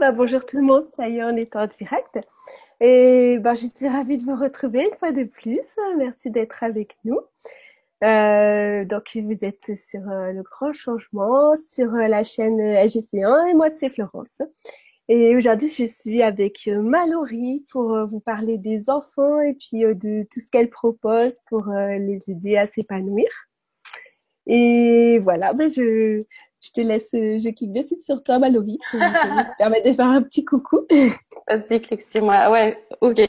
Bah, bonjour tout le monde, ça y est, on est en direct. Et je suis ravie de vous retrouver une fois de plus. Merci d'être avec nous. Euh, donc, vous êtes sur euh, le grand changement, sur euh, la chaîne AGC1 et moi, c'est Florence. Et aujourd'hui, je suis avec Mallory pour vous parler des enfants et puis de tout ce qu'elle propose pour les aider à s'épanouir. Et voilà, ben je, je te laisse, je clique de suite sur toi, Mallory, pour permettre de faire un petit coucou. Vas-y, clique sur moi. Ouais, ok.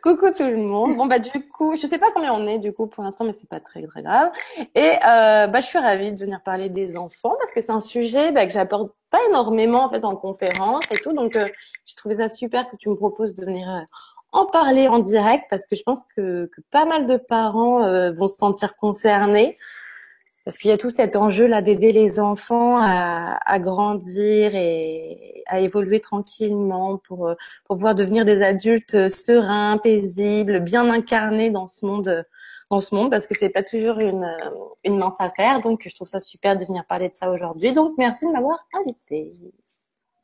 Coucou tout le monde. Bon bah du coup, je sais pas combien on est du coup pour l'instant, mais c'est pas très très grave. Et euh, bah je suis ravie de venir parler des enfants parce que c'est un sujet bah, que j'apporte pas énormément en fait en conférence et tout. Donc euh, j'ai trouvé ça super que tu me proposes de venir euh, en parler en direct parce que je pense que, que pas mal de parents euh, vont se sentir concernés parce qu'il y a tout cet enjeu là d'aider les enfants à, à, grandir et à évoluer tranquillement pour pour pouvoir devenir des adultes sereins, paisibles, bien incarnés dans ce monde dans ce monde parce que c'est pas toujours une une mince affaire. Donc je trouve ça super de venir parler de ça aujourd'hui. Donc merci de m'avoir invité.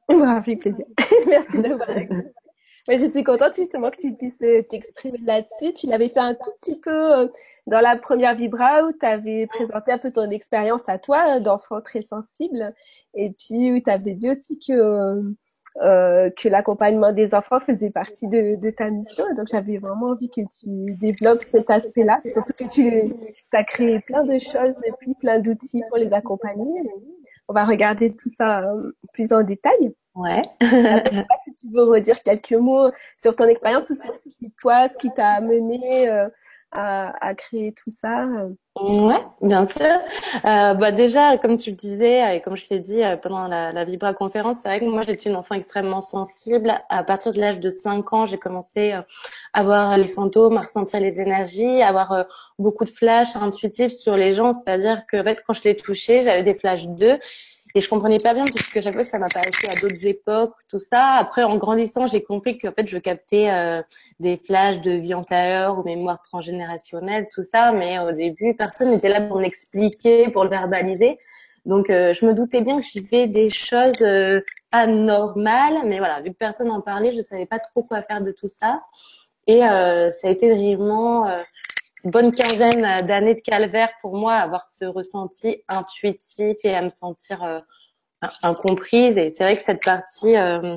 Ça fait plaisir. merci d'avoir mais je suis contente justement que tu puisses euh, t'exprimer là-dessus. Tu l'avais fait un tout petit peu euh, dans la première Vibra où tu avais présenté un peu ton expérience à toi d'enfant très sensible et puis où tu avais dit aussi que euh, que l'accompagnement des enfants faisait partie de, de ta mission. donc j'avais vraiment envie que tu développes cet aspect-là, surtout que tu as créé plein de choses depuis, plein d'outils pour les accompagner. On va regarder tout ça plus en détail. Ouais. si tu veux redire quelques mots sur ton expérience ou sur ce qui, toi, ce qui t'a amené euh, à, à, créer tout ça? Euh. Ouais, bien sûr. Euh, bah déjà, comme tu le disais et comme je t'ai dit euh, pendant la, la Vibra conférence, c'est vrai que moi j'étais une enfant extrêmement sensible. À partir de l'âge de 5 ans, j'ai commencé à voir les fantômes, à ressentir les énergies, à avoir beaucoup de flashs intuitifs sur les gens. C'est-à-dire que en fait, quand je les touchais, j'avais des flashs d'eux et je comprenais pas bien parce que chaque fois ça m'apparaissait à d'autres époques, tout ça. Après, en grandissant, j'ai compris qu'en fait, je captais euh, des flashs de vie antérieure ou mémoire transgénérationnelle, tout ça. Mais au début, personne n'était là pour m'expliquer, pour le verbaliser. Donc, euh, je me doutais bien que je vivais des choses euh, anormales. Mais voilà, vu que personne n'en parlait, je savais pas trop quoi faire de tout ça. Et ça a été vraiment bonne quinzaine d'années de calvaire pour moi, avoir ce ressenti intuitif et à me sentir euh, incomprise. Et c'est vrai que cette partie euh,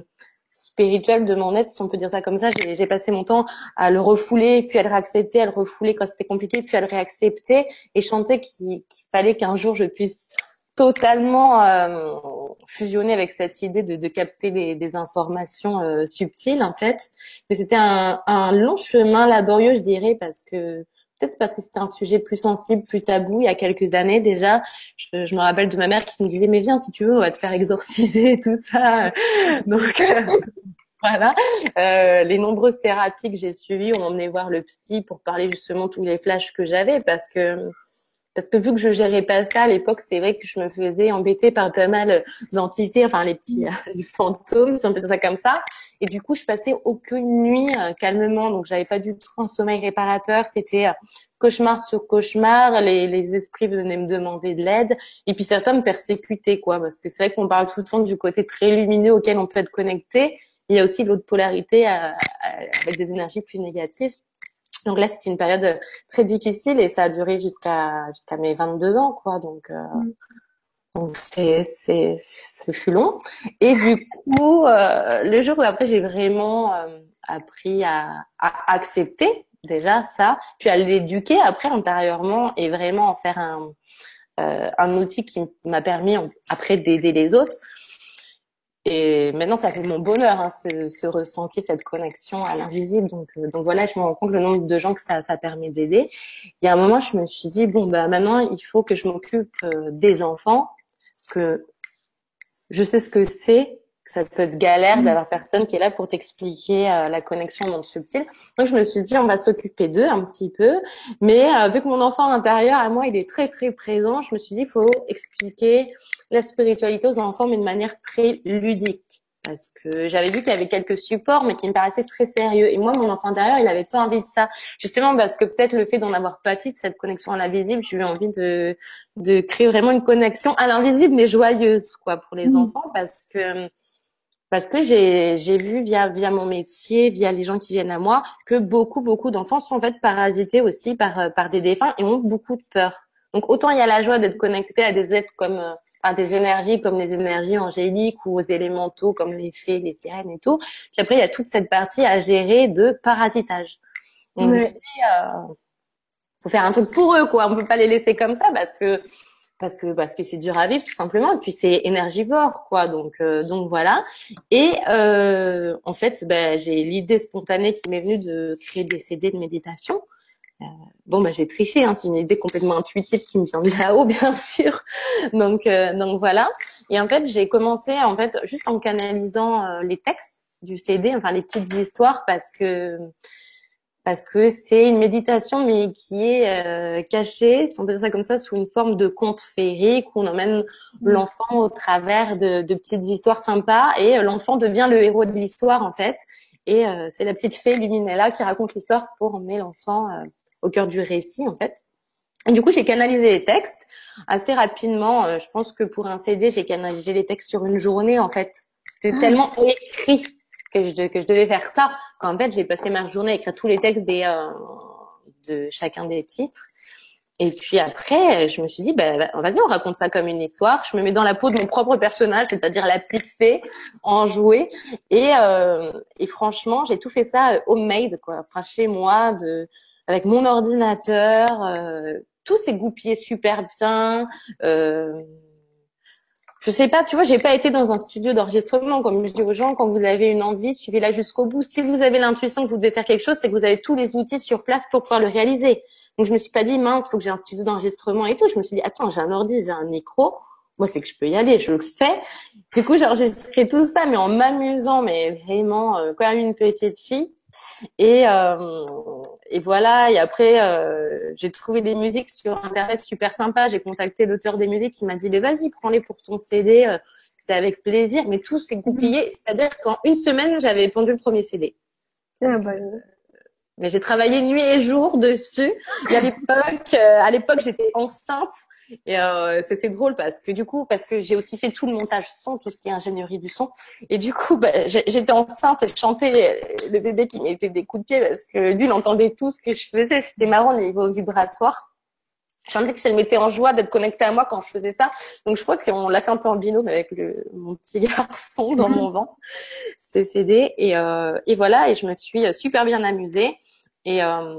spirituelle de mon être, si on peut dire ça comme ça, j'ai passé mon temps à le refouler, puis à le réaccepter, à le refouler quand c'était compliqué, puis à le réaccepter et chanter qu'il fallait qu'un jour je puisse totalement euh, fusionner avec cette idée de, de capter des, des informations euh, subtiles en fait. Mais c'était un, un long chemin laborieux, je dirais, parce que peut-être parce que c'était un sujet plus sensible, plus tabou il y a quelques années déjà. Je, je, me rappelle de ma mère qui me disait mais viens si tu veux on va te faire exorciser tout ça. Donc euh, voilà. Euh, les nombreuses thérapies que j'ai suivies ont emmené voir le psy pour parler justement tous les flashs que j'avais parce que parce que vu que je gérais pas ça à l'époque, c'est vrai que je me faisais embêter par pas mal d'entités, enfin les petits les fantômes, si on peut dire ça comme ça. Et du coup, je passais aucune nuit euh, calmement, donc j'avais pas du tout un sommeil réparateur. C'était euh, cauchemar sur cauchemar. Les, esprits venaient me demander de l'aide, et puis certains me persécutaient, quoi, parce que c'est vrai qu'on parle tout le temps du côté très lumineux auquel on peut être connecté. Il y a aussi l'autre polarité euh, avec des énergies plus négatives. Donc là, c'était une période très difficile et ça a duré jusqu'à mes 22 ans, quoi. Donc mm. Donc c'est c'est ce fut long. Et du coup, euh, le jour où après j'ai vraiment euh, appris à, à, accepter déjà ça, puis à l'éduquer après intérieurement et vraiment en faire un euh, un outil qui m'a permis après d'aider les autres. Et maintenant, ça fait mon bonheur, hein, ce, ce, ressenti, cette connexion à l'invisible. Donc, euh, donc voilà, je me rends compte le nombre de gens que ça, ça permet d'aider. Il y a un moment, je me suis dit bon bah maintenant, il faut que je m'occupe des enfants parce que je sais ce que c'est, que ça peut être galère mm. d'avoir personne qui est là pour t'expliquer euh, la connexion dans le subtil. Donc je me suis dit on va s'occuper d'eux un petit peu, mais euh, vu que mon enfant intérieur à moi il est très très présent, je me suis dit il faut expliquer la spiritualité aux enfants mais de manière très ludique parce que j'avais vu qu'il y avait quelques supports, mais qui me paraissaient très sérieux. Et moi, mon enfant derrière, il avait pas envie de ça. Justement, parce que peut-être le fait d'en avoir pas de cette connexion à l'invisible, j'ai eu envie de, de créer vraiment une connexion à l'invisible, mais joyeuse, quoi, pour les mmh. enfants, parce que parce que j'ai j'ai vu via via mon métier, via les gens qui viennent à moi, que beaucoup beaucoup d'enfants sont en fait parasités aussi par euh, par des défunts et ont beaucoup de peur. Donc autant il y a la joie d'être connecté à des êtres comme à des énergies comme les énergies angéliques ou aux élémentaux comme les fées, les sirènes et tout. Puis après il y a toute cette partie à gérer de parasitage. Donc euh, faut faire un truc pour eux quoi. On peut pas les laisser comme ça parce que parce que parce que c'est dur à vivre tout simplement et puis c'est énergivore quoi donc euh, donc voilà et euh, en fait ben, j'ai l'idée spontanée qui m'est venue de créer des CD de méditation euh, bon ben j'ai triché hein, c'est une idée complètement intuitive qui me vient de là-haut bien sûr donc euh, donc voilà et en fait j'ai commencé en fait juste en canalisant euh, les textes du CD enfin les petites histoires parce que parce que c'est une méditation mais qui est euh, cachée, si on peut dire ça comme ça, sous une forme de conte féerique où on emmène mmh. l'enfant au travers de, de, petites histoires sympas et euh, l'enfant devient le héros de l'histoire en fait. Et euh, c'est la petite fée Luminella qui raconte l'histoire pour emmener l'enfant euh, au cœur du récit en fait. Et du coup, j'ai canalisé les textes assez rapidement. je pense que pour un CD, j'ai canalisé les textes sur une journée en fait. C'était ah. tellement écrit que je, que je devais faire ça. Quand en fait, j'ai passé ma journée à écrire tous les textes des, euh, de chacun des titres. Et puis après, je me suis dit, bah, vas-y, on raconte ça comme une histoire. Je me mets dans la peau de mon propre personnage, c'est-à-dire la petite fée en jouet. Et, euh, et franchement, j'ai tout fait ça euh, homemade, quoi. Enfin, chez moi, de, avec mon ordinateur. Euh, tout s'est goupillé super bien. Euh, je sais pas, tu vois, j'ai pas été dans un studio d'enregistrement. Comme je dis aux gens, quand vous avez une envie, suivez-la jusqu'au bout. Si vous avez l'intuition que vous devez faire quelque chose, c'est que vous avez tous les outils sur place pour pouvoir le réaliser. Donc je me suis pas dit mince, faut que j'ai un studio d'enregistrement et tout. Je me suis dit attends, j'ai un ordi, j'ai un micro. Moi, c'est que je peux y aller, je le fais. Du coup, j'ai enregistré tout ça, mais en m'amusant, mais vraiment euh, comme une petite fille. Et, euh, et voilà. Et après, euh, j'ai trouvé des musiques sur internet super sympas. J'ai contacté l'auteur des musiques qui m'a dit, mais vas-y, prends-les pour ton CD. Euh, c'est avec plaisir. Mais tout s'est goupillé. Mhm. C'est-à-dire qu'en une semaine, j'avais pondu le premier CD. Ah bah, mais j'ai travaillé nuit et jour dessus. Et à l'époque, euh, à l'époque, j'étais enceinte et euh, c'était drôle parce que du coup, parce que j'ai aussi fait tout le montage son, tout ce qui est ingénierie du son. Et du coup, bah, j'étais enceinte et je chantais le bébé qui mettait des coups de pied parce que lui, il entendait tout ce que je faisais. C'était marrant au niveau vibratoire. Je sentais que ça me mettait en joie d'être connecté à moi quand je faisais ça. Donc je crois qu'on l'a fait un peu en binôme avec le, mon petit garçon dans mon ventre, CCD. Et, euh, et voilà, et je me suis super bien amusée. Et, euh,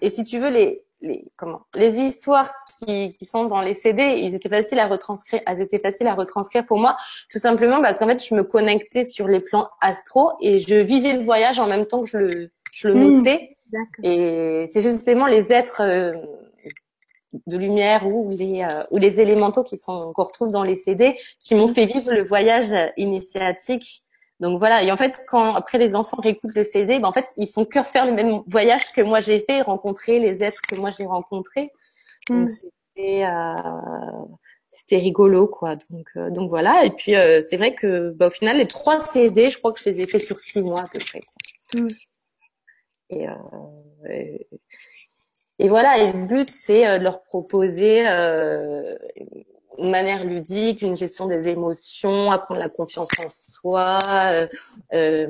et si tu veux, les, les, comment, les histoires qui, qui sont dans les CD, ils étaient faciles à retranscrire, elles étaient faciles à retranscrire pour moi, tout simplement parce qu'en fait, je me connectais sur les plans astro et je vivais le voyage en même temps que je le, je le mmh. notais. et c'est justement les êtres euh, de lumière ou les euh, ou les élémentaux qui sont qu'on retrouve dans les CD qui m'ont fait vivre le voyage initiatique. Donc voilà. Et en fait, quand après les enfants réécoutent le CD, ben en fait ils font que refaire le même voyage que moi j'ai fait, rencontrer les êtres que moi j'ai rencontrés. Donc mm. c'était euh, c'était rigolo quoi. Donc euh, donc voilà. Et puis c'est vrai que bah, au final les trois CD, je crois que je les ai fait sur six mois à peu près. Quoi. Mm. Et, et et voilà, et le but, c'est euh, de leur proposer euh, une manière ludique, une gestion des émotions, apprendre la confiance en soi, euh, euh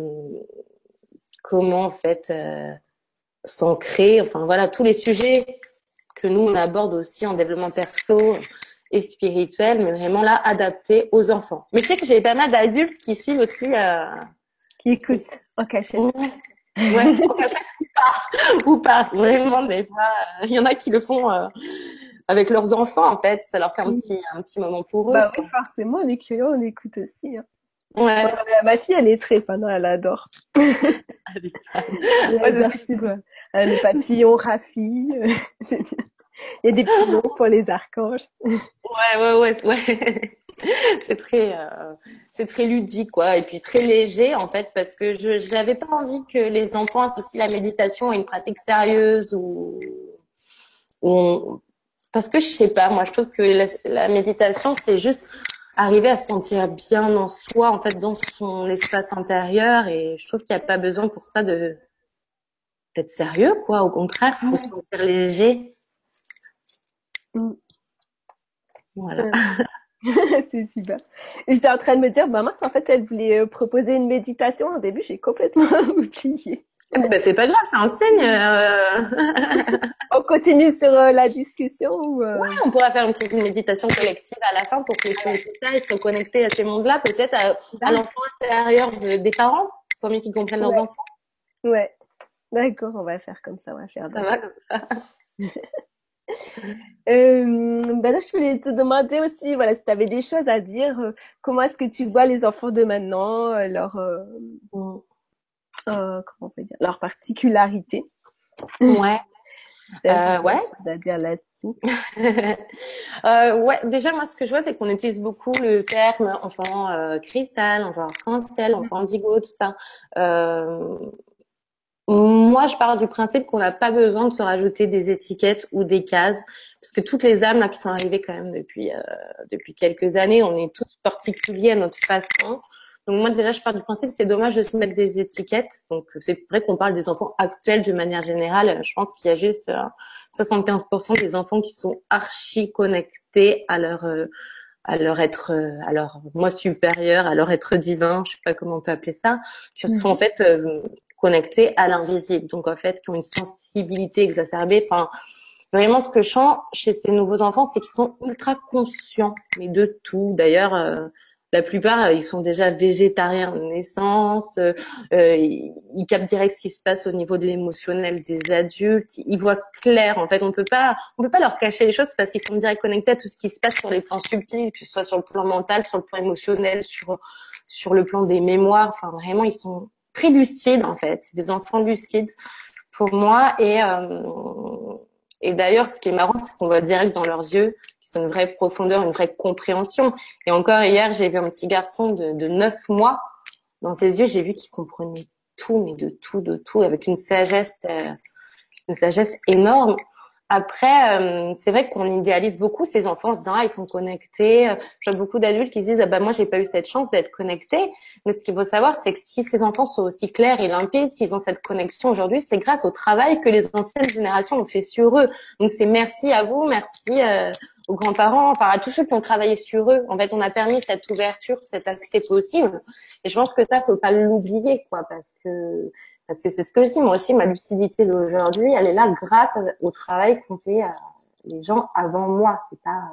comment en fait euh, s'ancrer, enfin voilà, tous les sujets que nous on aborde aussi en développement perso et spirituel, mais vraiment là adapté aux enfants. Mais je sais que j'ai pas mal d'adultes qui suivent aussi. qui écoutent en cachette. Ouais, ou pas, vraiment des fois. Il y en a qui le font avec leurs enfants en fait, ça leur fait un petit un petit moment pour eux. Bah oui, forcément, les curieux on écoute aussi. Hein. Ouais. ma fille, elle est très fan, elle adore. elle adore les papillons, Rafi. Il y a des pilons pour les archanges. Ouais, ouais, ouais, ouais. c'est très, euh, c'est très ludique, quoi, et puis très léger, en fait, parce que je n'avais pas envie que les enfants associent la méditation à une pratique sérieuse ou, ou parce que je sais pas, moi, je trouve que la, méditation, c'est juste arriver à se sentir bien en soi, en fait, dans son espace intérieur, et je trouve qu'il n'y a pas besoin pour ça de d'être sérieux, quoi. Au contraire, faut se sentir léger. Mm. Voilà. c'est super. J'étais en train de me dire, maman, en fait, elle voulait euh, proposer une méditation. Au début, j'ai complètement oublié. Ben, c'est pas grave, ça enseigne. Euh... on continue sur euh, la discussion ou euh... Ouais, on pourra faire une petite méditation collective à la fin pour que tout ça et se reconnecter à ces mondes-là, peut-être à, à l'enfant intérieur de, des parents, pour mieux qu'ils comprennent leurs ouais. enfants. Ouais, d'accord, on va faire comme ça, on va faire. Ça va comme ça. Euh, ben là, je voulais te demander aussi, voilà, si tu avais des choses à dire, euh, comment est-ce que tu vois les enfants de maintenant, euh, leur, euh, Mm. comment on peut dire, leur particularité. Ouais. Euh, ouais. à dire là-dessus. euh, ouais, déjà moi ce que je vois c'est qu'on utilise beaucoup le terme enfant euh, cristal, enfant arc-en-ciel, enfant indigo, tout ça. Moi je pars du principe qu'on n'a pas besoin de se rajouter des étiquettes ou des cases, parce que toutes les âmes là qui sont arrivées quand même depuis depuis quelques années, on est tous particuliers à notre façon. Donc moi déjà je pars du principe que c'est dommage de se mettre des étiquettes. Donc c'est vrai qu'on parle des enfants actuels de manière générale. Je pense qu'il y a juste euh, 75% des enfants qui sont archi connectés à leur euh, à leur être euh, à leur moi supérieur, à leur être divin, je sais pas comment on peut appeler ça, qui sont en fait euh, connectés à l'invisible. Donc en fait qui ont une sensibilité exacerbée. Enfin vraiment ce que je sens chez ces nouveaux enfants, c'est qu'ils sont ultra conscients mais de tout. D'ailleurs euh, la plupart, euh, ils sont déjà végétariens de naissance. euh, euh, ils, captent direct ce qui se passe au niveau de l'émotionnel des adultes. Ils voient clair. En fait, on peut pas, on peut pas leur cacher les choses parce qu'ils sont direct connectés à tout ce qui se passe sur les plans subtils, que ce soit sur le plan mental, sur le plan émotionnel, sur sur le plan des mémoires. Enfin, vraiment, ils sont très lucides en fait. C'est des enfants lucides pour moi. Et euh, et d'ailleurs, ce qui est marrant, c'est qu'on voit direct dans leurs yeux ont une vraie profondeur, une vraie compréhension. Et encore hier, j'ai vu un petit garçon de, de 9 mois. Dans ses yeux, j'ai vu qu'il comprenait tout, mais de tout, de tout, avec une sagesse, euh, une sagesse énorme. Après, euh, c'est vrai qu'on idéalise beaucoup ces enfants en se disant ah ils sont connectés. Je vois beaucoup d'adultes qui se disent ah bah moi j'ai pas eu cette chance d'être connecté. Mais ce qu'il faut savoir c'est que si ces enfants sont aussi clairs et limpides, s'ils ont cette connexion aujourd'hui, c'est grâce au travail que les anciennes générations ont fait sur eux. Donc c'est merci à vous, merci euh, aux grands-parents, enfin à tous ceux qui ont travaillé sur eux. En fait, on a permis cette ouverture, cet accès possible. Et je pense que ça faut pas l'oublier quoi parce que parce que c'est ce que je dis, moi aussi, ma lucidité d'aujourd'hui, elle est là grâce au travail qu'ont fait euh, les gens avant moi. C'est pas.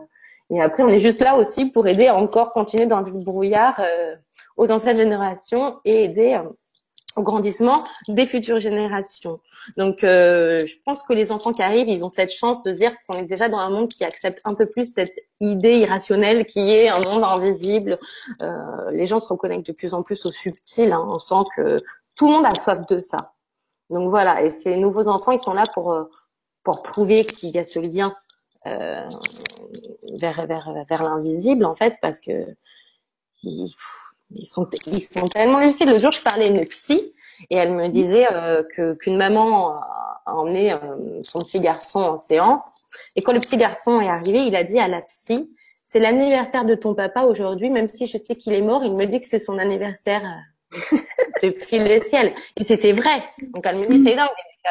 Et après, on est juste là aussi pour aider encore continuer dans le brouillard euh, aux anciennes générations et aider euh, au grandissement des futures générations. Donc, euh, je pense que les enfants qui arrivent, ils ont cette chance de se dire qu'on est déjà dans un monde qui accepte un peu plus cette idée irrationnelle qui est un monde invisible. Euh, les gens se reconnectent de plus en plus au subtil. Hein. On sent que tout le monde a soif de ça. Donc voilà, et ces nouveaux enfants, ils sont là pour euh, pour prouver qu'il y a ce lien euh, vers vers vers l'invisible en fait, parce que ils sont ils sont tellement lucides. Le jour, je parlais à une psy et elle me disait euh, que qu'une maman a emmené euh, son petit garçon en séance et quand le petit garçon est arrivé, il a dit à la psy c'est l'anniversaire de ton papa aujourd'hui, même si je sais qu'il est mort, il me dit que c'est son anniversaire euh, depuis le ciel. Et c'était vrai. Donc elle me dit c'est dingue,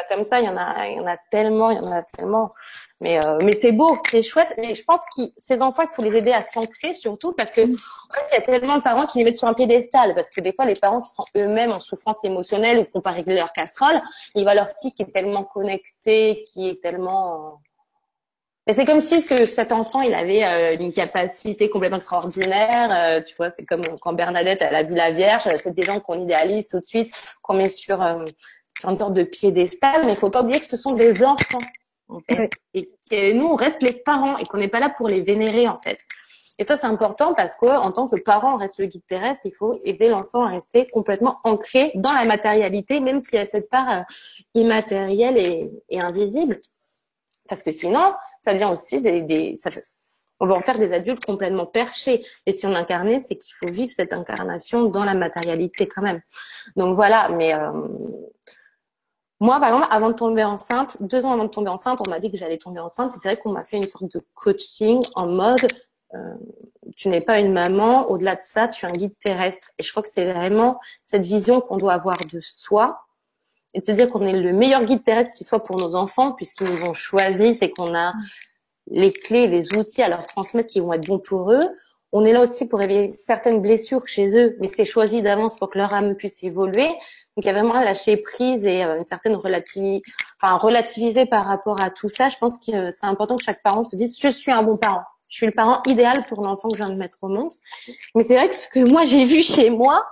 comme ça, il y en a, tellement, il y en a tellement. Mais euh, c'est beau, c'est chouette. Mais je pense que ces enfants, il faut les aider à s'ancrer surtout parce que y a tellement de parents qui les mettent sur un piédestal parce que des fois les parents qui sont eux-mêmes en souffrance émotionnelle ou qui n'ont pas réglé leur casserole, ils voient leur petit qui est tellement connecté, qui est tellement et c'est comme si ce, cet enfant, il avait euh, une capacité complètement extraordinaire. euh, tu vois, c'est comme quand Bernadette, elle a vu la Vierge. C'est des gens qu'on idéalise tout de suite, qu'on met euh, sur une sorte de piédestal. Mais il faut pas oublier que ce sont des enfants, en fait. Ouais. Et que nous, on reste les parents et qu'on n'est pas là pour les vénérer, en fait. Et ça, c'est important parce que en tant que parent, on reste le guide terrestre. Il faut aider l'enfant à rester complètement ancré dans la matérialité, même s'il y a cette part euh, immatérielle et, et invisible. Parce que sinon, ça devient aussi des, des ça, on va en faire des adultes complètement perchés. Et si on incarnait, c'est qu'il faut vivre cette incarnation dans la matérialité quand même. Donc voilà, mais euh, moi, par exemple, avant de tomber enceinte, deux ans avant de tomber enceinte, on m'a dit que j'allais tomber enceinte. C'est vrai qu'on m'a fait une sorte de coaching en mode, euh, tu n'es pas une maman, au-delà de ça, tu es un guide terrestre. Et je crois que c'est vraiment cette vision qu'on doit avoir de soi et de se dire qu'on est le meilleur guide terrestre qui soit pour nos enfants, puisqu'ils nous ont choisis, c'est qu'on a les clés, les outils à leur transmettre qui vont être bons pour eux. on est là aussi pour réveiller certaines blessures chez eux, mais c'est choisi d'avance pour que leur âme puisse évoluer. Donc il y a vraiment lâcher prise et euh, une certaine relativi enfin, relativiser par rapport à tout ça. Je pense que c'est important que chaque parent se dise je suis un bon parent. Je suis le parent idéal pour l'enfant que je viens de mettre au monde. Mais c'est vrai que ce que moi j'ai vu chez moi,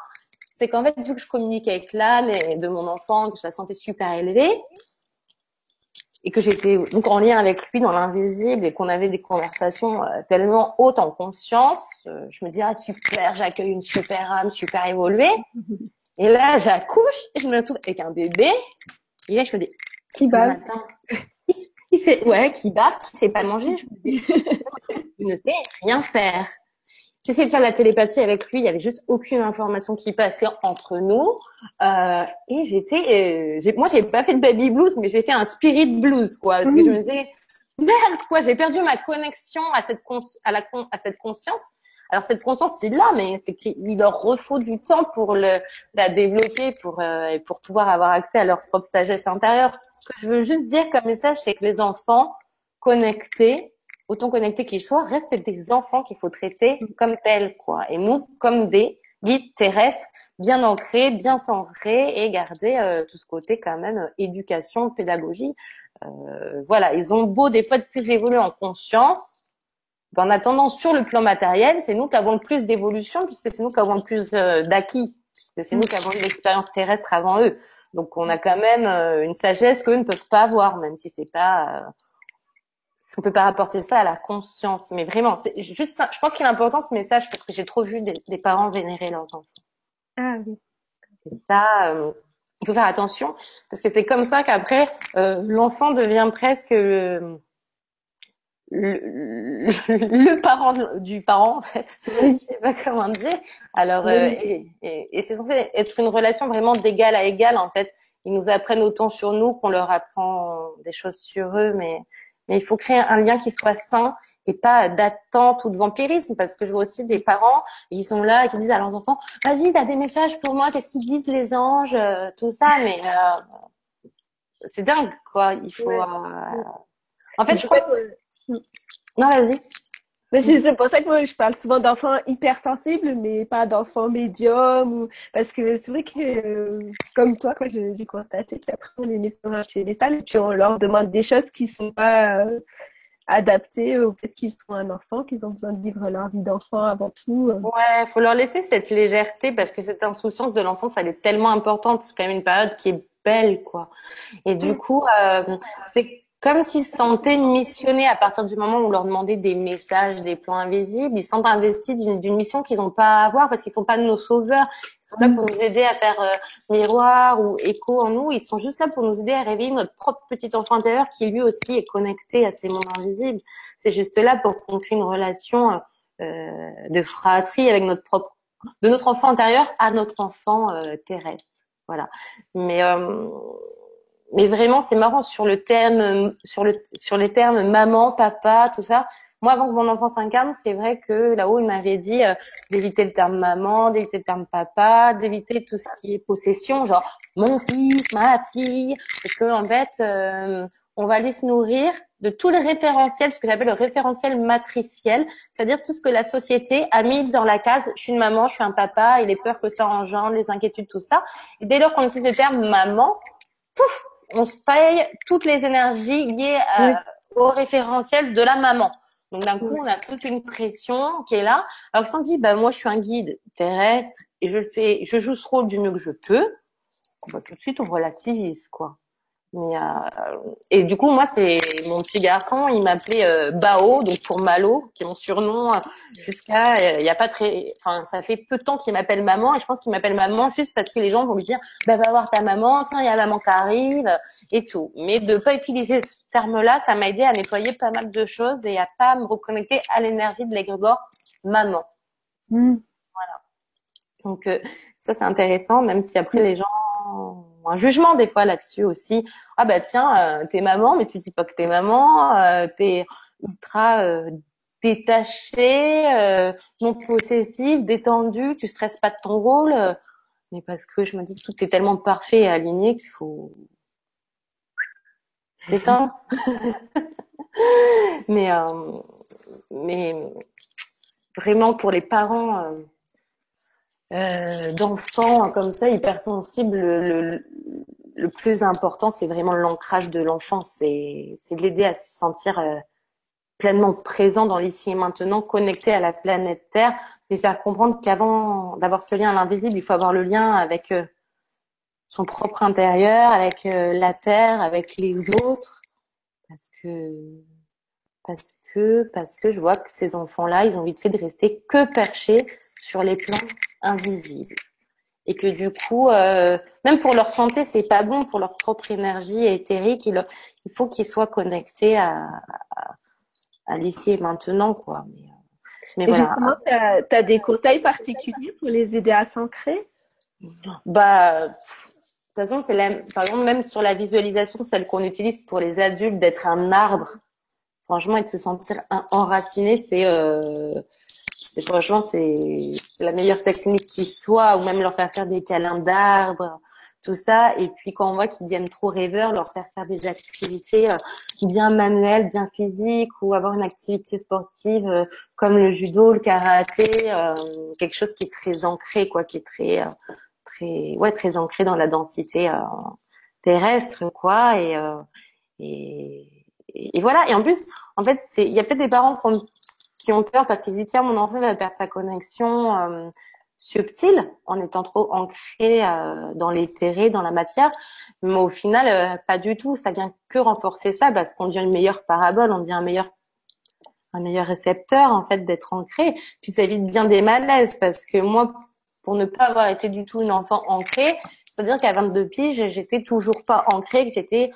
c'est qu'en fait, vu que je communique avec l'âme de mon enfant, que je la sentais super élevée, et que j'étais donc en lien avec lui dans l'invisible et qu'on avait des conversations euh, tellement hautes en conscience, euh, je me dis ah super, j'accueille une super âme, super évoluée. Et là, j'accouche et je me retrouve avec un bébé. Et là, je me dis qui bave il, il sait ouais, qui bave, qui sait pas manger. Je me dis il ne sait rien faire. J'essayais de faire la télépathie avec lui, il y avait juste aucune information qui passait entre nous. Euh, et j'étais, euh, moi j'ai pas fait de baby blues, mais j'ai fait un spirit blues, quoi, parce que je me disais merde, quoi, j'ai perdu ma connexion à cette à la à cette conscience. Alors cette conscience c'est là, mais c'est qu'il leur refaut du temps pour le la développer, pour euh, pour pouvoir avoir accès à leur propre sagesse intérieure. Ce que je veux juste dire comme message, c'est que les enfants connectés autant connectés qu'ils soient, restent des enfants qu'il faut traiter comme tels, quoi. Et nous, comme des guides terrestres, bien ancrés, bien centrés et garder euh, tout ce côté quand même euh, éducation, pédagogie. Euh, voilà, ils ont beau des fois de plus évoluer en conscience. En attendant, sur le plan matériel, c'est nous qui avons le plus d'évolution puisque c'est nous qui avons le plus d'acquis puisque c'est nous qui avons eu l'expérience terrestre avant eux. Donc on a quand même une sagesse qu'eux ne peuvent pas avoir, même si c'est pas est-ce qu'on peut pas rapporter ça à la conscience Mais vraiment, c'est juste ça. Je pense qu'il est important ce message parce que j'ai trop vu des, parents vénérer leurs enfants. Ah oui. Et ça, euh, il faut faire attention parce que c'est comme ça qu'après euh, l'enfant devient presque le, le, parent du parent en fait. je sais pas comment dire. Alors, euh, et, et c'est censé être une relation vraiment d'égal à égal en fait. Ils nous apprennent autant sur nous qu'on leur apprend des choses sur eux, mais mais il faut créer un lien qui soit sain et pas d'attente ou de vampirisme parce que je vois aussi des parents qui sont là et qui disent à leurs enfants vas-y t'as des messages pour moi qu'est-ce qu'ils disent les anges euh, tout ça? Mais euh, c'est dingue quoi il faut euh, en fait je crois que... non vas-y c'est pour ça que moi, je parle souvent d'enfants hypersensibles, mais pas d'enfants médiums. Ou... Parce que c'est vrai que, euh, comme toi, quoi, j'ai constaté qu'après, on les met chez les salles et puis on leur demande des choses qui sont pas euh, adaptées au fait qu'ils sont un enfant, qu'ils ont besoin de vivre leur vie d'enfant avant tout. Euh. Ouais, faut leur laisser cette légèreté parce que cette insouciance de l'enfance, elle est tellement importante. C'est quand même une période qui est belle, quoi. Et du coup, c'est comme s'ils se sentaient missionnés à partir du moment où on leur demandait des messages, des plans invisibles. Ils sentent investis d'une mission qu'ils n'ont pas à avoir parce qu'ils sont pas nos sauveurs. Ils sont là pour nous aider à faire euh, miroir ou écho en nous. Ils sont juste là pour nous aider à réveiller notre propre petit enfant intérieur qui lui aussi est connecté à ces mondes invisibles. C'est juste là pour qu'on crée une relation euh, de fratrie avec notre propre, de notre enfant intérieur à notre enfant euh, terrestre. Voilà. Mais euh, mais vraiment, c'est marrant sur le terme, sur le, sur les termes maman, papa, tout ça. Moi, avant que mon enfant s'incarne, c'est vrai que là-haut, il m'avait dit euh, d'éviter le terme maman, d'éviter le terme papa, d'éviter tout ce qui est possession, genre mon fils, ma fille, parce que en fait, euh, on va aller se nourrir de tous les référentiels, ce que j'appelle le référentiel matriciel, c'est-à-dire tout ce que la société a mis dans la case je suis une maman, je suis un papa, et les peurs que ça engendre, les inquiétudes, tout ça. Et dès lors qu'on utilise le terme maman, pouf, on se paye toutes les énergies liées au référentiel de la maman. Donc d'un coup, on a toute une pression qui est là. Alors si on dit, bah moi je suis un guide terrestre et je fais, je joue ce rôle du mieux que je peux, bah, tout de suite on relativise quoi. Mais, euh, et du coup, moi, c'est mon petit garçon, il m'appelait euh, Bao, donc pour Malo, qui est mon surnom, euh, jusqu'à, euh, il y a pas très, enfin, ça fait peu de temps qu'il m'appelle maman, et je pense qu'il m'appelle maman juste parce que les gens vont lui dire, bah, va voir ta maman, tiens, il y a maman qui arrive, et tout. Mais de pas utiliser ce terme-là, ça m'a aidé à nettoyer pas mal de choses et à pas me reconnecter à l'énergie de l'égrégore maman. Mmh. Voilà. Donc, ça, c'est intéressant, même si après les gens un jugement des fois là-dessus aussi. Ah bah tiens, euh, t'es maman, mais tu dis pas que t'es maman, euh, t'es ultra euh, détaché, euh, non possessive, détendu, tu stresses pas de ton rôle. mais parce que je me dis que tout est tellement parfait et aligné qu'il faut détendre. mais mais vraiment pour les parents euh, d'enfants comme ça hypersensibles, le, le, plus important, c'est vraiment l'ancrage de l'enfant. C'est de l'aider à se sentir pleinement présent dans l'ici et maintenant, connecté à la planète Terre, lui faire comprendre qu'avant d'avoir ce lien à l'invisible, il faut avoir le lien avec son propre intérieur, avec la Terre, avec les autres, parce que parce que parce que je vois que ces enfants-là, ils ont vite fait de rester que perchés sur les plans invisibles et que du coup, euh, même pour leur santé, c'est pas bon pour leur propre énergie éthérique. Il, il faut qu'ils soient connectés à, à, à l'ici et maintenant, quoi. Mais, euh, mais voilà. Justement, tu as, des conseils particuliers pour les aider à s'ancrer? Bah, de toute façon, c'est la, par exemple, même sur la visualisation, celle qu'on utilise pour les adultes, d'être un arbre franchement, et de se sentir enraciné, c'est, euh, franchement, c'est, la meilleure technique qui soit, ou même leur faire faire des câlins d'arbres, tout ça. Et puis quand on voit qu'ils deviennent trop rêveurs, leur faire faire des activités euh, bien manuelles, bien physiques, ou avoir une activité sportive euh, comme le judo, le karaté, euh, quelque chose qui est très ancré, quoi, qui est très, très, ouais, très ancré dans la densité terrestre, quoi, et, et et, voilà. Et en plus, en fait, c'est, il y a peut-être des parents qui ont, peur parce qu'ils disent tiens, mon enfant va perdre sa connexion euh, subtile en étant trop ancré euh, dans l'éthéré, dans la matière. Mais au final, euh, pas du tout. Ça vient que renforcer ça parce qu'on devient une meilleure parabole, on devient un meilleur un meilleur récepteur en fait d'être ancré. Puis ça évite bien des malaises parce que moi, pour ne pas avoir été du tout une enfant ancrée, c'est-à-dire qu'à 22 piges, j'étais toujours pas ancrée, que j'étais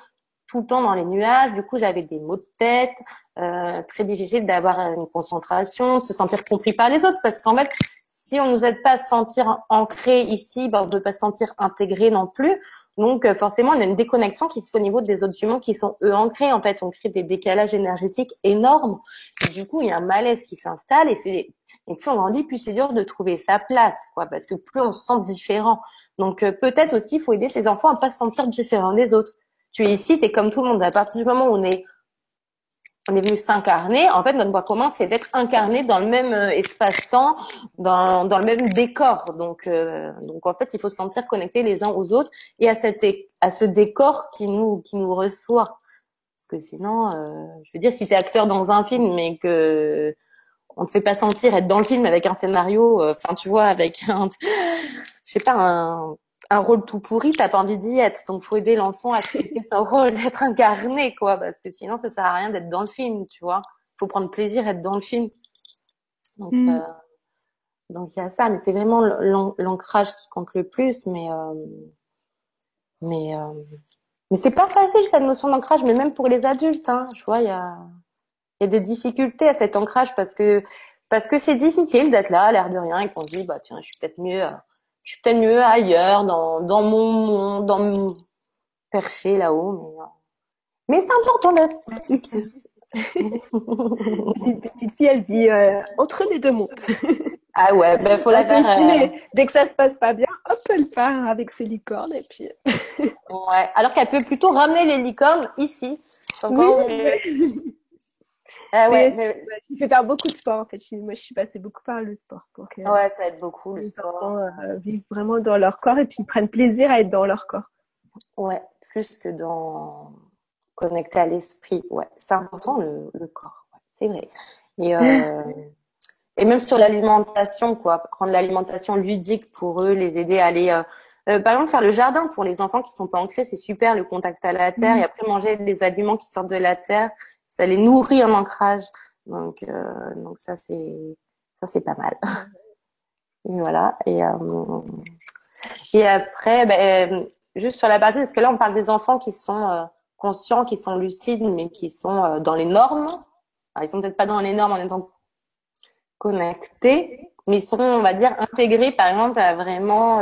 tout le temps dans les nuages. Du coup, j'avais des maux de tête, euh, très difficile d'avoir une concentration, de se sentir compris par les autres. Parce qu'en fait, si on nous aide pas à se sentir ancré ici, ben, on ne peut pas se sentir intégré non plus. Donc, euh, forcément, on a une déconnexion qui se fait au niveau des autres humains qui sont eux ancrés. En fait, on crée des décalages énergétiques énormes. Et du coup, il y a un malaise qui s'installe et c'est et plus on grandit, plus c'est dur de trouver sa place, quoi, parce que plus on se sent différent. Donc euh, peut-être aussi, il faut aider ses enfants à pas se sentir différents des autres tu es ici, tu es comme tout le monde. À partir du moment où on est, on est venu s'incarner, en fait, notre voie commun, c'est d'être incarné dans le même euh, espace-temps, dans, dans le même décor. Donc, euh, donc, en fait, il faut se sentir connecté les uns aux autres et à, cette, à ce décor qui nous, qui nous reçoit. Parce que sinon, euh, je veux dire, si tu es acteur dans un film, mais que on te fait pas sentir être dans le film avec un scénario, enfin, tu vois, avec un, je sais pas, un, un rôle tout pourri, t'as pas envie d'y être. Donc, faut aider l'enfant à accepter son rôle, d'être incarné, quoi. Parce que sinon, ça sert à rien d'être dans le film, tu vois. Faut prendre plaisir à être dans le film. Donc, mm. euh, donc il y a ça. Mais c'est vraiment l'ancrage qui compte le plus. Mais, euh, mais, euh, mais c'est pas facile cette notion d'ancrage. Mais même pour les adultes, hein. Je vois, il y a, il y a des difficultés à cet ancrage parce que parce que c'est difficile d'être là, à l'air de rien, et qu'on se dit, bah tiens, je suis peut-être mieux je suis peut-être mieux ailleurs, dans, dans mon monde, dans mon perché là-haut. Mais, euh, mais c'est important d'être ici. Une petite fille, elle vit euh, entre les deux mondes. ah ouais, ben faut la faire. Euh, dès que ça se passe pas bien, hop, elle part avec ses licornes et puis. ouais, alors qu'elle peut plutôt ramener les licornes ici. Oui, ah ouais, mais... Je fais faire beaucoup de sport en fait. Moi, je suis passée beaucoup par le sport. Pour que, ouais, ça aide beaucoup le sport. Enfants, euh, vivent vraiment dans leur corps et puis ils prennent plaisir à être dans leur corps. Ouais, plus que dans connecter à l'esprit. Ouais, c'est important le, le corps. Ouais, c'est vrai. Et, euh... et même sur l'alimentation, quoi, prendre l'alimentation ludique pour eux, les aider à aller. Euh... Euh, par exemple, faire le jardin pour les enfants qui sont pas ancrés, c'est super, le contact à la terre, mmh. et après manger des aliments qui sortent de la terre, ça les nourrit en ancrage. Donc, euh, donc ça c'est ça c'est pas mal. voilà. Et euh, et après, ben, juste sur la partie, parce que là on parle des enfants qui sont euh, conscients, qui sont lucides, mais qui sont dans les normes. Alors, ils sont peut-être pas dans les normes en étant connectés, mais ils sont, on va dire, intégrés, par exemple, à vraiment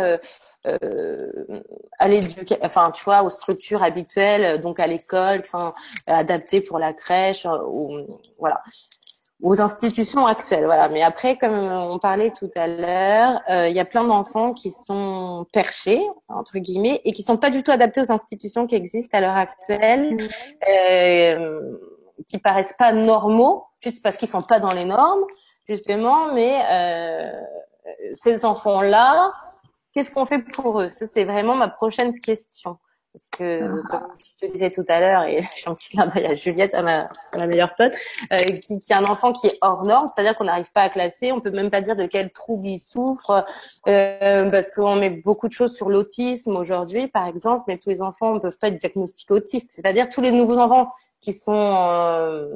euh, euh, à l'éducation, enfin tu vois, aux structures habituelles, donc à l'école, qui sont adaptées pour la crèche, euh, ou voilà, aux institutions actuelles, voilà. Mais après, comme on parlait tout à l'heure, euh, il y a plein d'enfants qui sont perchés entre guillemets et qui sont pas du tout adaptés aux institutions qui existent à l'heure actuelle, euh, qui paraissent pas normaux, juste parce qu'ils sont pas dans les normes justement, mais ces enfants-là, qu'est-ce qu'on fait pour eux? Ça, c'est vraiment ma prochaine question. Parce que, ah. comme je te disais tout à l'heure, et je suis un petit clin d'œil à Juliette, à ma, ma meilleure pote, euh, qui, qui a un enfant qui est hors norme, c'est-à-dire qu'on n'arrive pas à classer, on peut même pas dire de quel trouble il souffre, euh, parce qu'on met beaucoup de choses sur l'autisme aujourd'hui, par exemple, mais tous les enfants ne peuvent pas être diagnostiqués autistes, c'est-à-dire tous les nouveaux enfants qui sont euh,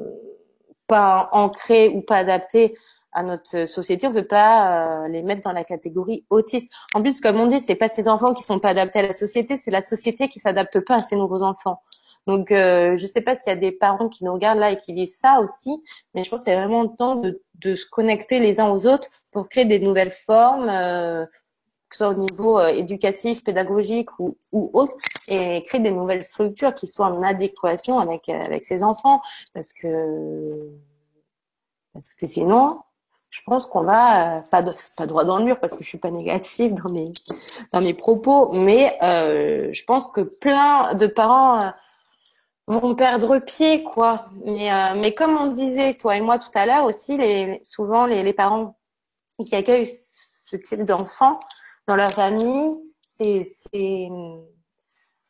pas ancrés ou pas adaptés à notre société, on peut pas euh, les mettre dans la catégorie autiste. En plus, comme on dit, c'est pas ces enfants qui sont pas adaptés à la société, c'est la société qui s'adapte pas à ces nouveaux enfants. Donc, euh, je sais pas s'il y a des parents qui nous regardent là et qui vivent ça aussi, mais je pense que c'est vraiment le temps de, de, se connecter les uns aux autres pour créer des nouvelles formes, euh, que ce soit au niveau euh, éducatif, pédagogique ou, ou autre, et créer des nouvelles structures qui soient en adéquation avec avec ces enfants, parce que parce que sinon, je pense qu'on va euh, pas pas droit dans le mur parce que je suis pas négative dans mes dans mes propos, mais euh, je pense que plein de parents euh, vont perdre pied quoi. Mais euh, mais comme on disait toi et moi tout à l'heure aussi, les souvent les, les parents qui accueillent ce type d'enfants dans leur famille, c'est c'est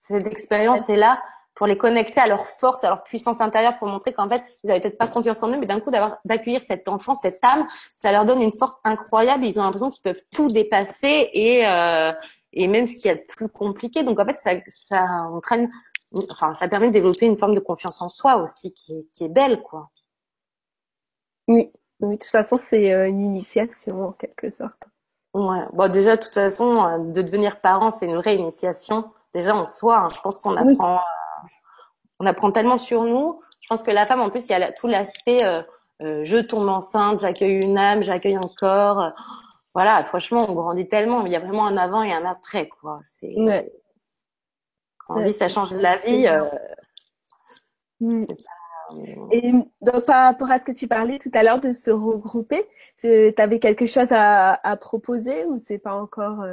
cette expérience est là pour les connecter à leur force, à leur puissance intérieure, pour montrer qu'en fait, ils avaient peut-être pas confiance en eux, mais d'un coup, d'avoir, d'accueillir cet enfant, cette âme, ça leur donne une force incroyable. Ils ont l'impression qu'ils peuvent tout dépasser et, euh, et même ce qui est plus compliqué. Donc, en fait, ça, ça entraîne, enfin, ça permet de développer une forme de confiance en soi aussi qui est, qui est belle, quoi. Oui. Oui, de toute façon, c'est euh, une initiation en quelque sorte. Ouais. Bon, déjà, de toute façon, euh, de devenir parent, c'est une vraie initiation. Déjà en soi, hein. je pense qu'on apprend on apprend tellement sur nous. Je pense que la femme, en plus, il y a tout l'aspect euh, euh, je tombe enceinte, j'accueille une âme, j'accueille un corps. Voilà, franchement, on grandit tellement. Il y a vraiment un avant et un après, quoi. C'est quand on dit ça change la vie. Euh, mm. Et donc, par rapport à ce que tu parlais tout à l'heure de se regrouper, tu avais quelque chose à, à proposer ou c'est pas encore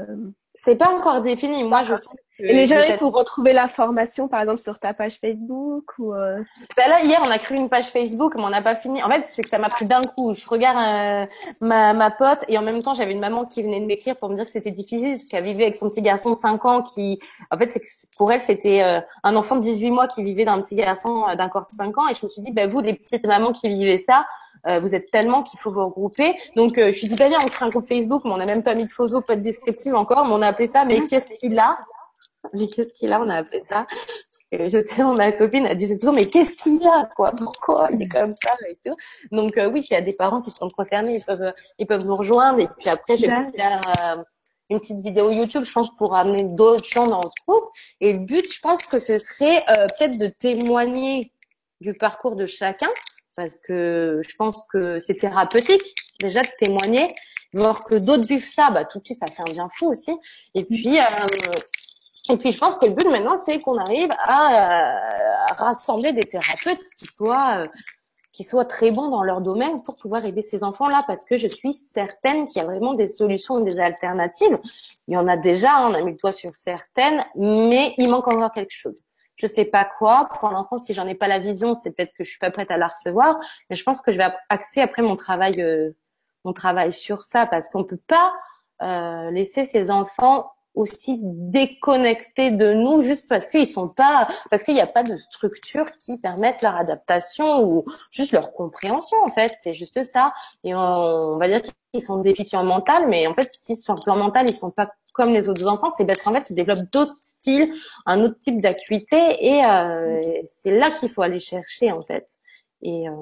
C'est pas encore défini. Moi, je sens les gens pour retrouver la formation, par exemple, sur ta page Facebook ou euh... ben Là, hier, on a créé une page Facebook, mais on n'a pas fini. En fait, c'est que ça m'a pris d'un coup. Je regarde euh, ma, ma pote et en même temps, j'avais une maman qui venait de m'écrire pour me dire que c'était difficile, qu'elle vivait avec son petit garçon de 5 ans qui, en fait, c'est pour elle, c'était euh, un enfant de 18 mois qui vivait d'un petit garçon euh, d'un corps de 5 ans. Et je me suis dit, ben vous, les petites mamans qui vivez ça, vous êtes tellement qu'il faut vous regrouper. Donc, je suis dit, ben viens, on crée un groupe Facebook, mais on n'a même pas mis de photos, pas de descriptive encore, mais on a appelé ça, mais qu'est-ce qu'il a? Mais qu'est-ce qu'il a? On a appelé ça. Je sais, ma copine elle disait toujours, mais qu'est-ce qu'il a, quoi? Pourquoi? Il est comme ça et tout. Donc euh, oui, s'il y a des parents qui sont concernés, ils peuvent, ils peuvent nous rejoindre. Et puis après, je vais faire euh, une petite vidéo YouTube, je pense, pour amener d'autres gens dans le groupe. Et le but, je pense que ce serait euh, peut-être de témoigner du parcours de chacun, parce que je pense que c'est thérapeutique déjà de témoigner, voir que d'autres vivent ça, bah tout de suite ça fait un bien fou aussi. Et puis et puis je pense que le but maintenant, c'est qu'on arrive à, euh, rassembler des thérapeutes qui soient euh, qui soient très bons dans leur domaine pour pouvoir aider ces enfants-là, parce que je suis certaine qu'il y a vraiment des solutions, des alternatives. Il y en a déjà, on a mis le doigt sur certaines, mais il manque encore quelque chose. Je sais pas quoi. Pour l'instant, si j'en ai pas la vision, c'est peut-être que je suis pas prête à la recevoir. Mais je pense que je vais axer après mon travail, euh, mon travail sur ça, parce qu'on peut pas euh, laisser ces enfants aussi déconnectés de nous juste parce qu'ils sont pas, parce qu'il n'y a pas de structure qui permette leur adaptation ou juste leur compréhension en fait. C'est juste ça. Et on, va dire qu'ils sont déficients mental, mais en fait, si sur le plan mental ils sont pas comme les autres enfants, c'est parce qu'en fait ils développent d'autres styles, un autre type d'acuité et euh, c'est là qu'il faut aller chercher en fait. Et euh,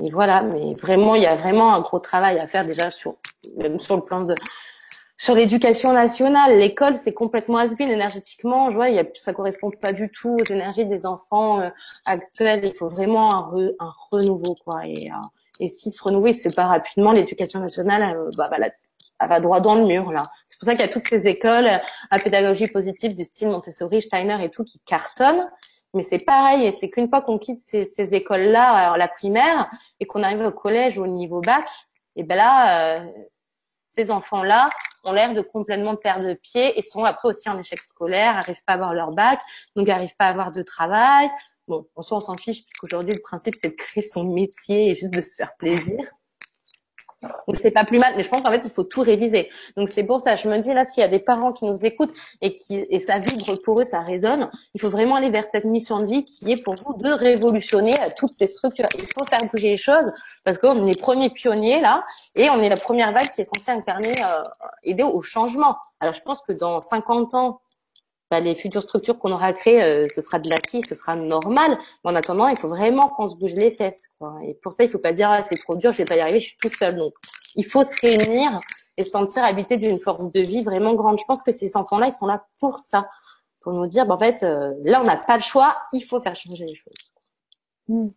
et voilà, mais vraiment, il y a vraiment un gros travail à faire déjà sur, même sur le plan de, sur l'éducation nationale, l'école, c'est complètement has énergétiquement. Je vois, y a, ça correspond pas du tout aux énergies des enfants euh, actuels. Il faut vraiment un, un renouveau, quoi. Et, euh, et si ce renouveau, il se fait pas rapidement, l'éducation nationale, euh, bah, elle va droit dans le mur, là. C'est pour ça qu'il y a toutes ces écoles à pédagogie positive du style Montessori, Steiner et tout qui cartonnent. Mais c'est pareil, et c'est qu'une fois qu'on quitte ces, ces écoles-là, la primaire, et qu'on arrive au collège ou au niveau bac, et ben là, ces enfants-là ont l'air de complètement perdre pied et sont après aussi en échec scolaire, n'arrivent pas à avoir leur bac, donc n'arrivent pas à avoir de travail. Bon, en soi, on s'en fiche puisqu'aujourd'hui, le principe, c'est de créer son métier et juste de se faire plaisir. Donc c'est pas plus mal, mais je pense qu'en fait il faut tout réviser. Donc c'est pour ça, je me dis là s'il y a des parents qui nous écoutent et qui et ça vibre pour eux, ça résonne, il faut vraiment aller vers cette mission de vie qui est pour vous de révolutionner euh, toutes ces structures. Il faut faire bouger les choses parce qu'on est les premiers pionniers là et on est la première vague qui est censée incarner euh, aider au changement. Alors je pense que dans 50 ans bah, les futures structures qu'on aura créées, euh, ce sera de l'acquis, ce sera normal. Mais en attendant, il faut vraiment qu'on se bouge les fesses. Quoi. Et pour ça, il faut pas dire ah, c'est trop dur, je vais pas y arriver, je suis tout seul. Donc, il faut se réunir et se sentir habité d'une force de vie vraiment grande. Je pense que ces enfants-là, ils sont là pour ça, pour nous dire, bah, en fait, euh, là, on n'a pas le choix, il faut faire changer les choses. Hmm.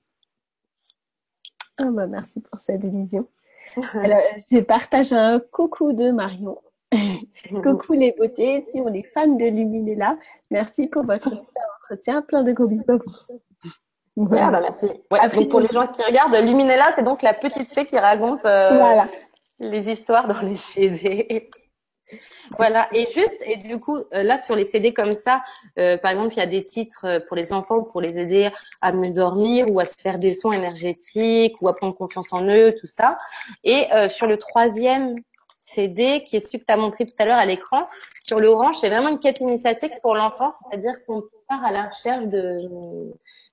Ah bah, merci pour cette vision. Alors, je partage un coucou de Marion Coucou les beautés, si on est fan de Luminella, merci pour votre super entretien, plein de gros bisous Ah bah merci. Ouais, pour les gens qui regardent, Luminella, c'est donc la petite fée qui raconte euh, les histoires dans les CD. voilà. Et juste, et du coup, euh, là sur les CD comme ça, euh, par exemple, il y a des titres pour les enfants pour les aider à mieux dormir ou à se faire des soins énergétiques ou à prendre confiance en eux, tout ça. Et sur le troisième CD, qui est celui que tu as montré tout à l'heure à l'écran. Sur l'orange, c'est vraiment une quête initiatique pour l'enfant, c'est-à-dire qu'on part à la recherche de,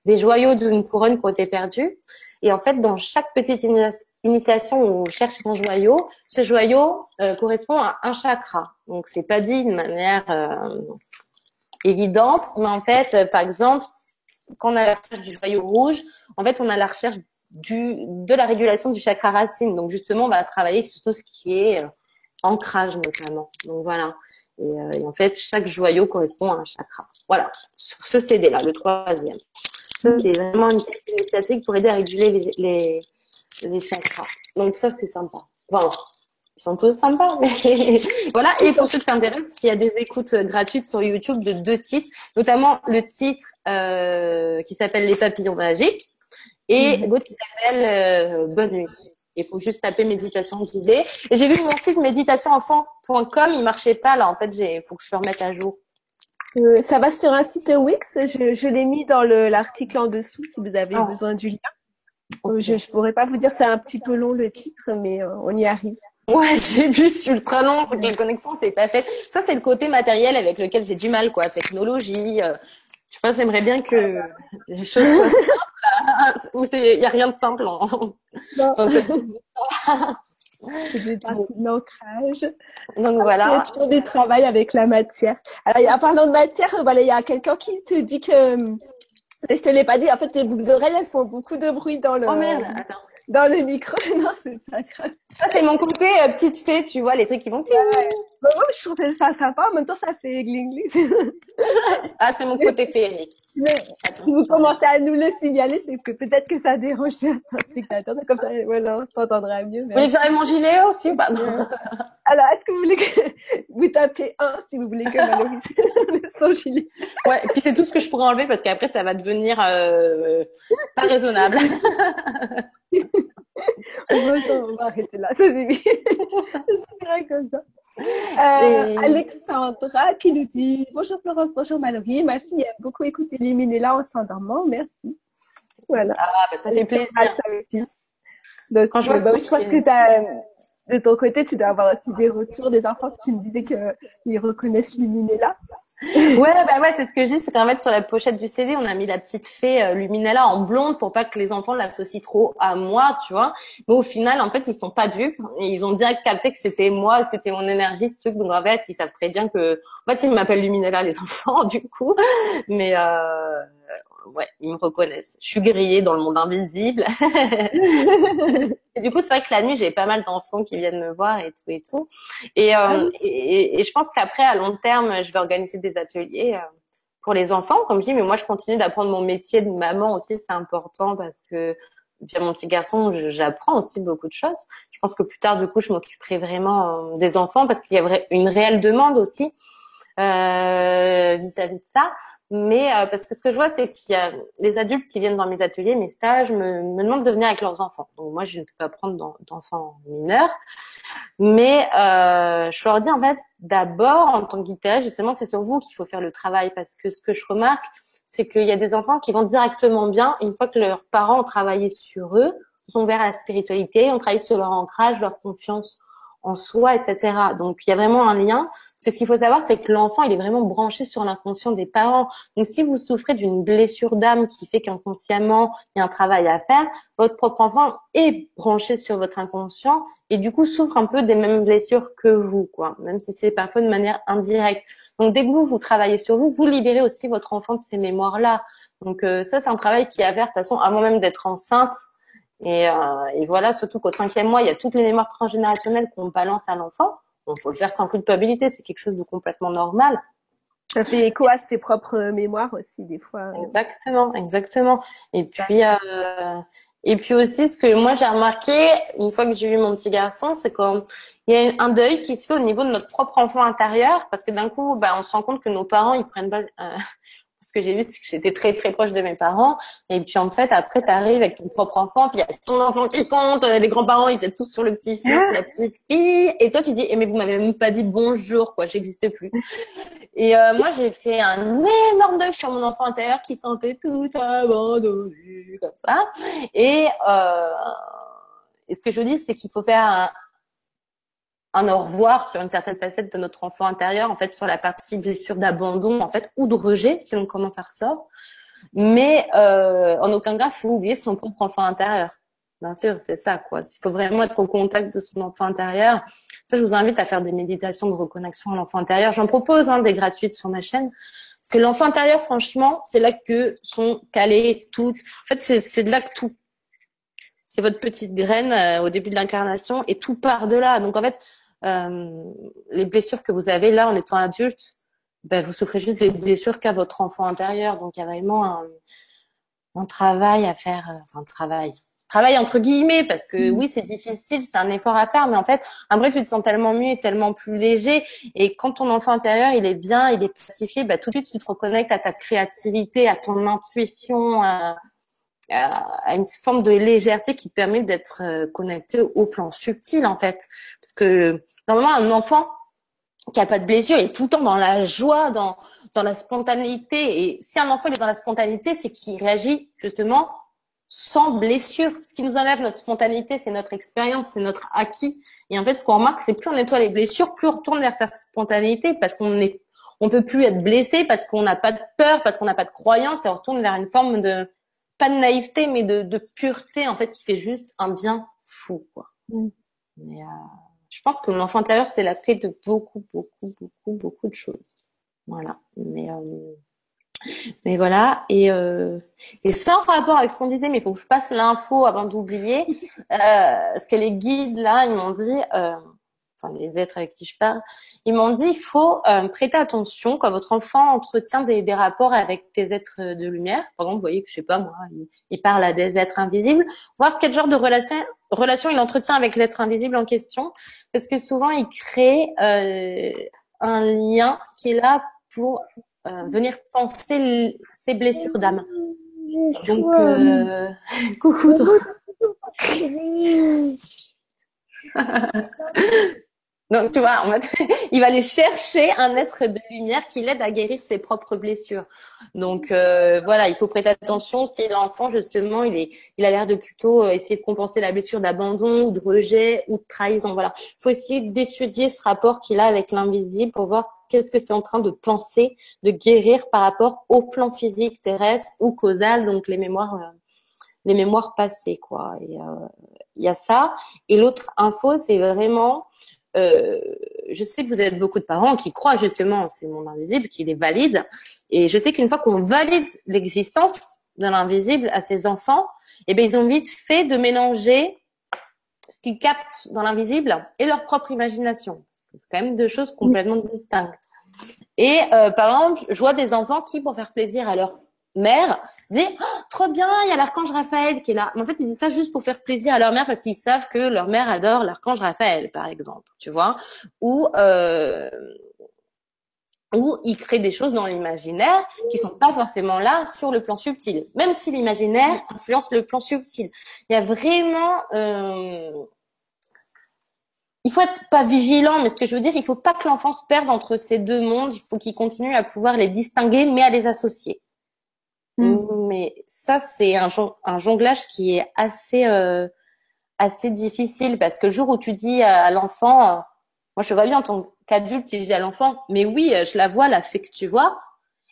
des joyaux d'une couronne qui ont été perdus. Et en fait, dans chaque petite initiation où on cherche un joyau, ce joyau euh, correspond à un chakra. Donc, c'est pas dit de manière euh, évidente, mais en fait, euh, par exemple, quand on a la recherche du joyau rouge, en fait, on a la recherche du, de la régulation du chakra racine. Donc, justement, on va travailler sur tout ce qui est ancrage notamment. Donc voilà. Euh, et, en fait, chaque joyau correspond à un chakra. Voilà, sur ce CD-là, le troisième. C'est vraiment une initiative pour aider à réguler les, les, les chakras. Donc ça, c'est sympa. Enfin, ils sont tous sympas. Mais voilà. Et pour ceux qui s'intéressent, il y a des écoutes gratuites sur YouTube de deux titres, notamment le titre euh, qui s'appelle Les papillons magiques et mm-hmm. l'autre qui s'appelle euh, Bonne nuit. Il faut juste taper méditation guidée. Et j'ai vu mon site méditationenfant.com, il marchait pas là. En fait, il faut que je le remette à jour. Euh, ça va sur un site Wix. Je, je l'ai mis dans l'article en dessous si vous avez ah. besoin du lien. Euh, je, je pourrais pas vous dire, c'est un petit peu long le titre, mais euh, on y arrive. Ouais, j'ai vu, c'est ultra long, faut que la connexion c'est pas fait. Ça, c'est le côté matériel avec lequel j'ai du mal, quoi. Technologie. Euh, je sais pas, j'aimerais bien que les choses soient simples, il y a rien de simple en, non. parties d'ancrage. Donc voilà. Il y a toujours des travails avec la matière. Alors, en parlant de matière, voilà, il y a quelqu'un qui te dit que, je te l'ai pas dit, en fait, tes boucles d'oreilles, elles font beaucoup de bruit dans le. Oh merde, attends dans le micro. Non, c'est pas grave. Ça, c'est mon côté euh, petite fée, tu vois, les trucs qui vont. Ouais. Bah, moi, je trouvais ça sympa. En même temps, ça fait gling gling. ah, c'est mon côté féerique. Mais si vous commencez à nous le signaler, c'est que peut-être que ça dérange certains spectateurs. Comme ça, voilà, on s'entendra mieux. Vous voulez que j'arrive mon gilet aussi ou pas? Alors, est-ce que vous voulez que vous tapez un si vous voulez que Valérie son gilet Ouais, et puis c'est tout ce que je pourrais enlever parce qu'après, ça va devenir euh, pas raisonnable on, va, arrêter là, ça suffit. c'est comme ça. Euh, Alexandra qui nous dit Bonjour Florence, bonjour Mallory. Ma fille aime beaucoup écouter là en s'endormant. Merci. Voilà. Ah, bah, ça fait plaisir. Donc, Quand je, bah, je pense que as, de ton côté, tu dois avoir aussi des retours des enfants. Tu me disais qu'ils reconnaissent là ouais, bah ouais, c'est ce que je dis, c'est qu'en fait sur la pochette du CD, on a mis la petite fée euh, Luminella en blonde pour pas que les enfants l'associent trop à moi, tu vois. Mais au final, en fait, ils sont pas dupes ils ont direct capté que c'était moi, que c'était mon énergie, ce truc. Donc en fait, ils savent très bien que, en fait, ils m'appellent Luminella les enfants, du coup. Mais euh, ouais, ils me reconnaissent. Je suis grillée dans le monde invisible. et du coup, c'est vrai que la nuit, j'ai pas mal d'enfants qui viennent me voir et tout et tout. Et, euh, ah et, et, je pense qu'après, à long terme, je vais organiser des ateliers euh, pour les enfants, comme je dis. Mais moi, je continue d'apprendre mon métier de maman aussi. C'est important parce que via mon petit garçon, j'apprends aussi beaucoup de choses. Je pense que plus tard, du coup, je m'occuperai vraiment euh, des enfants parce qu'il y a une réelle demande aussi vis-à-vis -vis de ça. Mais euh, parce que ce que je vois, c'est qu'il y a les adultes qui viennent dans mes ateliers, mes stages, me, me demandent de venir avec leurs enfants. Donc moi, je ne peux pas prendre d'enfants mineurs. Mais euh, je leur dis en fait, d'abord, en tant que justement, c'est sur vous qu'il faut faire le travail. Parce que ce que je remarque, c'est qu'il y a des enfants qui vont directement bien une fois que leurs parents ont travaillé sur eux, sont ouverts à la spiritualité, on travaille sur leur ancrage, leur confiance en soi, etc. Donc il y a vraiment un lien. Parce que ce qu'il faut savoir, c'est que l'enfant, il est vraiment branché sur l'inconscient des parents. Donc si vous souffrez d'une blessure d'âme qui fait qu'inconsciemment, il y a un travail à faire, votre propre enfant est branché sur votre inconscient et du coup souffre un peu des mêmes blessures que vous, quoi. Même si c'est parfois de manière indirecte. Donc dès que vous, vous travaillez sur vous, vous libérez aussi votre enfant de ces mémoires-là. Donc euh, ça, c'est un travail qui est à faire de toute façon avant même d'être enceinte. Et, euh, et, voilà, surtout qu'au cinquième mois, il y a toutes les mémoires transgénérationnelles qu'on balance à l'enfant. Il faut le faire sans culpabilité, c'est quelque chose de complètement normal. Ça fait écho à ses propres mémoires aussi, des fois. Exactement, exactement. Et puis, euh, et puis aussi, ce que moi j'ai remarqué, une fois que j'ai eu mon petit garçon, c'est qu'il y a un deuil qui se fait au niveau de notre propre enfant intérieur, parce que d'un coup, bah, on se rend compte que nos parents, ils prennent pas, euh, ce que j'ai vu, c'est que j'étais très très proche de mes parents. Et puis en fait, après, tu arrives avec ton propre enfant, puis il y a ton enfant qui compte, les grands-parents, ils sont tous sur le petit-fils, la petite fille. Et toi, tu dis, eh, mais vous m'avez même pas dit bonjour, quoi, j'existe plus. Et euh, moi, j'ai fait un énorme deuil sur mon enfant intérieur qui sentait tout abandonné, comme ça. Et, euh, et ce que je dis, c'est qu'il faut faire un, un au revoir sur une certaine facette de notre enfant intérieur, en fait, sur la partie blessure d'abandon, en fait, ou de rejet, si on commence à ressort. Mais euh, en aucun cas, faut oublier son propre enfant intérieur. Bien sûr, c'est ça, quoi. Il faut vraiment être au contact de son enfant intérieur. Ça, je vous invite à faire des méditations de reconnexion à l'enfant intérieur. J'en propose hein, des gratuites sur ma chaîne. Parce que l'enfant intérieur, franchement, c'est là que sont calées toutes. En fait, c'est de là que tout. C'est votre petite graine euh, au début de l'incarnation et tout part de là. Donc en fait, les blessures que vous avez là en étant adulte, ben, vous souffrez juste des blessures qu'a votre enfant intérieur. Donc il y a vraiment un, un travail à faire, euh, enfin un travail, travail entre guillemets, parce que mm. oui c'est difficile, c'est un effort à faire, mais en fait après tu te sens tellement mieux et tellement plus léger. Et quand ton enfant intérieur il est bien, il est pacifié, ben, tout de suite tu te reconnectes à ta créativité, à ton intuition, à, à une forme de légèreté qui permet d'être euh, connecté au plan subtil en fait. Parce que normalement un enfant qui a pas de blessure est tout le temps dans la joie, dans dans la spontanéité. Et si un enfant est dans la spontanéité, c'est qu'il réagit justement sans blessure. Ce qui nous enlève notre spontanéité, c'est notre expérience, c'est notre acquis. Et en fait, ce qu'on remarque, c'est plus on nettoie les blessures, plus on retourne vers sa spontanéité parce qu'on est, on peut plus être blessé parce qu'on n'a pas de peur, parce qu'on n'a pas de croyance et on retourne vers une forme de, pas de naïveté, mais de, de, pureté, en fait, qui fait juste un bien fou, quoi. Mm. Mais, euh, je pense que l'enfant intérieur, c'est la clé de beaucoup, beaucoup, beaucoup, beaucoup de choses. Voilà. Mais, euh, mais voilà. Et, euh, et sans rapport avec ce qu'on disait, mais il faut que je passe l'info avant d'oublier. Euh, parce que les guides, là, ils m'ont dit, euh, enfin les êtres avec qui je parle, ils m'ont dit il faut euh, prêter attention quand votre enfant entretient des, des, rapports avec des êtres de lumière. Par exemple, vous voyez que je sais pas moi, il, parle à des êtres invisibles, voir quel genre de relation relation il entretient avec l'être invisible en question, parce que souvent il crée euh, un lien qui est là pour euh, venir penser ses blessures d'âme. Donc, euh... coucou. Donc, tu vois, en fait, il va aller chercher un être de lumière qui l'aide à guérir ses propres blessures. Donc, euh, voilà, il faut prêter attention si l'enfant, justement, il est, il a l'air de plutôt euh, essayer de compenser la blessure d'abandon ou de rejet ou de trahison. Voilà. Il faut essayer d'étudier ce rapport qu'il a avec l'invisible pour voir qu'est-ce que c'est en train de penser, de guérir par rapport au plan physique terrestre ou causal, donc les mémoires, euh, les mémoires passées, quoi. Et il y a ça. Et l'autre info, c'est vraiment euh, je sais que vous êtes beaucoup de parents qui croient justement c'est mon invisible, qu'il est valide. Et je sais qu'une fois qu'on valide l'existence de l'invisible à ses enfants, eh bien, ils ont vite fait de mélanger ce qu'ils captent dans l'invisible et leur propre imagination. C'est quand même deux choses complètement distinctes. Et euh, par exemple, je vois des enfants qui, pour faire plaisir à leur mère, dit oh, trop bien, il y a l'archange Raphaël qui est là. Mais en fait, ils disent ça juste pour faire plaisir à leur mère parce qu'ils savent que leur mère adore l'archange Raphaël, par exemple, tu vois. Ou euh, ou ils créent des choses dans l'imaginaire qui sont pas forcément là sur le plan subtil, même si l'imaginaire influence le plan subtil. Il y a vraiment euh, il faut être pas vigilant, mais ce que je veux dire, il faut pas que l'enfant se perde entre ces deux mondes. Il faut qu'il continue à pouvoir les distinguer, mais à les associer. Mais ça, c'est un, jonglage qui est assez, euh, assez difficile parce que le jour où tu dis à l'enfant, euh, moi je vois bien en tant qu'adulte, tu dis à l'enfant, mais oui, je la vois, la fait que tu vois.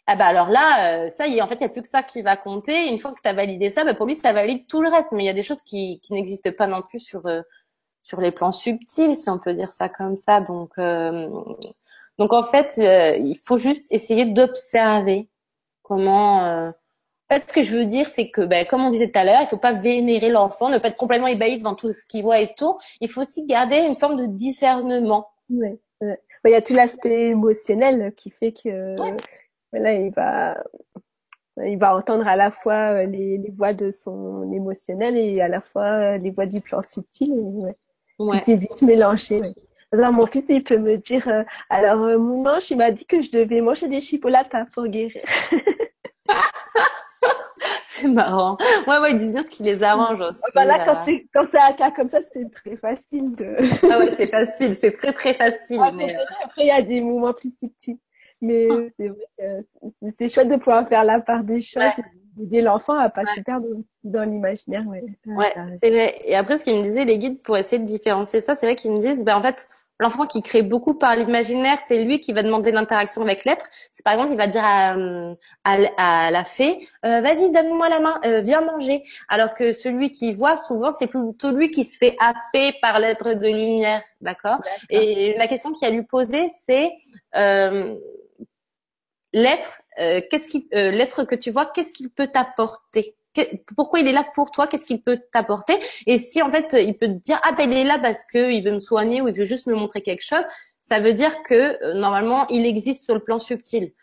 Ah bah alors là, ça y est, en fait, il n'y a plus que ça qui va compter. Une fois que tu as validé ça, bah pour lui, ça valide tout le reste. Mais il y a des choses qui, n'existent pas non plus sur sur les plans subtils, si on peut dire ça comme ça. Donc, euh, donc en fait, euh, il faut juste essayer d'observer comment. Euh... En fait, ce que je veux dire, c'est que, ben, comme on disait tout à l'heure, il faut pas vénérer l'enfant, ne pas être complètement ébahi devant tout ce qu'il voit et tout. Il faut aussi garder une forme de discernement. Ouais, Il y a tout l'aspect émotionnel qui fait que, voilà, il va, il va entendre à la fois les, les, voix de son émotionnel et à la fois les voix du plan subtil. Ouais. Ouais. Tout est vite mélangé. Alors, mon fils, il peut me dire, euh, alors, euh, mon ange, il m'a dit que je devais manger des chipolatas pour guérir. c'est marrant. Ouais, ouais, ils disent bien ce qui les arrange aussi. Voilà, quand c'est, quand c'est un cas comme ça, c'est très facile de. ah ouais, c'est facile, c'est très, très facile. mais... Euh, après, il y a des moments plus subtils. Mais ah. c'est vrai que c'est chouette de pouvoir faire la part des choses d'aider l'enfant à pas se perdre dans l'imaginaire. Ouais, ouais c'est vrai. Et après, ce qu'ils me disaient, les guides, pour essayer de différencier ça, c'est vrai qu'ils me disent, ben, en fait, l'enfant qui crée beaucoup par l'imaginaire, c'est lui qui va demander l'interaction avec l'être. C'est par exemple, il va dire à, à, la fée, euh, vas-y, donne-moi la main, euh, viens manger. Alors que celui qui voit, souvent, c'est plutôt lui qui se fait happer par l'être de lumière, d'accord? Et la question qu'il a lui poser, c'est euh, l'être, euh, qu'est-ce qui, euh, l'être que tu vois, qu'est-ce qu'il peut t'apporter? Pourquoi il est là pour toi? Qu'est-ce qu'il peut t'apporter? Et si en fait il peut te dire ah ben il est là parce que il veut me soigner ou il veut juste me montrer quelque chose, ça veut dire que euh, normalement il existe sur le plan subtil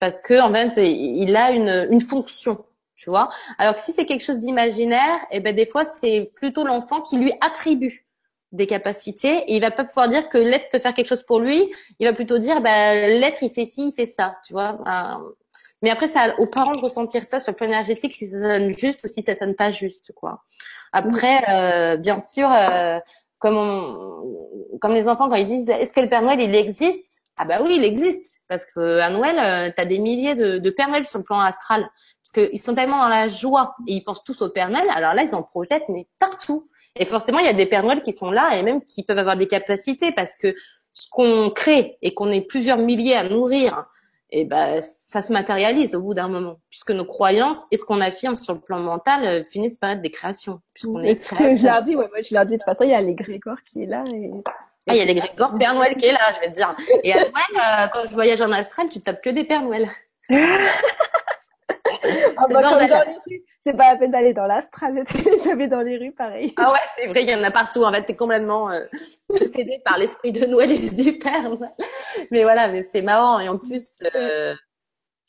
parce que en fait il a une, une fonction tu vois? Alors que si c'est quelque chose d'imaginaire, et eh ben des fois c'est plutôt l'enfant qui lui attribue des capacités il va pas pouvoir dire que l'être peut faire quelque chose pour lui. Il va plutôt dire bah l'être il fait ci, il fait ça, tu vois? Mais après c'est aux parents de ressentir ça sur le plan énergétique si ça sonne juste ou si ça sonne pas juste quoi. Après euh, bien sûr euh, comme comme les enfants quand ils disent est-ce que le Père Noël il existe? Ah bah oui, il existe parce que à Noël euh, tu as des milliers de, de Père Noël sur le plan astral parce qu'ils sont tellement dans la joie et ils pensent tous au Père Noël. Alors là ils en projettent mais partout. Et forcément, il y a des Pères Noël qui sont là et même qui peuvent avoir des capacités parce que ce qu'on crée et qu'on est plusieurs milliers à nourrir, et eh ben ça se matérialise au bout d'un moment, puisque nos croyances et ce qu'on affirme sur le plan mental euh, finissent par être des créations, puisqu'on est que je leur dis, ouais, moi je leur dis de toute façon, il y a les Grégor qui est là et ah, il y a les Grégor, Père Noël qui est là, je vais te dire. Et à Noël, euh, quand je voyage en astral, tu tapes que des Pères Noël. Ah bah, c'est pas la peine d'aller dans l'astral, les dans les rues, pareil. Ah ouais, c'est vrai, il y en a partout. En fait, t'es complètement euh, possédé par l'esprit de Noël et du Père. Mais voilà, mais c'est marrant. Et en plus, euh,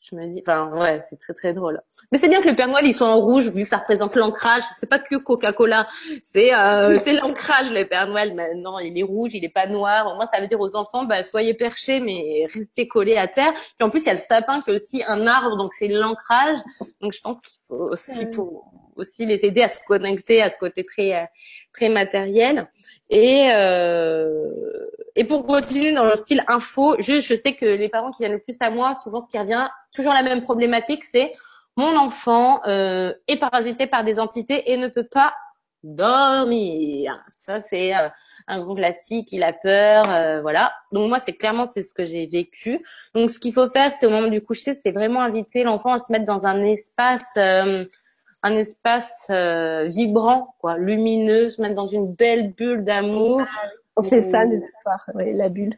je me dis, enfin, ouais, c'est très très drôle. Mais c'est bien que le Père Noël il soit en rouge vu que ça représente l'ancrage. C'est pas que Coca-Cola, c'est euh, c'est l'ancrage le Père Noël. Maintenant, il est rouge, il est pas noir. Au moins, ça veut dire aux enfants, bah soyez perchés mais restez collés à terre. Puis en plus, il y a le sapin qui est aussi un arbre, donc c'est l'ancrage. Donc je pense qu'il faut aussi, faut aussi les aider à se connecter à ce côté très très matériel. Et euh, et pour continuer dans le style info, je, je sais que les parents qui viennent le plus à moi, souvent ce qui revient, toujours la même problématique, c'est mon enfant euh, est parasité par des entités et ne peut pas dormir. Ça c'est euh, un grand classique, il a peur, euh, voilà. Donc moi c'est clairement c'est ce que j'ai vécu. Donc ce qu'il faut faire, c'est au moment du coucher, c'est vraiment inviter l'enfant à se mettre dans un espace euh, un espace vibrant, quoi, lumineux, se mettre dans une belle bulle d'amour. On fait ça le soir, ouais, la bulle.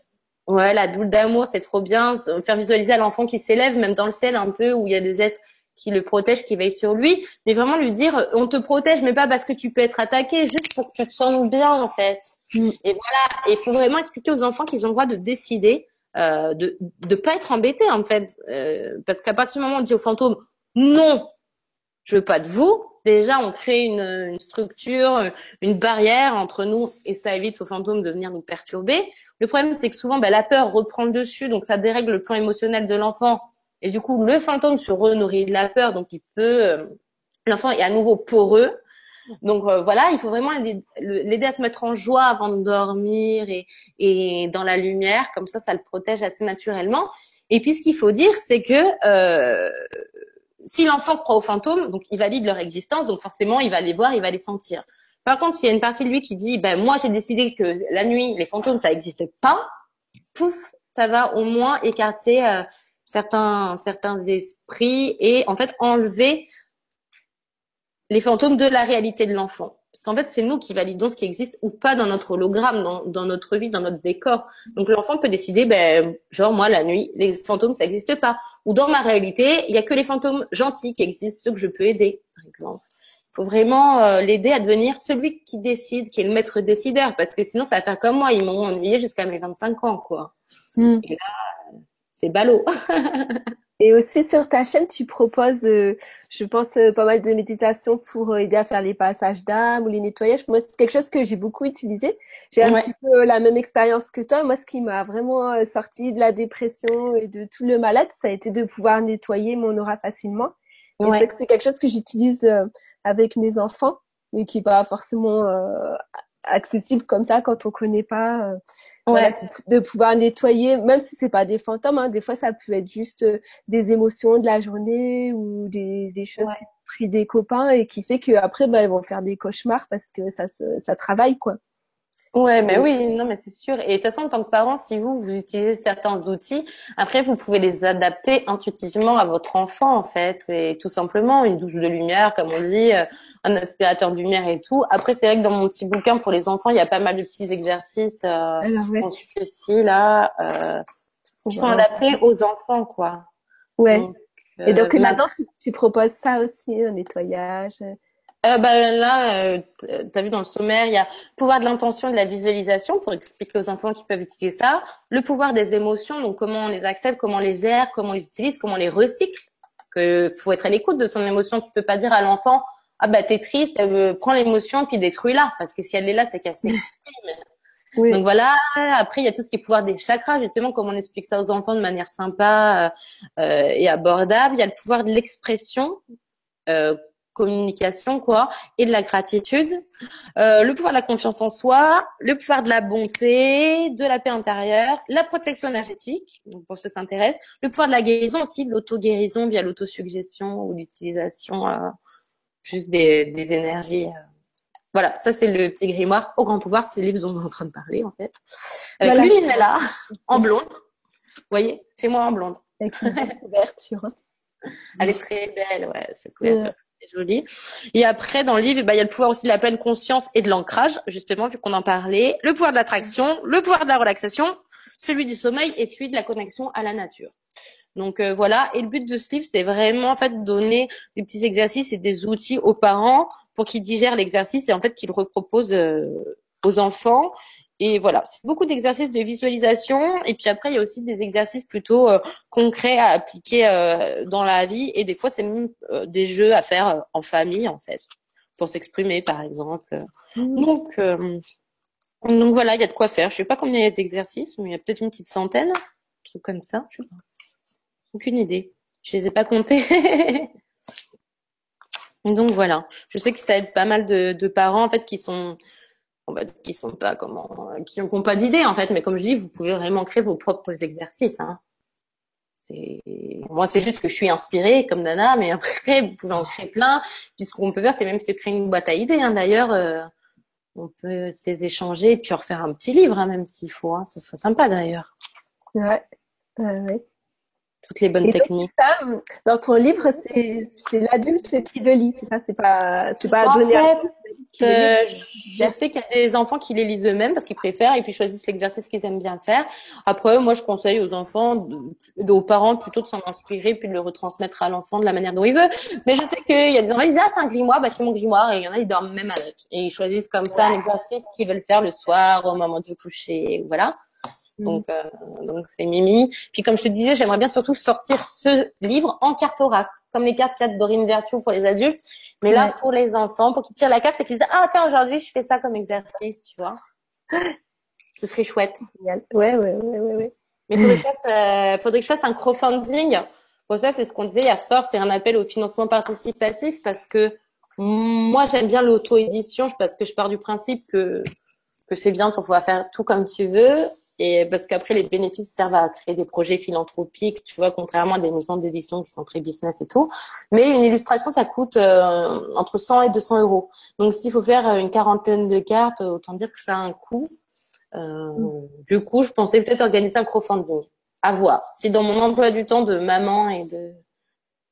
Ouais, la bulle d'amour, c'est trop bien. Faire visualiser à l'enfant qui s'élève, même dans le ciel un peu, où il y a des êtres qui le protègent, qui veillent sur lui. Mais vraiment lui dire, on te protège, mais pas parce que tu peux être attaqué, juste pour que tu te sentes bien, en fait. Mm. Et voilà. Et il faut vraiment expliquer aux enfants qu'ils ont le droit de décider, euh, de de pas être embêtés, en fait. Euh, parce qu'à partir du moment où on dit au fantôme, non, je veux pas de vous, déjà on crée une, une, structure, une barrière entre nous et ça évite aux fantômes de venir nous perturber. Le problème c'est que souvent bah, la peur reprend dessus, donc ça dérègle le plan émotionnel de l'enfant et du coup le fantôme se renourrit de la peur, donc il peut, euh, l'enfant est à nouveau poreux. Donc euh, voilà, il faut vraiment l'aider à se mettre en joie avant de dormir et, et dans la lumière, comme ça ça le protège assez naturellement. Et puis ce qu'il faut dire, c'est que euh, si l'enfant croit aux fantômes, donc il valide leur existence, donc forcément il va les voir, il va les sentir. Par contre, s'il y a une partie de lui qui dit, ben moi j'ai décidé que la nuit, les fantômes, ça n'existe pas, pouf, ça va au moins écarter euh, certains certains esprits et en fait enlever les fantômes de la réalité de l'enfant. Parce qu'en fait, c'est nous qui validons ce qui existe ou pas dans notre hologramme, dans, dans notre vie, dans notre décor. Donc l'enfant peut décider, ben, genre moi la nuit, les fantômes ça n'existe pas. Ou dans ma réalité, il y a que les fantômes gentils qui existent, ceux que je peux aider, par exemple. Il faut vraiment euh, l'aider à devenir celui qui décide, qui est le maître décideur, parce que sinon ça va faire comme moi, ils m'ont ennuyé jusqu'à mes 25 ans, quoi. Hmm. Et là, c'est ballot. Et aussi sur ta chaîne, tu proposes, euh, je pense, euh, pas mal de méditations pour euh, aider à faire les passages d'âme ou les nettoyages. Moi, c'est quelque chose que j'ai beaucoup utilisé. J'ai un petit peu la même expérience que toi. Moi, ce qui m'a vraiment sorti de la dépression et de tout le malade, ça a été de pouvoir nettoyer mon aura facilement. Et c'est quelque chose que j'utilise avec mes enfants, mais qui pas forcément accessible comme ça quand on connaît pas Ouais. de, pouvoir nettoyer, même si c'est pas des fantômes, hein, des fois ça peut être juste euh, des émotions de la journée ou des, des choses qui ont pris des copains et qui fait qu'après bah, ils vont faire des cauchemars parce que ça, ça travaille quoi. Ouais, mais oui, non, mais c'est sûr. Et de toute façon, en tant que parent, si vous, vous utilisez certains outils, après, vous pouvez les adapter intuitivement à votre enfant, en fait. Et tout simplement, une douche de lumière, comme on dit, euh, un aspirateur de lumière et tout. Après, c'est vrai que dans mon petit bouquin pour les enfants, il y a pas mal de petits exercices, euh, ici, là, euh, qui sont adaptés aux enfants, quoi. Ouais. et donc, euh, maintenant, tu, tu proposes ça aussi, un nettoyage euh, bah, là, euh, tu as vu dans le sommaire, il y a pouvoir de l'intention et de la visualisation pour expliquer aux enfants qui peuvent utiliser ça. Le pouvoir des émotions, donc comment on les accepte, comment on les gère, comment on les utilise, comment on les recycle. Parce que faut être à l'écoute de son émotion. Tu peux pas dire à l'enfant, ah bah t'es triste, euh, prends l'émotion puis détruis-la. Parce que si elle est là, c'est qu'elle s'exprime. Oui. Donc voilà. Après, il y a tout ce qui est pouvoir des chakras, justement, comment on explique ça aux enfants de manière sympa euh, et abordable. Il y a le pouvoir de l'expression. Euh, communication quoi et de la gratitude euh, le pouvoir de la confiance en soi le pouvoir de la bonté de la paix intérieure la protection énergétique pour ceux qui s'intéressent le pouvoir de la guérison aussi l'auto-guérison via l'autosuggestion ou l'utilisation euh, juste des, des énergies euh. voilà ça c'est le petit grimoire au grand pouvoir c'est le livre dont on est en train de parler en fait avec voilà. là en blonde vous voyez c'est moi en blonde avec une couverture elle est très belle ouais cette couverture joli. Et après, dans le livre, bah, il y a le pouvoir aussi de la pleine conscience et de l'ancrage, justement, vu qu'on en parlait. Le pouvoir de l'attraction, le pouvoir de la relaxation, celui du sommeil et celui de la connexion à la nature. Donc euh, voilà, et le but de ce livre, c'est vraiment en fait de donner des petits exercices et des outils aux parents pour qu'ils digèrent l'exercice et en fait qu'ils le reproposent euh, aux enfants et voilà, c'est beaucoup d'exercices de visualisation. Et puis après, il y a aussi des exercices plutôt euh, concrets à appliquer euh, dans la vie. Et des fois, c'est même euh, des jeux à faire en famille, en fait, pour s'exprimer, par exemple. Mmh. Donc, donc voilà, il y a de quoi faire. Je sais pas combien il y a d'exercices, mais il y a peut-être une petite centaine, un truc comme ça. Je sais pas. Aucune idée. Je les ai pas comptés. donc voilà. Je sais que ça aide pas mal de, de parents, en fait, qui sont qui sont pas comment, qui n'ont pas d'idée en fait. Mais comme je dis, vous pouvez vraiment créer vos propres exercices. Hein. Moi, c'est juste que je suis inspirée comme Nana, mais après, vous pouvez en créer plein. Puis ce qu'on peut faire, c'est même se créer une boîte à idées. Hein. D'ailleurs, euh, on peut se les échanger et puis refaire un petit livre, hein, même s'il faut. Hein. Ce serait sympa d'ailleurs. Ouais, ouais toutes les bonnes techniques. dans ton livre, c'est l'adulte qui le lit, c'est ça, c'est pas c'est pas donné euh, je sais qu'il y a des enfants qui les lisent eux-mêmes parce qu'ils préfèrent et puis choisissent l'exercice qu'ils aiment bien faire. Après, moi, je conseille aux enfants, aux parents plutôt de s'en inspirer puis de le retransmettre à l'enfant de la manière dont il veut. Mais je sais qu'il y a des enfants qui disent ah c'est un grimoire, bah c'est mon grimoire et il y en a ils dorment même avec et ils choisissent comme ça un exercice qu'ils veulent faire le soir au moment du coucher, voilà. Donc, euh, donc c'est Mimi. Puis comme je te disais, j'aimerais bien surtout sortir ce livre en carte oracle, comme les cartes 4 Dorine Vertu pour les adultes, mais là pour les enfants, pour qu'ils tirent la carte et qu'ils disent ah tiens aujourd'hui je fais ça comme exercice, tu vois. Ce serait chouette. Ouais ouais ouais ouais ouais. Mais faudrait que je fasse, euh, faudrait que je fasse un crowdfunding. Pour ça, c'est ce qu'on disait hier soir, faire un appel au financement participatif parce que moi j'aime bien l'auto-édition parce que je pars du principe que que c'est bien pour pouvoir faire tout comme tu veux Et parce qu'après, les bénéfices servent à créer des projets philanthropiques, tu vois, contrairement à des maisons d'édition qui sont très business et tout. Mais une illustration, ça coûte euh, entre 100 et 200 euros. Donc, s'il faut faire une quarantaine de cartes, autant dire que ça a un coût. Euh, du coup, je pensais peut-être organiser un crowdfunding. À voir. Si dans mon emploi du temps de maman et de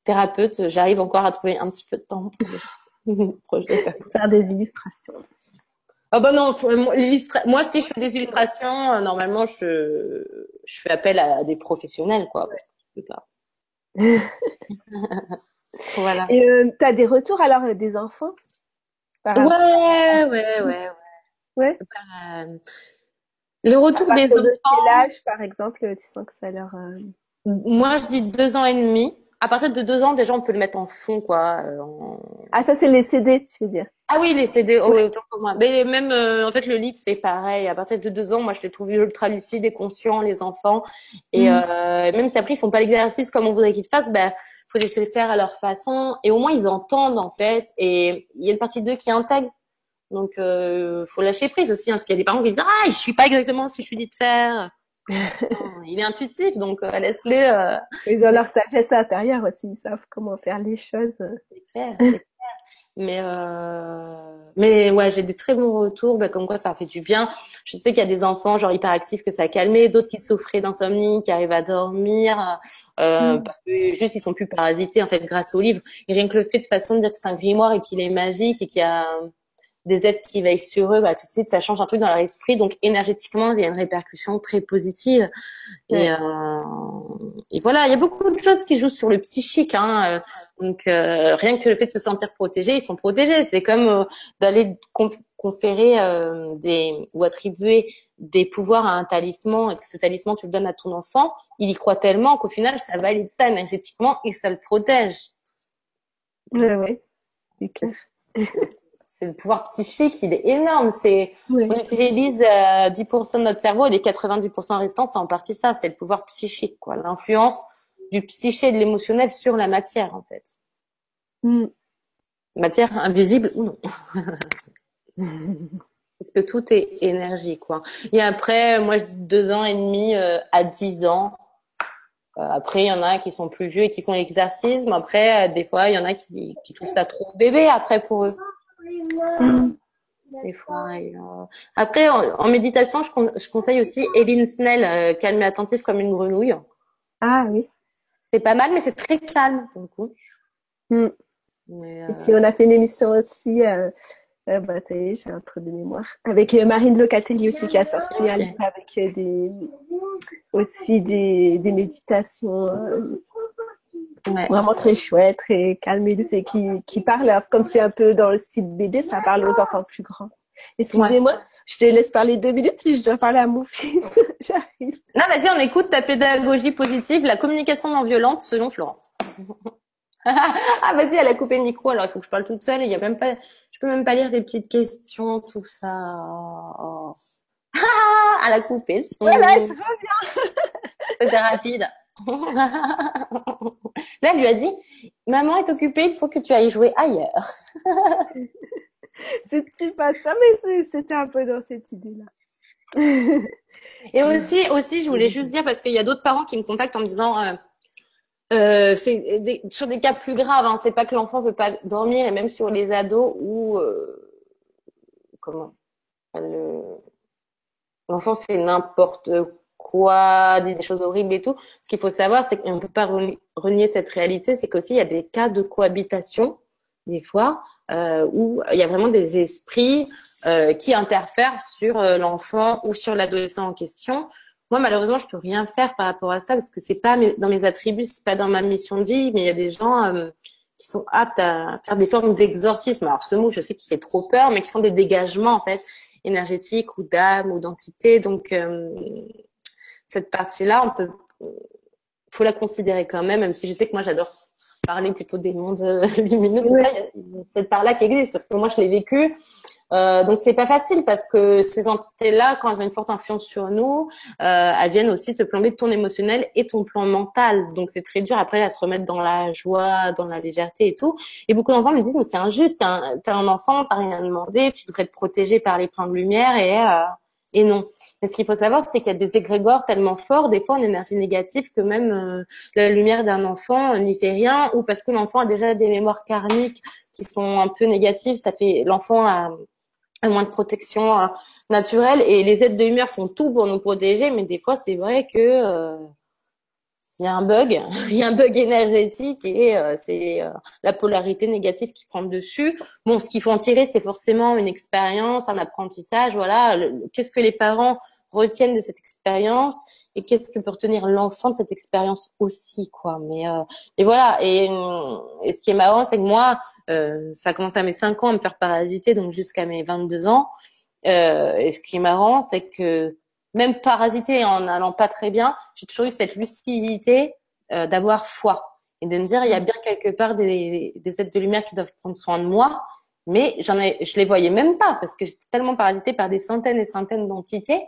thérapeute, j'arrive encore à trouver un petit peu de temps pour faire des illustrations. Ah bah non, moi si je fais des illustrations, euh, normalement je je fais appel à des professionnels quoi. voilà. Et euh, t'as des retours alors euh, des enfants Ouais, ouais, ouais, ouais. Ouais. Bah, le retour des enfants. Quel âge, par exemple, tu sens que ça leur. Moi, je dis deux ans et demi. À partir de deux ans, déjà, on peut le mettre en fond, quoi. Ah, ça, c'est les CD, tu veux dire? Ah oui, les CD, oh, oui, autant pour moi. Mais même, euh, en fait, le livre, c'est pareil. À partir de deux ans, moi, je les trouve ultra lucides et conscients, les enfants. Et mm. euh, même si après, ils font pas l'exercice comme on voudrait qu'ils fassent, ben, faut les laisser faire à leur façon. Et au moins, ils entendent, en fait. Et il y a une partie d'eux qui intègre. Donc, euh, faut lâcher prise aussi. Hein, parce qu'il y a des parents qui disent, ah, je suis pas exactement ce que je suis dit de faire. Il est intuitif, donc euh, laisse-les. Euh... Ils ont leur sagesse intérieure aussi, ils savent comment faire les choses. C'est clair, c'est clair. Mais euh... mais ouais, j'ai des très bons retours, bah, comme quoi ça fait du bien. Je sais qu'il y a des enfants genre hyperactifs que ça a calmé, d'autres qui souffraient d'insomnie, qui arrivent à dormir. Euh, mm. parce que juste ils sont plus parasités en fait grâce au livre et rien que le fait de façon de dire que c'est un grimoire et qu'il est magique et qu'il y a des êtres qui veillent sur eux, bah, tout de suite, ça change un truc dans leur esprit. Donc, énergétiquement, il y a une répercussion très positive. Et, euh, et voilà, il y a beaucoup de choses qui jouent sur le psychique. Hein. Donc, euh, rien que le fait de se sentir protégé, ils sont protégés. C'est comme euh, d'aller conférer euh, des ou attribuer des pouvoirs à un talisman et que ce talisman, tu le donnes à ton enfant. Il y croit tellement qu'au final, ça valide ça énergétiquement et ça le protège. Ouais, ouais. C'est clair. c'est le pouvoir psychique, il est énorme. C'est, on utilise 10% euh, de notre cerveau et les 90% restants, c'est en partie ça. C'est le pouvoir psychique, quoi. L'influence du psyché et de l'émotionnel sur la matière, en fait. Mm. Matière invisible ou non. Parce que tout est énergie, quoi. Et après, moi, je dis deux ans et demi euh, à dix ans. Euh, après, il y en a qui sont plus vieux et qui font l'exercice, mais après, des fois, il y en a qui, qui touchent ça trop bébé après pour eux. Des fois. Euh, Après, en, méditation, je, je, conseille aussi Eline Snell, euh, calme et attentif comme une grenouille. Ah oui. C'est pas mal, mais c'est très calme pour le coup. Mm. Et puis on a fait une émission aussi, euh, bah, j'ai un trou de mémoire, avec Marine Locatelli aussi qui a sorti un livre avec des, aussi des, des méditations Vraiment très chouette, très calme et douce et qui, qui parle, comme c'est un peu dans le style BD, ça parle aux enfants plus grands. Excusez-moi, je te laisse parler deux minutes, je dois parler à mon fils. J'arrive. Non, vas-y, on écoute ta pédagogie positive, la communication non violente selon Florence. ah, vas-y, elle a coupé le micro, alors il faut que je parle toute seule. Il y a même pas, je peux même pas lire des petites questions, tout ça. Oh. elle a coupé. Voilà, je reviens. C'était rapide. Là, elle lui a dit, maman est occupée, il faut que tu ailles jouer ailleurs. c'était pas ça, mais c'était un peu dans cette idée-là. Et aussi, aussi, je voulais juste dire parce qu'il y a d'autres parents qui me contactent en me disant, euh, euh, c'est sur des cas plus graves. Hein, c'est pas que l'enfant veut pas dormir, et même sur les ados où euh, comment l'enfant fait n'importe quoi, des, choses horribles et tout. Ce qu'il faut savoir, c'est qu'on ne peut pas renier cette réalité, c'est qu'aussi il y a des cas de cohabitation, des fois, euh, où il y a vraiment des esprits euh, qui interfèrent sur euh, l'enfant ou sur l'adolescent en question. Moi, malheureusement, je peux rien faire par rapport à ça parce que c'est pas dans mes attributs, c'est pas dans ma mission de vie, mais il y a des gens qui sont aptes à faire des formes d'exorcisme. Alors ce mot, je sais qu'il fait trop peur, mais qui font des dégagements en fait énergétiques ou d'âme ou d'entité. Donc cette partie-là, on peut, faut la considérer quand même, même si je sais que moi j'adore parler plutôt des mondes lumineux, tout ça, il y a cette part-là qui existe parce que moi je l'ai vécu. Euh, donc c'est pas facile parce que ces entités-là, quand elles ont une forte influence sur nous, euh, elles viennent aussi te plomber ton émotionnel et ton plan mental. Donc c'est très dur après à se remettre dans la joie, dans la légèreté et tout. Et beaucoup d'enfants me disent mais c'est injuste, t'es un, un enfant, t'as rien demandé, tu devrais te protéger par les plans de lumière et euh, et non. Mais ce qu'il faut savoir, c'est qu'il y a des égrégores tellement forts, des fois en énergie négative, que même euh, la lumière d'un enfant n'y fait rien, ou parce que l'enfant a déjà des mémoires karmiques qui sont un peu négatives, ça fait l'enfant a, moins de protection euh, naturelle, et les aides de lumière font tout pour nous protéger, mais des fois c'est vrai que euh, il y a un bug, il y a un bug énergétique et euh, c'est euh, la polarité négative qui prend le dessus. Bon, ce qu'il faut en tirer, c'est forcément une expérience, un apprentissage. Voilà, qu'est-ce que les parents retiennent de cette expérience et qu'est-ce que peut retenir l'enfant de cette expérience aussi, quoi. Mais euh, et voilà. Et, et, ce qui est marrant, c'est que moi, ça a commencé à mes 5 ans à me faire parasiter, donc jusqu'à mes 22 ans. et ce qui est marrant, c'est que même parasité en allant pas très bien, j'ai toujours eu cette lucidité euh, d'avoir foi et de me dire il y a bien quelque part des, des êtres de lumière qui doivent prendre soin de moi, mais j'en ai, je les voyais même pas parce que j'étais tellement parasité par des centaines et centaines d'entités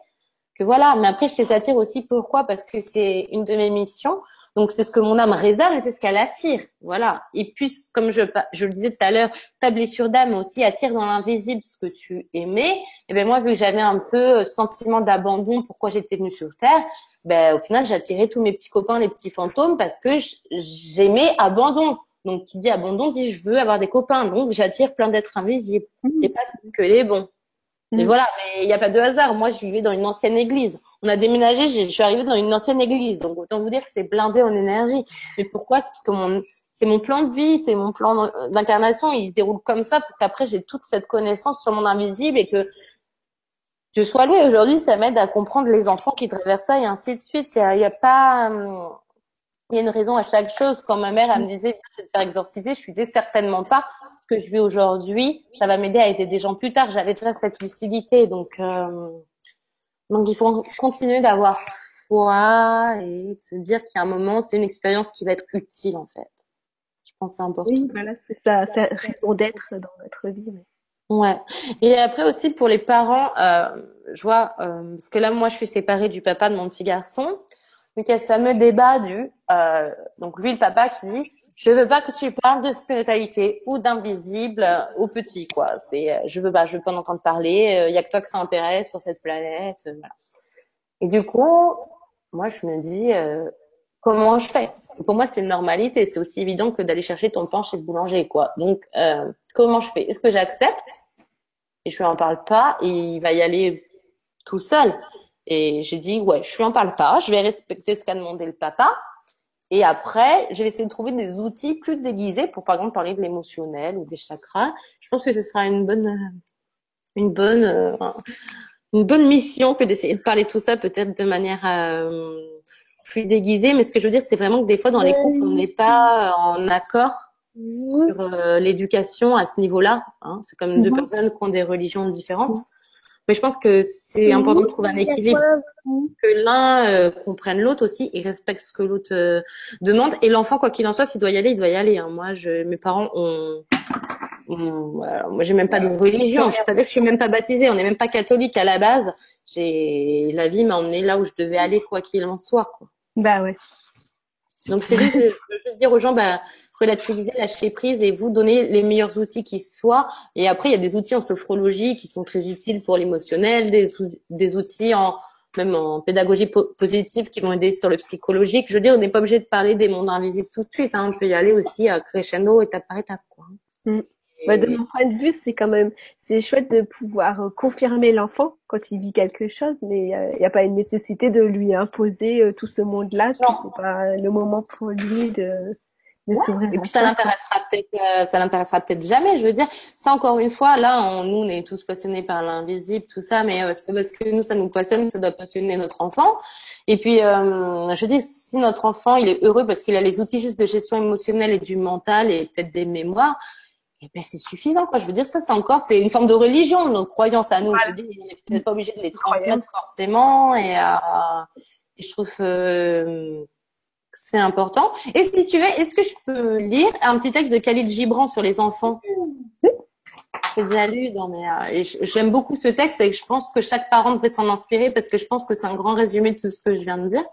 que voilà. Mais après, je les attire aussi. Pourquoi? Parce que c'est une de mes missions donc c'est ce que mon âme réserve et c'est ce qu'elle attire. Voilà. Et puis comme je, je le disais tout à l'heure, ta blessure d'âme aussi attire dans l'invisible ce que tu aimais. Et ben moi vu que j'avais un peu sentiment d'abandon, pourquoi j'étais venue sur terre, ben au final j'attirais tous mes petits copains, les petits fantômes parce que j'aimais abandon. Donc qui dit abandon dit je veux avoir des copains. Donc j'attire plein d'êtres invisibles mmh. et pas que les bons. Et mmh. voilà, mais il n'y a pas de hasard. Moi, je vivais dans une ancienne église. On a déménagé, je suis arrivée dans une ancienne église. Donc, autant vous dire que c'est blindé en énergie. Mais pourquoi? C'est parce que mon, c'est mon plan de vie, c'est mon plan d'incarnation. Il se déroule comme ça pour qu'après, j'ai toute cette connaissance sur mon invisible et que je sois louée. Aujourd'hui, ça m'aide à comprendre les enfants qui traversent ça et ainsi de suite. Il n'y a pas, il y a une raison à chaque chose. Quand ma mère, elle me disait, je vais te faire exorciser, je suis certainement pas que je vis aujourd'hui, ça va m'aider à aider des gens plus tard. J'avais déjà cette lucidité, donc euh, donc il faut continuer d'avoir foi et de se dire qu'il y a un moment, c'est une expérience qui va être utile en fait. Je pense que c'est important. Oui, voilà, c'est ça, ça raison d'être dans notre vie. Ouais. Et après aussi pour les parents, euh, je vois euh, parce que là moi je suis séparée du papa de mon petit garçon. Donc il y a ce fameux débat du euh, donc lui le papa qui dit je veux pas que tu parles de spiritualité ou d'invisible ou petit quoi. C'est je veux pas, je veux pas en entendre parler. Il y a que toi que ça intéresse sur cette planète. Voilà. Et du coup, moi je me dis euh, comment je fais? Parce que pour moi c'est une normalité. C'est aussi évident que d'aller chercher ton pain chez le boulanger quoi. Donc euh, comment je fais? Est-ce que j'accepte? Et je lui en parle pas et il va y aller tout seul Et j'ai dit ouais, je lui en parle pas. Je vais respecter ce qu'a demandé le papa. Et après, je vais essayer de trouver des outils plus déguisés pour, par exemple, parler de l'émotionnel ou des chakras. Je pense que ce sera une bonne, euh, une bonne, euh, une bonne mission que d'essayer de parler tout ça peut-être de manière euh, plus déguisée. Mais ce que je veux dire, c'est vraiment que des fois, dans les couples, on n'est pas en accord sur l'éducation à ce niveau-là. Hein. C'est comme deux mhm. personnes qui ont des religions différentes. Mais je pense que c'est important de trouver un équilibre, que l'un euh, comprenne l'autre aussi et respecte ce que l'autre euh, demande. Et l'enfant, quoi qu'il en soit, s'il doit y aller, il doit y aller. Hein. Moi, je, mes parents ont, moi, j'ai même pas de religion. C'est-à-dire que je suis même pas baptisée. On n'est même pas catholique à la base. J'ai, la vie m'a emmené là où je devais aller, quoi qu'il en soit. Quoi. Bah ouais. Donc c'est juste, je veux juste dire aux gens, bah, relativiser, lâcher prise et vous donner les meilleurs outils qui soient. Et après, il y a des outils en sophrologie qui sont très utiles pour l'émotionnel, des, des outils en même en pédagogie positive qui vont aider sur le psychologique. Je veux dire, on n'est pas obligé de parler des mondes invisibles tout de suite. Hein. On peut y aller aussi à crescendo, étape par étape. Quoi. Mm. De mon point de vue, c'est quand même c'est chouette de pouvoir euh, confirmer l'enfant quand il vit quelque chose, mais il n'y a pas une nécessité de lui imposer euh, tout ce monde-là. C'est pas le moment pour lui de et puis ça l'intéressera peut-être, euh, ça l'intéressera peut-être jamais. Je veux dire, ça encore une fois, là, on, nous, on est tous passionnés par l'invisible, tout ça, mais euh, parce que nous, ça nous passionne, ça doit passionner notre enfant. Et puis, euh, je veux dire, si notre enfant, il est heureux parce qu'il a les outils juste de gestion émotionnelle et du mental et peut-être des mémoires, eh ben c'est suffisant, quoi. Je veux dire, ça, c'est encore, c'est une forme de religion, nos croyances à nous. Je veux dire, on n'est peut-être pas obligé de les transmettre forcément, et, et je trouve c'est important. Et si tu veux, est-ce que je peux lire un petit texte de Khalil Gibran sur les enfants? Mes, euh, j'aime beaucoup ce texte et je pense que chaque parent devrait s'en inspirer parce que je pense que c'est un grand résumé de tout ce que je viens de dire.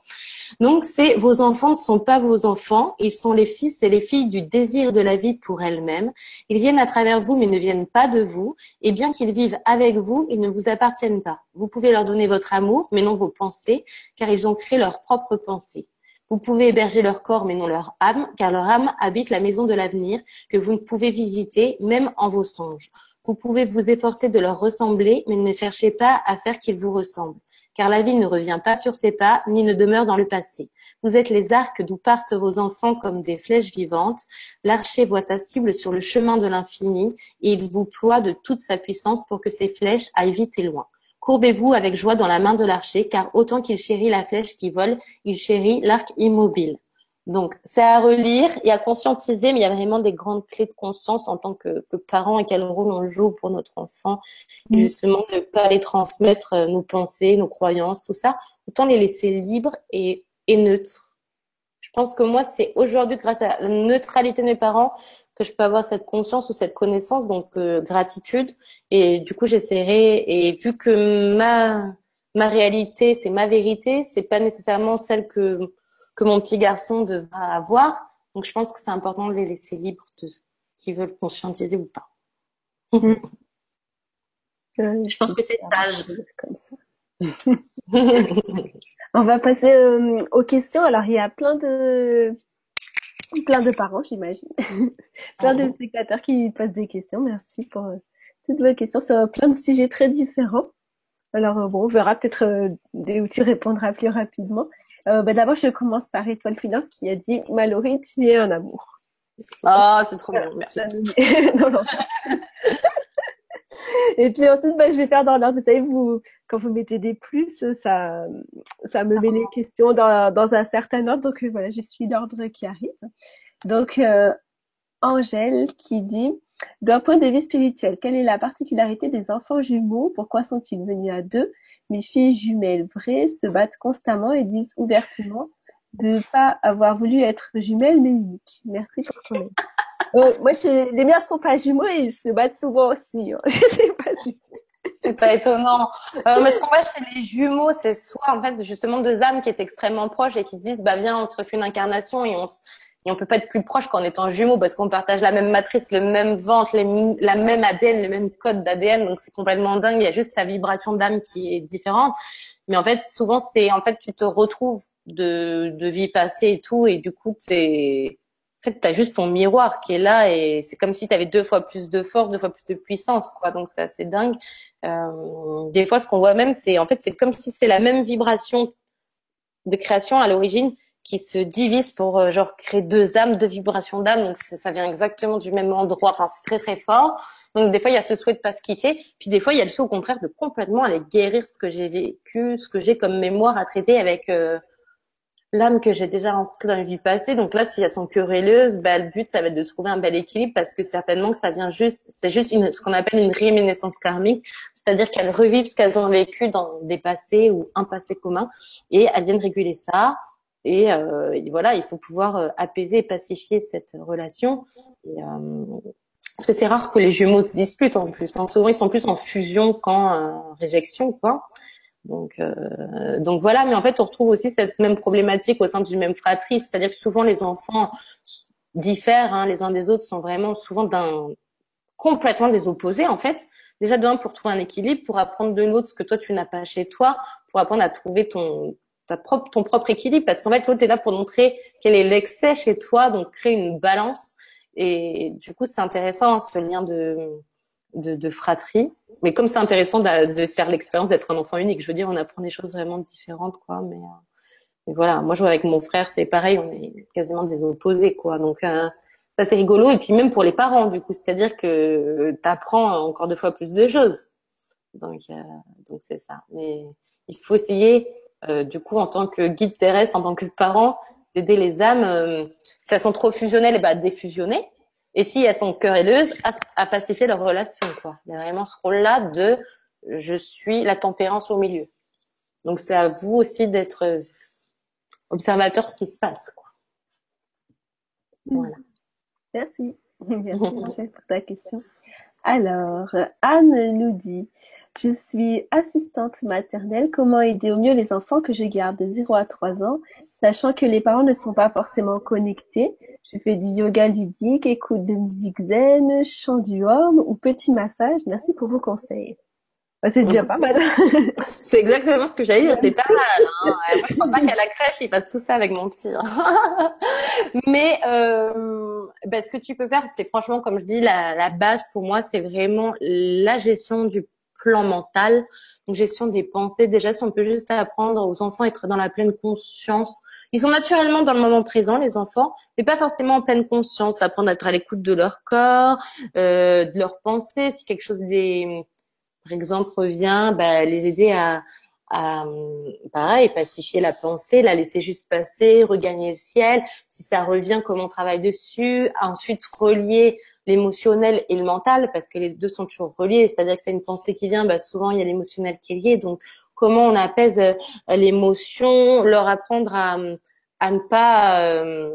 Donc, c'est vos enfants ne sont pas vos enfants, ils sont les fils et les filles du désir de la vie pour elles-mêmes. Ils viennent à travers vous, mais ne viennent pas de vous. Et bien qu'ils vivent avec vous, ils ne vous appartiennent pas. Vous pouvez leur donner votre amour, mais non vos pensées, car ils ont créé leurs propres pensées. Vous pouvez héberger leur corps, mais non leur âme, car leur âme habite la maison de l'avenir, que vous ne pouvez visiter, même en vos songes. Vous pouvez vous efforcer de leur ressembler, mais ne cherchez pas à faire qu'ils vous ressemblent car la vie ne revient pas sur ses pas, ni ne demeure dans le passé. Vous êtes les arcs d'où partent vos enfants comme des flèches vivantes. L'archer voit sa cible sur le chemin de l'infini, et il vous ploie de toute sa puissance pour que ces flèches aillent vite et loin. Courbez-vous avec joie dans la main de l'archer, car autant qu'il chérit la flèche qui vole, il chérit l'arc immobile. Donc, c'est à relire et à conscientiser, mais il y a vraiment des grandes clés de conscience en tant que, que parents et quel rôle on joue pour notre enfant. Mm. Justement, ne pas les transmettre euh, nos pensées, nos croyances, tout ça. Autant les laisser libres et, et neutres. Je pense que moi, c'est aujourd'hui, grâce à la neutralité de mes parents, que je peux avoir cette conscience ou cette connaissance, donc euh, gratitude. Et du coup, j'essaierai. Et vu que ma ma réalité, c'est ma vérité, c'est pas nécessairement celle que que mon petit garçon devra avoir. Donc, je pense que c'est important de les laisser libres de ce qu'ils veulent conscientiser ou pas. je pense que c'est sage. On va passer euh, aux questions. Alors, il y a plein de plein de parents, j'imagine. plein de spectateurs qui posent des questions. Merci pour euh, toutes vos questions sur plein de sujets très différents. Alors, euh, bon, on verra peut-être où tu répondras plus rapidement. Euh, bah, D'abord, je commence par Étoile Finance qui a dit Mallory, tu es un amour. Ah, c'est trop bien, merci. non, non. Et puis ensuite, bah, je vais faire dans l'ordre. Vous savez, vous, quand vous mettez des plus, ça, ça me met les questions dans, un certain ordre. Donc euh, voilà, je suis l'ordre qui arrive. Donc, euh, Angèle qui dit d'un point de vue spirituel, quelle est la particularité des enfants jumeaux? Pourquoi sont-ils venus à deux? Mes filles jumelles vraies se battent constamment et disent ouvertement de ne pas avoir voulu être jumelles mais uniques. Merci pour ton aide. Euh, moi, les miens sont pas jumeaux et ils se battent souvent aussi. Hein. Je pas C'est pas étonnant. Euh, mais ce qu'on voit chez les jumeaux, c'est soit en fait justement deux âmes qui étaient extrêmement proches et qui se disent bah viens on se refait une incarnation et on se et on peut pas être plus proche qu'en étant jumeaux parce qu'on partage la même matrice, le même ventre, la même ADN, le même code d'ADN. Donc c'est complètement dingue. Il y a juste ta vibration d'âme qui est différente. Mais en fait, souvent c'est en fait tu te retrouves de, de vie passée et tout, et du coup c'est en fait, tu as juste ton miroir qui est là et c'est comme si tu avais deux fois plus de force, deux fois plus de puissance, quoi. Donc c'est assez dingue. Euh, des fois, ce qu'on voit même, c'est en fait, c'est comme si c'est la même vibration de création à l'origine, qui se divisent pour euh, genre créer deux âmes, deux vibrations d'âme. Donc ça vient exactement du même endroit. Enfin, c'est très très fort. Donc des fois il y a ce souhait de pas se quitter, puis des fois il y a le souhait au contraire de complètement aller guérir ce que j'ai vécu, ce que j'ai comme mémoire à traiter avec euh, l'âme que j'ai déjà rencontrée dans une vie passée. Donc là, si elles sont querelleuses, bah, le but ça va être de trouver un bel équilibre parce que certainement que ça vient juste, c'est juste une, ce qu'on appelle une réminiscence karmique, c'est-à-dire qu'elles revivent ce qu'elles ont vécu dans des passés ou un passé commun et elles viennent réguler ça euh, et, voilà, il faut pouvoir euh, apaiser et pacifier cette relation. Euh, parce que c'est rare que les jumeaux se disputent en plus. Hein. Souvent, ils sont plus en fusion qu'en réjection, quoi. Donc, donc voilà. Mais en fait, on retrouve aussi cette même problématique au sein du même fratrie. C'est-à-dire que souvent, les enfants diffèrent hein, les uns des autres, sont vraiment souvent d'un complètement des opposés en fait. Déjà d'un pour trouver un équilibre, pour apprendre de l'autre ce que toi tu n'as pas chez toi, pour apprendre à trouver ton propre, ton propre équilibre parce qu'en fait l'autre est là pour montrer quel est l'excès chez toi, donc créer une balance. Et du coup, c'est intéressant hein, ce lien de, de, de, fratrie. Mais comme c'est intéressant de, de faire l'expérience d'être un enfant unique, je veux dire, on apprend des choses vraiment différentes, quoi. Mais, euh, mais voilà, moi je vois avec mon frère, c'est pareil, on est quasiment des opposés, quoi. Donc euh, ça c'est rigolo. Et puis même pour les parents, du coup, c'est-à-dire que tu apprends encore deux fois plus de choses. Donc euh, donc c'est ça. Mais il faut essayer euh, du coup, en tant que guide terrestre, en tant que parent, d'aider les âmes, euh, si elles sont trop fusionnelles, et eh ben, défusionner. Et si elles sont querelleuses, à, à pacifier leur relation. Quoi. Il y a vraiment ce rôle-là de je suis la tempérance au milieu. Donc c'est à vous aussi d'être observateur de ce qui se passe. Quoi. Voilà. Merci. Merci pour ta question. Alors, Anne nous dit, je suis assistante maternelle. Comment aider au mieux les enfants que je garde de 0 à 3 ans, sachant que les parents ne sont pas forcément connectés? Je fais du yoga ludique, écoute de musique zen, chant du homme ou petit massage. Merci pour vos conseils. C'est déjà pas mal. c'est exactement ce que j'allais dire, c'est pas mal. Hein. Moi, je crois pas qu'à la crèche, ils fassent tout ça avec mon petit. Hein. Mais euh, ben, ce que tu peux faire, c'est franchement, comme je dis, la, la base pour moi, c'est vraiment la gestion du plan mental, donc gestion des pensées. Déjà, si on peut juste apprendre aux enfants à être dans la pleine conscience. Ils sont naturellement dans le moment présent, les enfants, mais pas forcément en pleine conscience. Apprendre à être à l'écoute de leur corps, euh, de leurs pensées. Si quelque chose des par exemple, revient, bah, les aider à, à, pareil, pacifier la pensée, la laisser juste passer, regagner le ciel. Si ça revient, comment on travaille dessus. Ensuite, relier l'émotionnel et le mental, parce que les deux sont toujours reliés. C'est-à-dire que c'est une pensée qui vient, bah, souvent il y a l'émotionnel qui est lié. Donc, comment on apaise euh, l'émotion, leur apprendre à, à ne pas euh,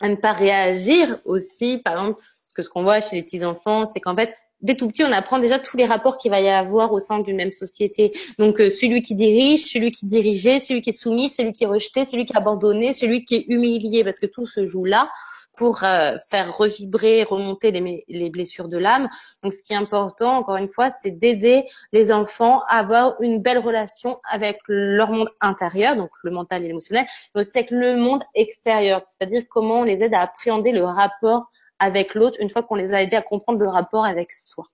à ne pas réagir aussi. Par exemple, parce que ce qu'on voit chez les petits enfants, c'est qu'en fait dès tout petit, on apprend déjà tous les rapports qu'il va y avoir au sein d'une même société. Donc, euh, celui qui dirige, celui qui dirigé, celui qui est soumis, celui qui est rejeté, celui qui est abandonné, celui qui est humilié, parce que tout se joue là pour euh, faire revibrer, remonter les, les blessures de l'âme. Donc, ce qui est important, encore une fois, c'est d'aider les enfants à avoir une belle relation avec leur monde intérieur, donc le mental et l'émotionnel, mais aussi avec le monde extérieur, c'est-à-dire comment on les aide à appréhender le rapport avec l'autre une fois qu'on les a aidés à comprendre le rapport avec soi.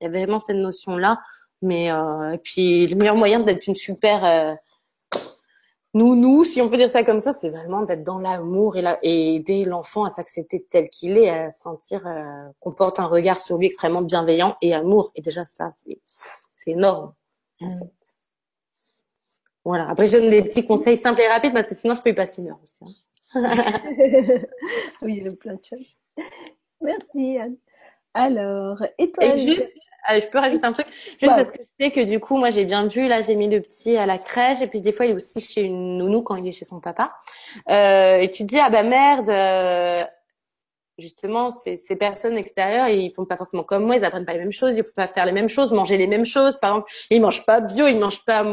Il y a vraiment cette notion-là. Mais euh, et puis le meilleur moyen d'être une super euh, nous, si on peut dire ça comme ça, c'est vraiment d'être dans l'amour et, et aider l'enfant à s'accepter tel qu'il est, à sentir euh, qu'on porte un regard sur lui extrêmement bienveillant et amour. Et déjà ça, c'est énorme. Mm. Voilà. Après, je donne des petits conseils simples et rapides parce que sinon, je peux y passer une heure aussi. Hein. oui, il y a plein de choses. Merci Anne. Alors, et toi Et juste, je peux rajouter un truc, juste parce que je sais que du coup, moi j'ai bien vu, là j'ai mis le petit à la crèche et puis des fois il est aussi chez une nounou quand il est chez son papa. Euh, et tu te dis ah bah merde, euh, justement ces, ces personnes extérieures ils font pas forcément comme moi, ils apprennent pas les mêmes choses, il faut pas faire les mêmes choses, manger les mêmes choses. Par exemple, ils mangent pas bio, ils mangent pas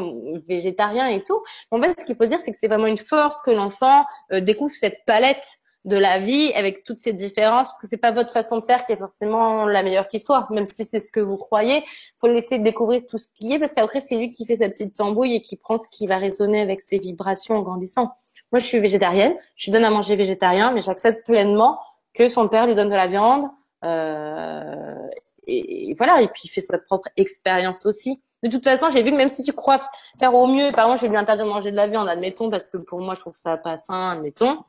végétarien et tout. En fait, ce qu'il faut dire c'est que c'est vraiment une force que l'enfant euh, découvre cette palette de la vie avec toutes ces différences parce que c'est pas votre façon de faire qui est forcément la meilleure qui soit même si c'est ce que vous croyez faut laisser découvrir tout ce qui est parce qu'après c'est lui qui fait sa petite tambouille et qui prend ce qui va résonner avec ses vibrations en grandissant moi je suis végétarienne je donne à manger végétarien mais j'accepte pleinement que son père lui donne de la viande euh, et, voilà et puis il fait sa propre expérience aussi de toute façon, j'ai vu que même si tu crois faire au mieux, par exemple, je vais lui interdire de manger de la viande, admettons, parce que pour moi, je trouve ça pas sain, admettons.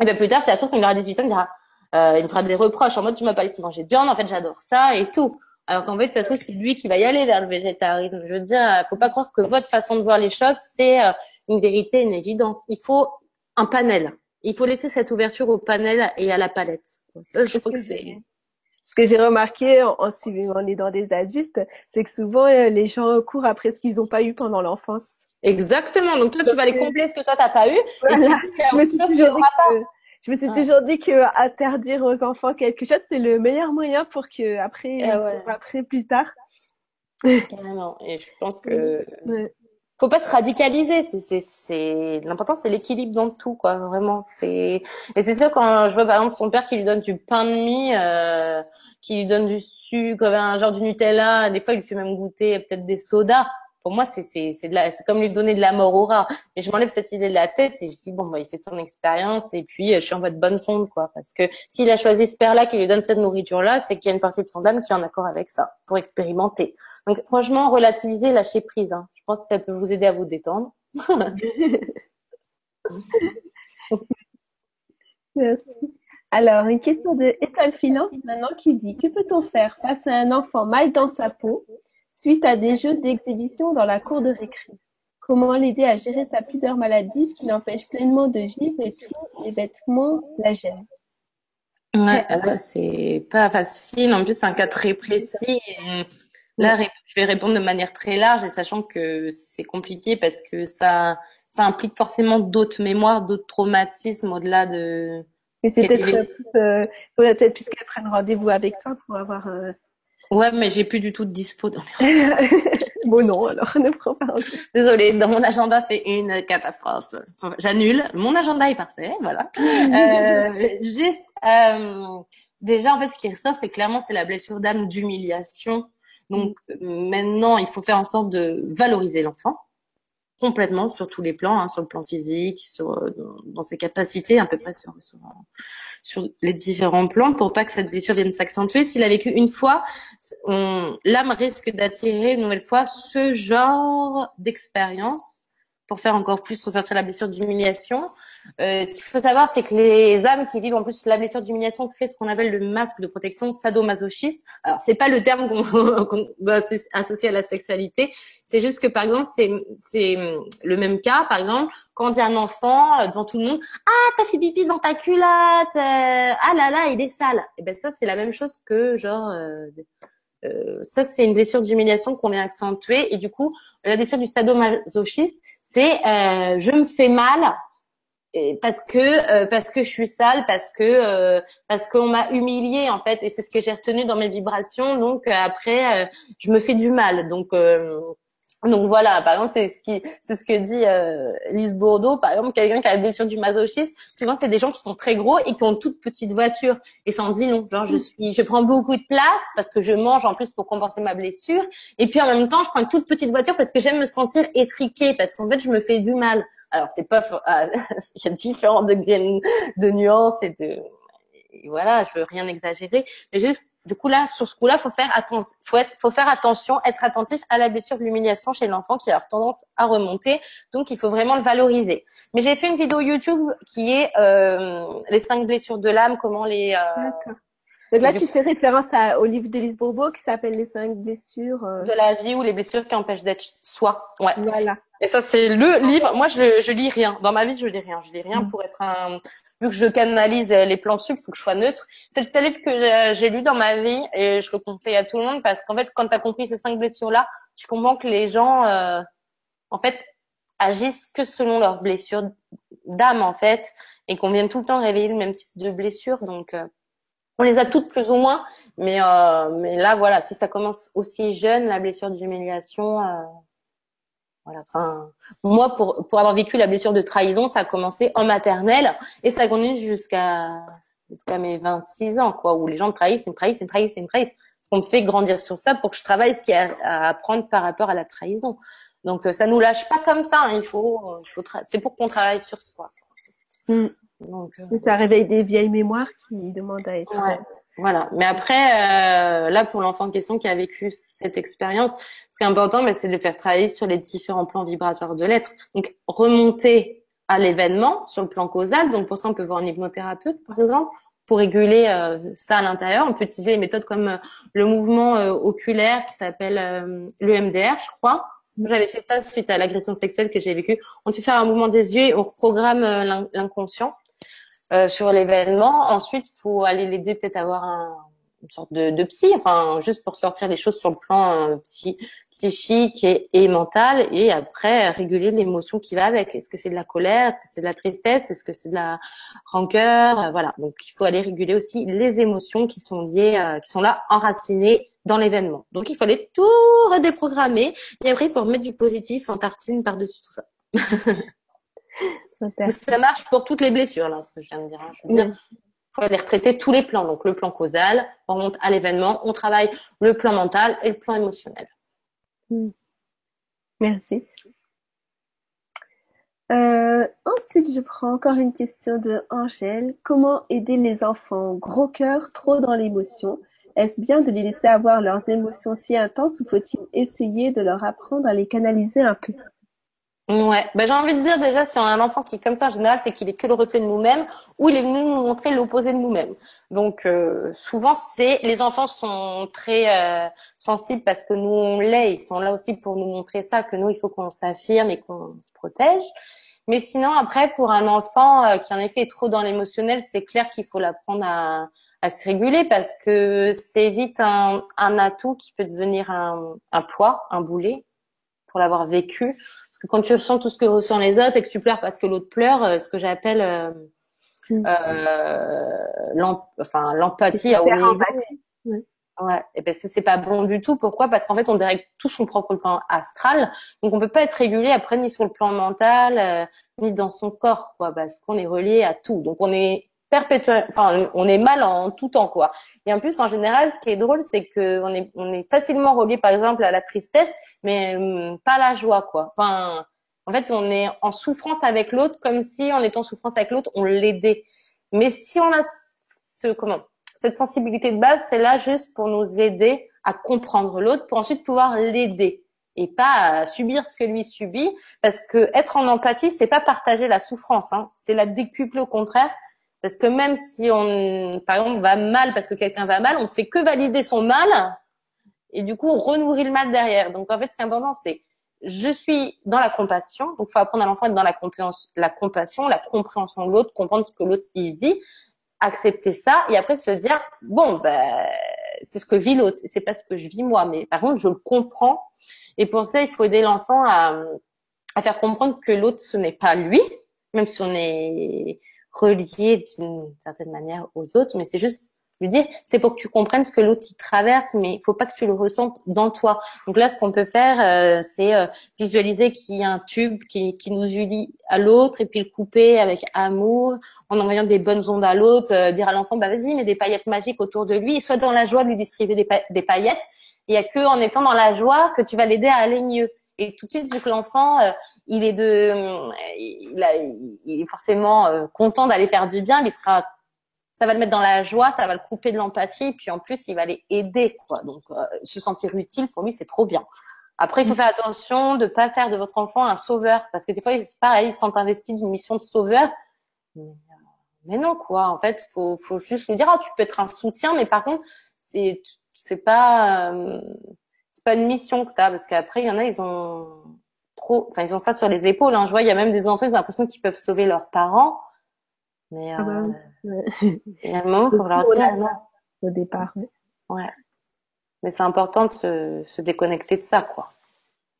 Et bien plus tard, c'est à sûr qu'il aura 18 ans, il dira, euh, il me fera des reproches en mode tu m'as pas laissé manger de viande, en fait j'adore ça et tout. Alors qu'en fait, ça se trouve, c'est lui qui va y aller vers le végétarisme. Je veux dire, euh, faut pas croire que votre façon de voir les choses, c'est euh, une vérité, une évidence. Il faut un panel. Il faut laisser cette ouverture au panel et à la palette. Ça, je trouve que c'est... Ce que j'ai remarqué en, en suivant les dans des adultes, c'est que souvent euh, les gens courent après ce qu'ils n'ont pas eu pendant l'enfance. Exactement. Donc toi, tu vas aller combler ce que toi t'as pas eu. je, me suis toujours dit que, je me suis toujours dit que interdire aux enfants quelque chose, c'est le meilleur moyen pour que après, eh après plus tard. Carrément. Et je pense que faut pas se radicaliser. C'est, c'est, l'important, c'est l'équilibre dans tout, quoi. Vraiment, c'est. Et c'est sûr quand je vois par exemple son père qui lui donne du pain de mie. Euh qui lui donne du sucre, un genre du Nutella, des fois il lui fait même goûter peut-être des sodas pour moi, c'est comme lui donner de la mort au rat. Mais je m'enlève cette idée de la tête et je dis bon bah il fait son expérience et puis euh, je suis en votre bonne sonde quoi. Parce que s'il a choisi ce père là qui lui donne cette nourriture là, c'est qu'il y a une partie de son âme qui est en accord avec ça pour expérimenter. Donc franchement, relativiser, lâcher prise. Hein. Je pense que ça peut vous aider à vous détendre. Merci. Alors, une question de Étoile Filante maintenant qui dit Que peut-on faire face à un enfant mal dans sa peau suite à des jeux d'exhibition dans la cour de récré. Comment l'aider à gérer sa pudeur maladive qui l'empêche pleinement de vivre et tous les vêtements la gênent Ouais, c'est pas facile. En plus, c'est un cas très précis. Là, je vais répondre de manière très large et sachant que c'est compliqué parce que ça, ça implique forcément d'autres mémoires, d'autres traumatismes au-delà de, Mais c'est peut-être euh, peut-être plus qu'elle prenne rendez-vous avec toi pour avoir. Euh... Ouais, mais j'ai plus du tout de dispo. bon non, alors ne prends pas. Désolée, dans mon agenda c'est une catastrophe. J'annule. Mon agenda est parfait, voilà. euh, juste, euh, déjà en fait, ce qui ressort, c'est clairement c'est la blessure d'âme d'humiliation. Donc maintenant, il faut faire en sorte de valoriser l'enfant complètement sur tous les plans, hein, sur le plan physique, sur euh, dans, ses capacités, à peu près sur, sur, sur les différents plans, pour pas que cette blessure vienne s'accentuer. S'il a vécu une fois, l'âme risque d'attirer une nouvelle fois ce genre d'expérience pour faire encore plus ressortir la blessure d'humiliation. Euh, ce qu'il faut savoir, c'est que les âmes qui vivent en plus la blessure d'humiliation créent ce qu'on appelle le masque de protection sadomasochiste. Alors, c'est pas le terme qu'on doit associer à la sexualité. C'est juste que, par exemple, c'est le même cas. Par exemple, quand on dit un enfant euh, devant tout le monde, ah, t'as fait pipi dans ta culotte, euh, ah là là, il est sale. Et eh ben ça, c'est la même chose que genre. Euh, euh, ça, c'est une blessure d'humiliation qu'on vient accentuer. Et du coup, la blessure du sadomasochiste, c'est euh, je me fais mal parce que euh, parce que je suis sale, parce que euh, parce qu'on m'a humiliée en fait, et c'est ce que j'ai retenu dans mes vibrations. Donc après, je me fais du mal. Donc donc voilà, par exemple, c'est ce qui, c'est ce que dit euh, Lise Bourdeau, par exemple, quelqu'un qui a la blessure du masochisme. Souvent, c'est des gens qui sont très gros et qui ont toute petite voiture. Et ça en dit non. Genre, je suis, je prends beaucoup de place parce que je mange en plus pour compenser ma blessure. Et puis en même temps, je prends une toute petite voiture parce que j'aime me sentir étriquée, parce qu'en fait, je me fais du mal. Alors, c'est pas, ah, il y a différents degrés de nuances et de, et voilà, je veux rien exagérer, mais juste du coup là, sur ce coup-là, faut faire attention, faut, être, faut faire attention, être attentif à la blessure de l'humiliation chez l'enfant qui a tendance à remonter. Donc il faut vraiment le valoriser. Mais j'ai fait une vidéo YouTube qui est euh, les cinq blessures de l'âme, comment les. Euh, D'accord. Donc là, tu fais référence à, au livre d'Élise Bourbeau qui s'appelle Les cinq blessures euh... de la vie ou les blessures qui empêchent d'être soi. Ouais. Voilà. Et ça, c'est le livre. Moi, je, je lis rien. Dans ma vie, je lis rien. Je lis rien mm. pour être un, vu que je canalise euh, les plans sup, faut que je sois neutre. C'est le seul livre que j'ai lu dans ma vie et je le conseille à tout le monde parce qu'en fait, quand tu as compris ces cinq blessures-là, tu comprends que les gens, euh, en fait, agissent que selon leurs blessures d'âme, en fait, et qu'on vient tout le temps réveiller le même type de blessures. Donc, euh, on les a toutes plus ou moins, mais, mais là, voilà, si ça commence aussi jeune, la blessure d'humiliation, voilà. Enfin, moi, pour, pour avoir vécu la blessure de trahison, ça a commencé en maternelle et ça continue jusqu'à jusqu'à mes 26 ans, quoi, où les gens me trahissent, ils me trahissent, ils me trahissent, ils me trahissent. Ce qu'on me fait grandir sur ça pour que je travaille ce qu'il y a à apprendre par rapport à la trahison. Donc, euh, ça nous lâche pas comme ça. Hein. Il faut, il faut c'est pour qu'on travaille sur soi. Mm. Donc, euh... ça réveille des vieilles mémoires qui demandent à être. Ouais. Voilà. Mais après, euh, là, pour l'enfant en question qui a vécu cette expérience, ce qui est important, mais c'est de faire travailler sur les différents plans vibratoires de l'être. Donc, remonter à l'événement sur le plan causal. Donc, pour ça, on peut voir un hypnothérapeute, par exemple, pour réguler euh, ça à l'intérieur. On peut utiliser des méthodes comme euh, le mouvement oculaire qui s'appelle l'EMDR, je crois. J'avais fait ça suite à l'agression sexuelle que j'ai vécue. On peut faire un mouvement des yeux et on reprogramme l'inconscient. Euh, sur l'événement. Ensuite, il faut aller l'aider peut-être à avoir un, une sorte de, de, psy, enfin juste pour sortir les choses sur le plan euh, psy, psychique et, et, mental, et après réguler l'émotion qui va avec. Est-ce que c'est de la colère, est-ce que c'est de la tristesse, est-ce que c'est de la rancœur, euh, voilà. Donc il faut aller réguler aussi les émotions qui sont liées, qui sont là enracinées dans l'événement. Donc il faut aller tout redéprogrammer, et après il faut remettre du positif en tartine par-dessus tout ça. Ça marche pour toutes les blessures, là, ce que je viens de dire. Hein. Je veux dire, faut aller retraiter tous les plans. Donc, le plan causal, on remonte à l'événement, on travaille le plan mental et le plan émotionnel. Mm. Merci. Euh, ensuite, je prends encore une question de Angèle. Comment aider les enfants gros cœur, trop dans l'émotion? Est-ce bien de les laisser avoir leurs émotions si intenses ou faut-il essayer de leur apprendre à les canaliser un peu? Ouais, ben, j'ai envie de dire déjà si on a un enfant qui est comme ça en général, c'est qu'il est que le reflet de nous-mêmes ou il est venu nous montrer l'opposé de nous-mêmes. Donc euh, souvent c'est les enfants sont très euh, sensibles parce que nous on l'est, ils sont là aussi pour nous montrer ça que nous il faut qu'on s'affirme et qu'on se protège. Mais sinon après pour un enfant euh, qui en effet est trop dans l'émotionnel, c'est clair qu'il faut l'apprendre à, à se réguler parce que c'est vite un, un atout qui peut devenir un, un poids, un boulet pour l'avoir vécu. Parce que quand tu ressens tout ce que ressentent les autres et que tu pleures parce que l'autre pleure, euh, ce que j'appelle euh, mm. euh, enfin l'empathie à haut niveau. Ouais. Et ben c'est pas bon du tout. Pourquoi? Parce qu'en fait, on dirige tout son propre plan astral, donc on peut pas être régulé après ni sur le plan mental, euh, ni dans son corps, quoi, parce qu'on est relié à tout. Donc on est perpétuel, enfin on est mal en tout temps, quoi. Et en plus, en général, ce qui est drôle, c'est que on est on est facilement relié, par exemple, à la tristesse, mais hum, pas à la joie, quoi. Enfin, en fait, on est en souffrance avec l'autre, comme si en étant en souffrance avec l'autre, on l'aidait. Mais si on a ce comment cette sensibilité de base, c'est là juste pour nous aider à comprendre l'autre, pour ensuite pouvoir l'aider et pas à subir ce que lui subit. Parce que être en empathie, c'est pas partager la souffrance, hein. c'est la décupler au contraire. Parce que même si on, par exemple, va mal parce que quelqu'un va mal, on fait que valider son mal et du coup on renourrit le mal derrière. Donc en fait, ce qui est important, c'est je suis dans la compassion. Donc, il faut apprendre à l'enfant à être dans la, la compassion, la compréhension de l'autre, comprendre ce que l'autre il vit accepter ça et après se dire bon ben c'est ce que vit l'autre c'est pas ce que je vis moi mais par contre je le comprends et pour ça il faut aider l'enfant à, à faire comprendre que l'autre ce n'est pas lui même si on est relié d'une certaine manière aux autres mais c'est juste lui dire, c'est pour que tu comprennes ce que l'autre y traverse, mais il faut pas que tu le ressentes dans toi. Donc là, ce qu'on peut faire, euh, c'est euh, visualiser qu'il y a un tube qui, qui nous unit à l'autre et puis le couper avec amour, en envoyant des bonnes ondes à l'autre, euh, dire à l'enfant, bah vas-y, mets des paillettes magiques autour de lui, soit dans la joie de lui distribuer des, des paillettes. Il y a que en étant dans la joie que tu vas l'aider à aller mieux. Et tout de suite, vu que l'enfant, il est de, il, a, il est forcément content d'aller faire du bien, il sera ça va le mettre dans la joie, ça va le couper de l'empathie, puis en plus, il va les aider, quoi. Donc, euh, se sentir utile, pour lui, c'est trop bien. Après, il faut mm. faire attention de pas faire de votre enfant un sauveur, parce que des fois, c'est pareil, ils sont investis d'une mission de sauveur. Mais, non, quoi. En fait, faut, faut juste lui dire, ah, tu peux être un soutien, mais par contre, c'est, c'est pas, euh, c'est pas une mission que t'as, parce qu'après, il y en a, ils ont trop, enfin, ils ont ça sur les épaules. Hein. Je vois, il y a même des enfants, ils ont l'impression qu'ils peuvent sauver leurs parents. Mais ah bah euh, et à un moment, il faut leur dire non? Au départ. Ouais. Mais c'est important de se, se, déconnecter de ça, quoi.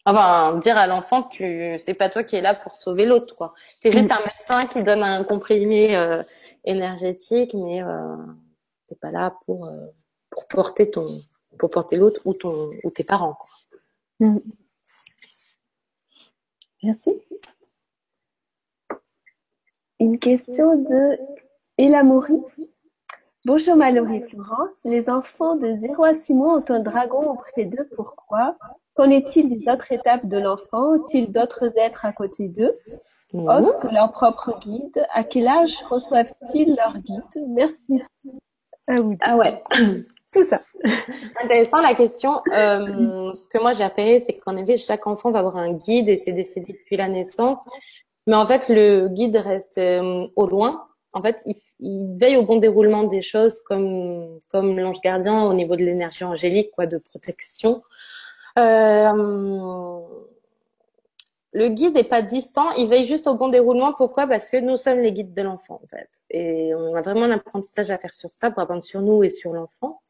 Enfin, dire à l'enfant que tu, c'est pas toi qui es là pour sauver l'autre, quoi. C'est juste un médecin qui donne un comprimé euh, énergétique, mais euh, t'es pas là pour euh, pour porter ton, pour porter l'autre ou ton ou tes parents. Quoi. Mm. Merci. Une question de Elamourie. Bonjour Mallory Florence. Les enfants de 0 à 6 mois ont un dragon auprès d'eux. Pourquoi? Qu'en est-il des autres étapes de l'enfant? Ont-ils d'autres êtres à côté d'eux? Autres que leur propre guide À quel âge reçoivent-ils leur guide? Merci. Ah oui. Ah ouais. Tout ça. Intéressant la question. Euh, ce que moi j'ai repéré, c'est qu'en effet, chaque enfant va avoir un guide et c'est décidé depuis la naissance. Mais en fait, le guide reste euh, au loin. En fait, il, il, veille au bon déroulement des choses comme comme l'ange gardien au niveau de l'énergie angélique, quoi, de protection. Euh, le guide n'est pas distant, il veille juste au bon déroulement. Pourquoi? Parce que nous sommes les guides de l'enfant, en fait. Et on a vraiment un apprentissage à faire sur ça pour apprendre sur nous et sur l'enfant.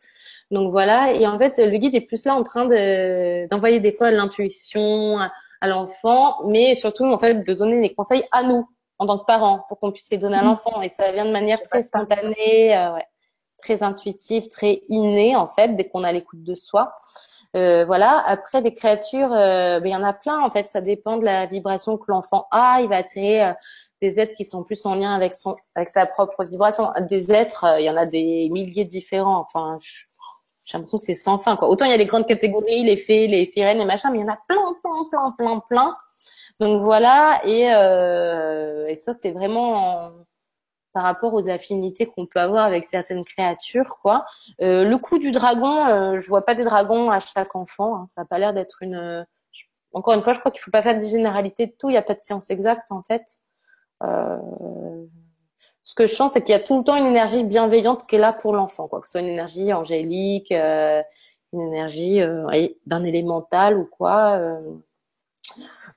Donc voilà. Et en fait, le guide est plus là en train de d'envoyer des fois l'intuition, à l'enfant, mais surtout en fait de donner des conseils à nous en tant que parents pour qu'on puisse les donner à mmh. l'enfant et ça vient de manière très spontanée, euh, ouais, très intuitive, très innée en fait dès qu'on a l'écoute de soi. Euh, voilà. Après des créatures, euh, ben, il y en a plein en fait. Ça dépend de la vibration que l'enfant a. Il va attirer euh, des êtres qui sont plus en lien avec son, avec sa propre vibration. Des êtres, il y en a des milliers différents. Enfin, je, j'ai l'impression que c'est sans fin, quoi. Autant il y a les grandes catégories, les fées, les sirènes, les machins, mais il y en a plein, plein, plein, plein, plein. Donc voilà, et, euh, et ça c'est vraiment par rapport aux affinités qu'on peut avoir avec certaines créatures, quoi. Euh, le coup du dragon, euh, je vois pas des dragons à chaque enfant. Hein. Ça a pas l'air d'être une. Encore une fois, je crois qu'il faut pas faire des généralités de tout. Il n'y a pas de science exacte en fait. Euh, ce que je sens, c'est qu'il y a tout le temps une énergie bienveillante qui est là pour l'enfant, quoi que ce soit une énergie angélique, euh, une énergie euh, d'un élémental ou quoi. Euh,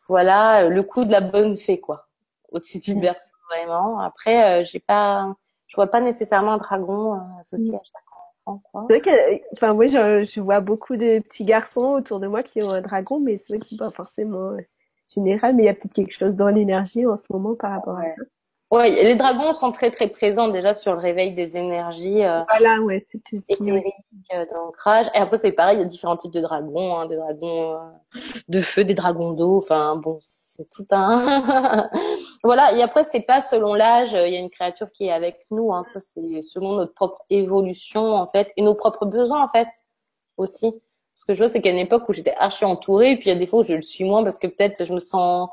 voilà, le coup de la bonne fée, quoi, au-dessus du berceau, vraiment. Après, j'ai pas, je vois pas nécessairement un dragon associé à chaque enfant, quoi. C'est vrai que, enfin, oui, je, je, vois beaucoup de petits garçons autour de moi qui ont un dragon, mais c'est vrai que c'est pas forcément général, mais il y a peut-être quelque chose dans l'énergie en ce moment par rapport à ça. Ouais, les dragons sont très très présents déjà sur le réveil des énergies euh, voilà, ouais, éthériques euh, d'ancrage. Et après c'est pareil, il y a différents types de dragons, hein, des dragons euh, de feu, des dragons d'eau. Enfin bon, c'est tout un. voilà. Et après c'est pas selon l'âge. Il y a une créature qui est avec nous. Hein, ça c'est selon notre propre évolution en fait et nos propres besoins en fait aussi. Ce que je vois c'est a une époque où j'étais archi entourée, et puis il y a des fois où je le suis moins parce que peut-être je me sens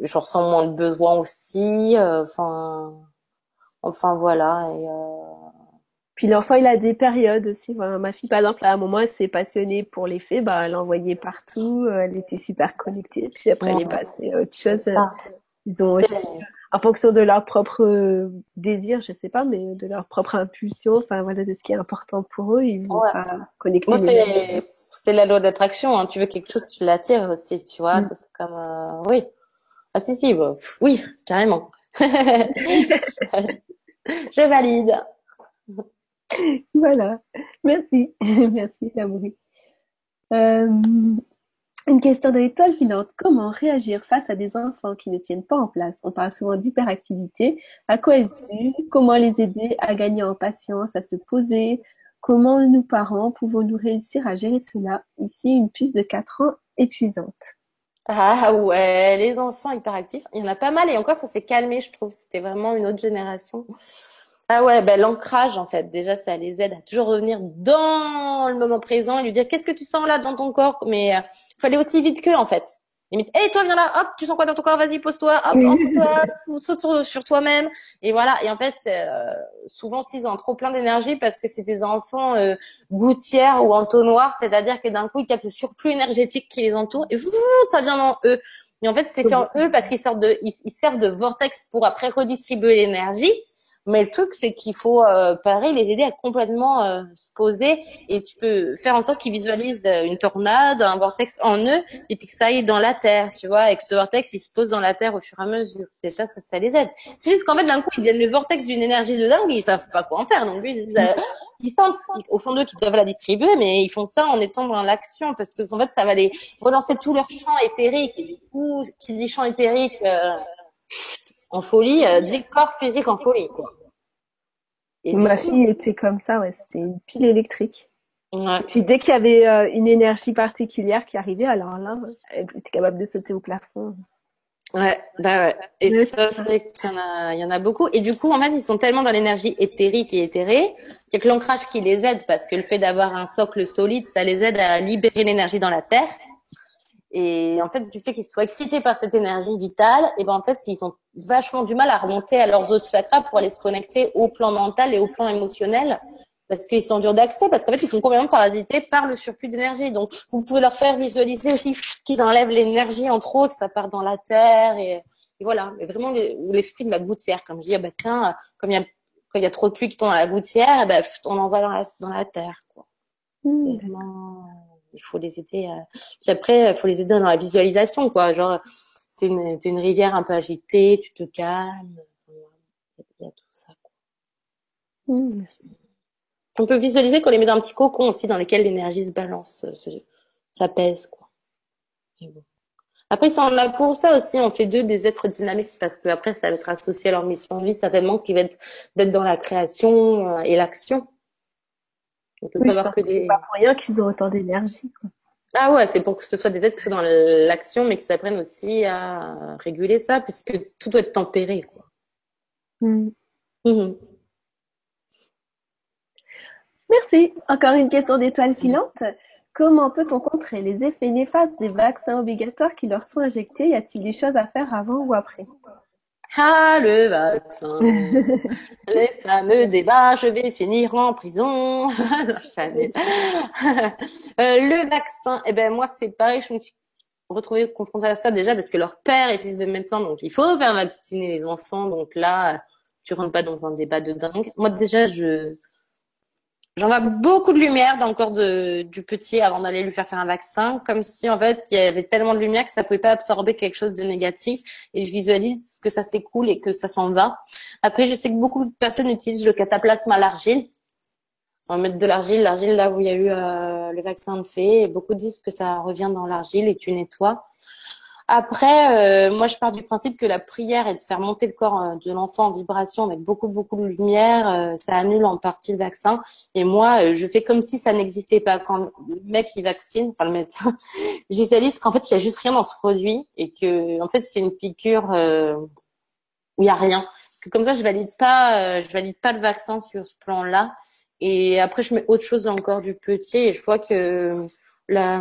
je ressens moins le besoin aussi. Euh, enfin, enfin voilà. Et, euh... Puis l'enfant, il a des périodes aussi. ma fille, par exemple, à un moment, elle s'est passionnée pour les fées. Bah, elle envoyait partout. Euh, elle était super connectée. Puis après, elle est passée à autre chose. Ils ont aussi, en fonction de leur propre désir, je sais pas, mais de leur propre impulsion, enfin voilà, de ce qui est important pour eux, ils vont pas connecter. Moi, c'est la loi d'attraction. Hein. Tu veux quelque chose, tu l'attires aussi, tu vois. Mm. C'est comme euh... oui. Ah si si, bah, oui, carrément. Je valide. Voilà. Merci. Merci, Lamouri. Euh, une question de l'étoile filante. Comment réagir face à des enfants qui ne tiennent pas en place? On parle souvent d'hyperactivité. À quoi est-ce dû? Comment les aider à gagner en patience, à se poser? Comment nous parents pouvons-nous réussir à gérer cela? Ici, une puce de 4 ans épuisante. Ah ouais, les enfants hyperactifs, il y en a pas mal et encore ça s'est calmé, je trouve. C'était vraiment une autre génération. Ah ouais, ben l'ancrage en fait, déjà ça les aide à toujours revenir dans le moment présent et lui dire qu'est-ce que tu sens là dans ton corps, mais il euh, faut aussi vite qu'eux en fait. Limite, hé, toi, viens là, hop, tu sens quoi dans ton corps, vas-y, pose-toi, hop, toi saute sur, toi-même. Et voilà. Et en fait, euh, souvent, s'ils ont trop plein d'énergie parce que c'est des enfants euh, gouttières ou entonnoirs, c'est-à-dire que d'un coup, ils captent le surplus énergétique qui les entoure et ça vient dans eux. Et en fait, c'est fait en eux parce qu'ils servent de, ils servent de vortex pour après redistribuer l'énergie. Mais le truc, c'est qu'il faut, euh, pareil, les aider à complètement euh, se poser. Et tu peux faire en sorte qu'ils visualisent euh, une tornade, un vortex en eux, et puis que ça aille dans la terre, tu vois, et que ce vortex, il se pose dans la terre au fur et à mesure. Déjà, ça, ça les aide. C'est juste qu'en fait, d'un coup, ils deviennent le vortex d'une énergie de dingue, ils savent pas quoi en faire. Donc, ils, ils sentent au fond d'eux qu'ils doivent la distribuer, mais ils font ça en étant dans l'action, parce que en fait, ça va les relancer tout leur champ éthérique. Et du coup, qui dit champ éthérique en folie, dit corps physique en folie, quoi. Ma fille était comme ça, ouais, c'était une pile électrique. Ouais. Puis dès qu'il y avait euh, une énergie particulière qui arrivait, alors là, elle était capable de sauter au plafond. Ouais, bah ouais. Et ça, c'est vrai qu'il y en a, il y en a beaucoup. Et du coup, en fait, ils sont tellement dans l'énergie éthérique et éthérée qu'il y a que l'ancrage qui les aide parce que le fait d'avoir un socle solide, ça les aide à libérer l'énergie dans la terre. Et en fait, du fait qu'ils soient excités par cette énergie vitale, et ben en fait, ils ont vachement du mal à remonter à leurs autres chakras pour aller se connecter au plan mental et au plan émotionnel parce qu'ils sont durs d'accès, parce qu'en fait, ils sont complètement parasités par le surplus d'énergie. Donc, vous pouvez leur faire visualiser aussi qu'ils enlèvent l'énergie en trop, que ça part dans la terre, et, voilà. Mais vraiment, l'esprit de la gouttière, comme je dis, ah bah tiens, comme il y a, quand il y a trop de pluie qui tombe dans la gouttière, eh ben, on envoie dans la, dans la terre, quoi. Mmh. vraiment il faut les aider. À... Puis après, il faut les aider dans la visualisation, quoi. Genre, c'est une, une rivière un peu agitée, tu te calmes. Il y a tout ça. Quoi. Mmh. On peut visualiser qu'on les met dans un petit cocon aussi dans lequel l'énergie se balance, ça pèse, quoi. Après, ils sont là pour ça aussi. On fait d'eux des êtres dynamiques parce que après, ça va être associé à leur mission de vie, certainement, qui va être d'être dans la création euh, et l'action. On peut pas avoir que des. pas pour rien qu'ils ont autant d'énergie. Ah ouais, c'est pour que ce soit des êtres qui soient dans l'action, mais qui s'apprennent aussi à réguler ça, puisque tout doit être tempéré, quoi. Mm. Mm-hmm. Merci. Encore une question d'étoile filante. Comment peut-on contrer les effets néfastes des vaccins obligatoires qui leur sont injectés? Y a-t-il des choses à faire avant ou après? Ah, le vaccin. Les fameux débats, je vais finir en prison. Euh, le vaccin, eh ben moi c'est pareil, je me suis retrouvée confrontée à ça déjà parce que leur père est fils de médecin, donc il faut faire vacciner les enfants. Donc là, tu rentres pas dans un débat de dingue. Moi déjà, je J'en vois beaucoup de lumière dans le corps de, du petit avant d'aller lui faire faire un vaccin, comme si en fait il y avait tellement de lumière que ça pouvait pas absorber quelque chose de négatif. Et je visualise que ça s'écoule et que ça s'en va. Après, je sais que beaucoup de personnes utilisent le cataplasme à l'argile. On va mettre de l'argile, l'argile là où il y a eu euh, le vaccin de fait. Et beaucoup disent que ça revient dans l'argile et tu nettoies. Après, euh, moi, je pars du principe que la prière et de faire monter le corps euh, de l'enfant en vibration avec beaucoup, beaucoup de lumière, euh, ça annule en partie le vaccin. Et moi, je fais comme si ça n'existait pas. Quand le mec, il vaccine, enfin le médecin, j'analyse qu'en fait, il y a juste rien dans ce produit et que, en fait, c'est une piqûre où il y a rien. Parce que comme ça, je valide pas, je valide pas le vaccin sur ce plan-là. Et après, je mets autre chose dans le corps du petit et je vois que la,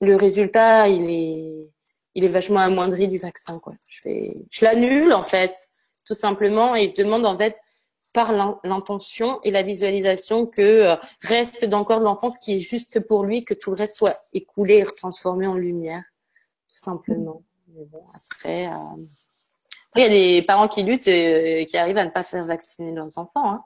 le résultat, il est il est vachement amoindri du vaccin, quoi. Je l'annule, en fait, tout simplement, et je demande, en fait, par l'intention et la visualisation que euh, reste dans de l'enfant ce qui est juste pour lui, que tout le reste soit écoulé et transformé en lumière, tout simplement. Mais bon, après, euh... il y a des parents qui luttent et qui arrivent à ne pas faire vacciner leurs enfants. Hein.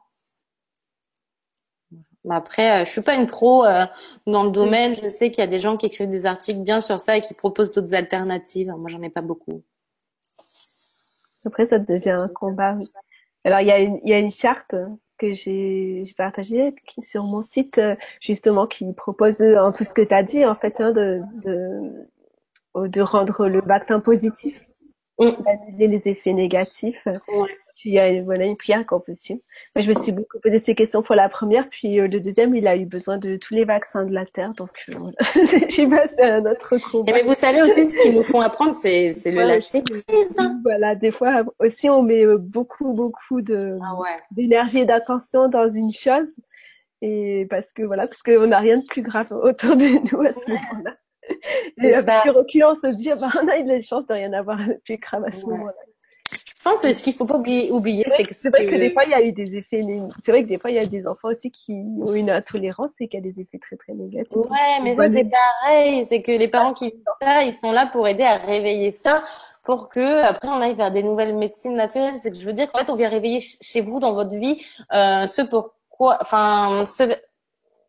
Mais après, euh, je suis pas une pro euh, dans le domaine. Je sais qu'il y a des gens qui écrivent des articles bien sur ça et qui proposent d'autres alternatives. Moi, j'en ai pas beaucoup. Après, ça devient un combat. Alors, il y a une, il y a une charte que j'ai partagée sur mon site, euh, justement, qui propose un peu ce que tu as dit, en fait, hein, de, de, de rendre le vaccin positif, mm. d'annuler les effets négatifs. Ouais il y a voilà, une prière qu'on peut suivre. Moi, je me suis beaucoup posé ces questions pour la première, puis euh, le deuxième, il a eu besoin de tous les vaccins de la Terre, donc euh, voilà. j'ai passé à notre combat. mais vous savez aussi, ce qu'ils nous font apprendre, c'est, c'est le lâcher prise. Voilà, des fois aussi, on met euh, beaucoup, beaucoup de, ah ouais. d'énergie et d'attention dans une chose, et parce que voilà, parce qu'on n'a rien de plus grave autour de nous à ce moment-là. Et avec le recul, on se dit, ah ben, on a eu de chance de rien avoir de plus grave à ce moment-là. Je pense que ce qu'il faut pas oublier, oublier c'est que c'est vrai que des fois il y a eu des effets. C'est vrai que des fois il y a des enfants aussi qui ont une intolérance et qui a des effets très très négatifs. Ouais, mais ça c'est pareil. C'est que les parents qui font ça, ils sont là pour aider à réveiller ça, pour que après on aille vers des nouvelles médecines naturelles. C'est que je veux dire qu'en fait on vient réveiller chez vous dans votre vie euh, ce pourquoi, enfin ce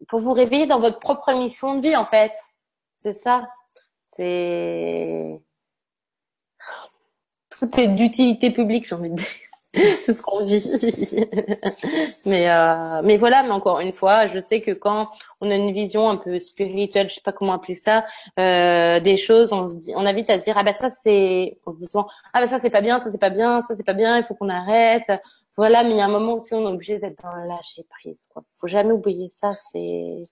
pour vous réveiller dans votre propre mission de vie en fait. C'est ça. C'est tout est d'utilité publique, j'ai envie de dire. C'est ce qu'on vit. mais euh, mais voilà, mais encore une fois, je sais que quand on a une vision un peu spirituelle, je sais pas comment appeler ça, euh, des choses, on se dit, on a à se dire ah ben ça c'est, on se dit souvent ah ben ça c'est pas bien, ça c'est pas bien, ça c'est pas bien, il faut qu'on arrête. Voilà, mais il y a un moment où on est obligé d'être dans le lâcher prise. Quoi, faut jamais oublier ça. C'est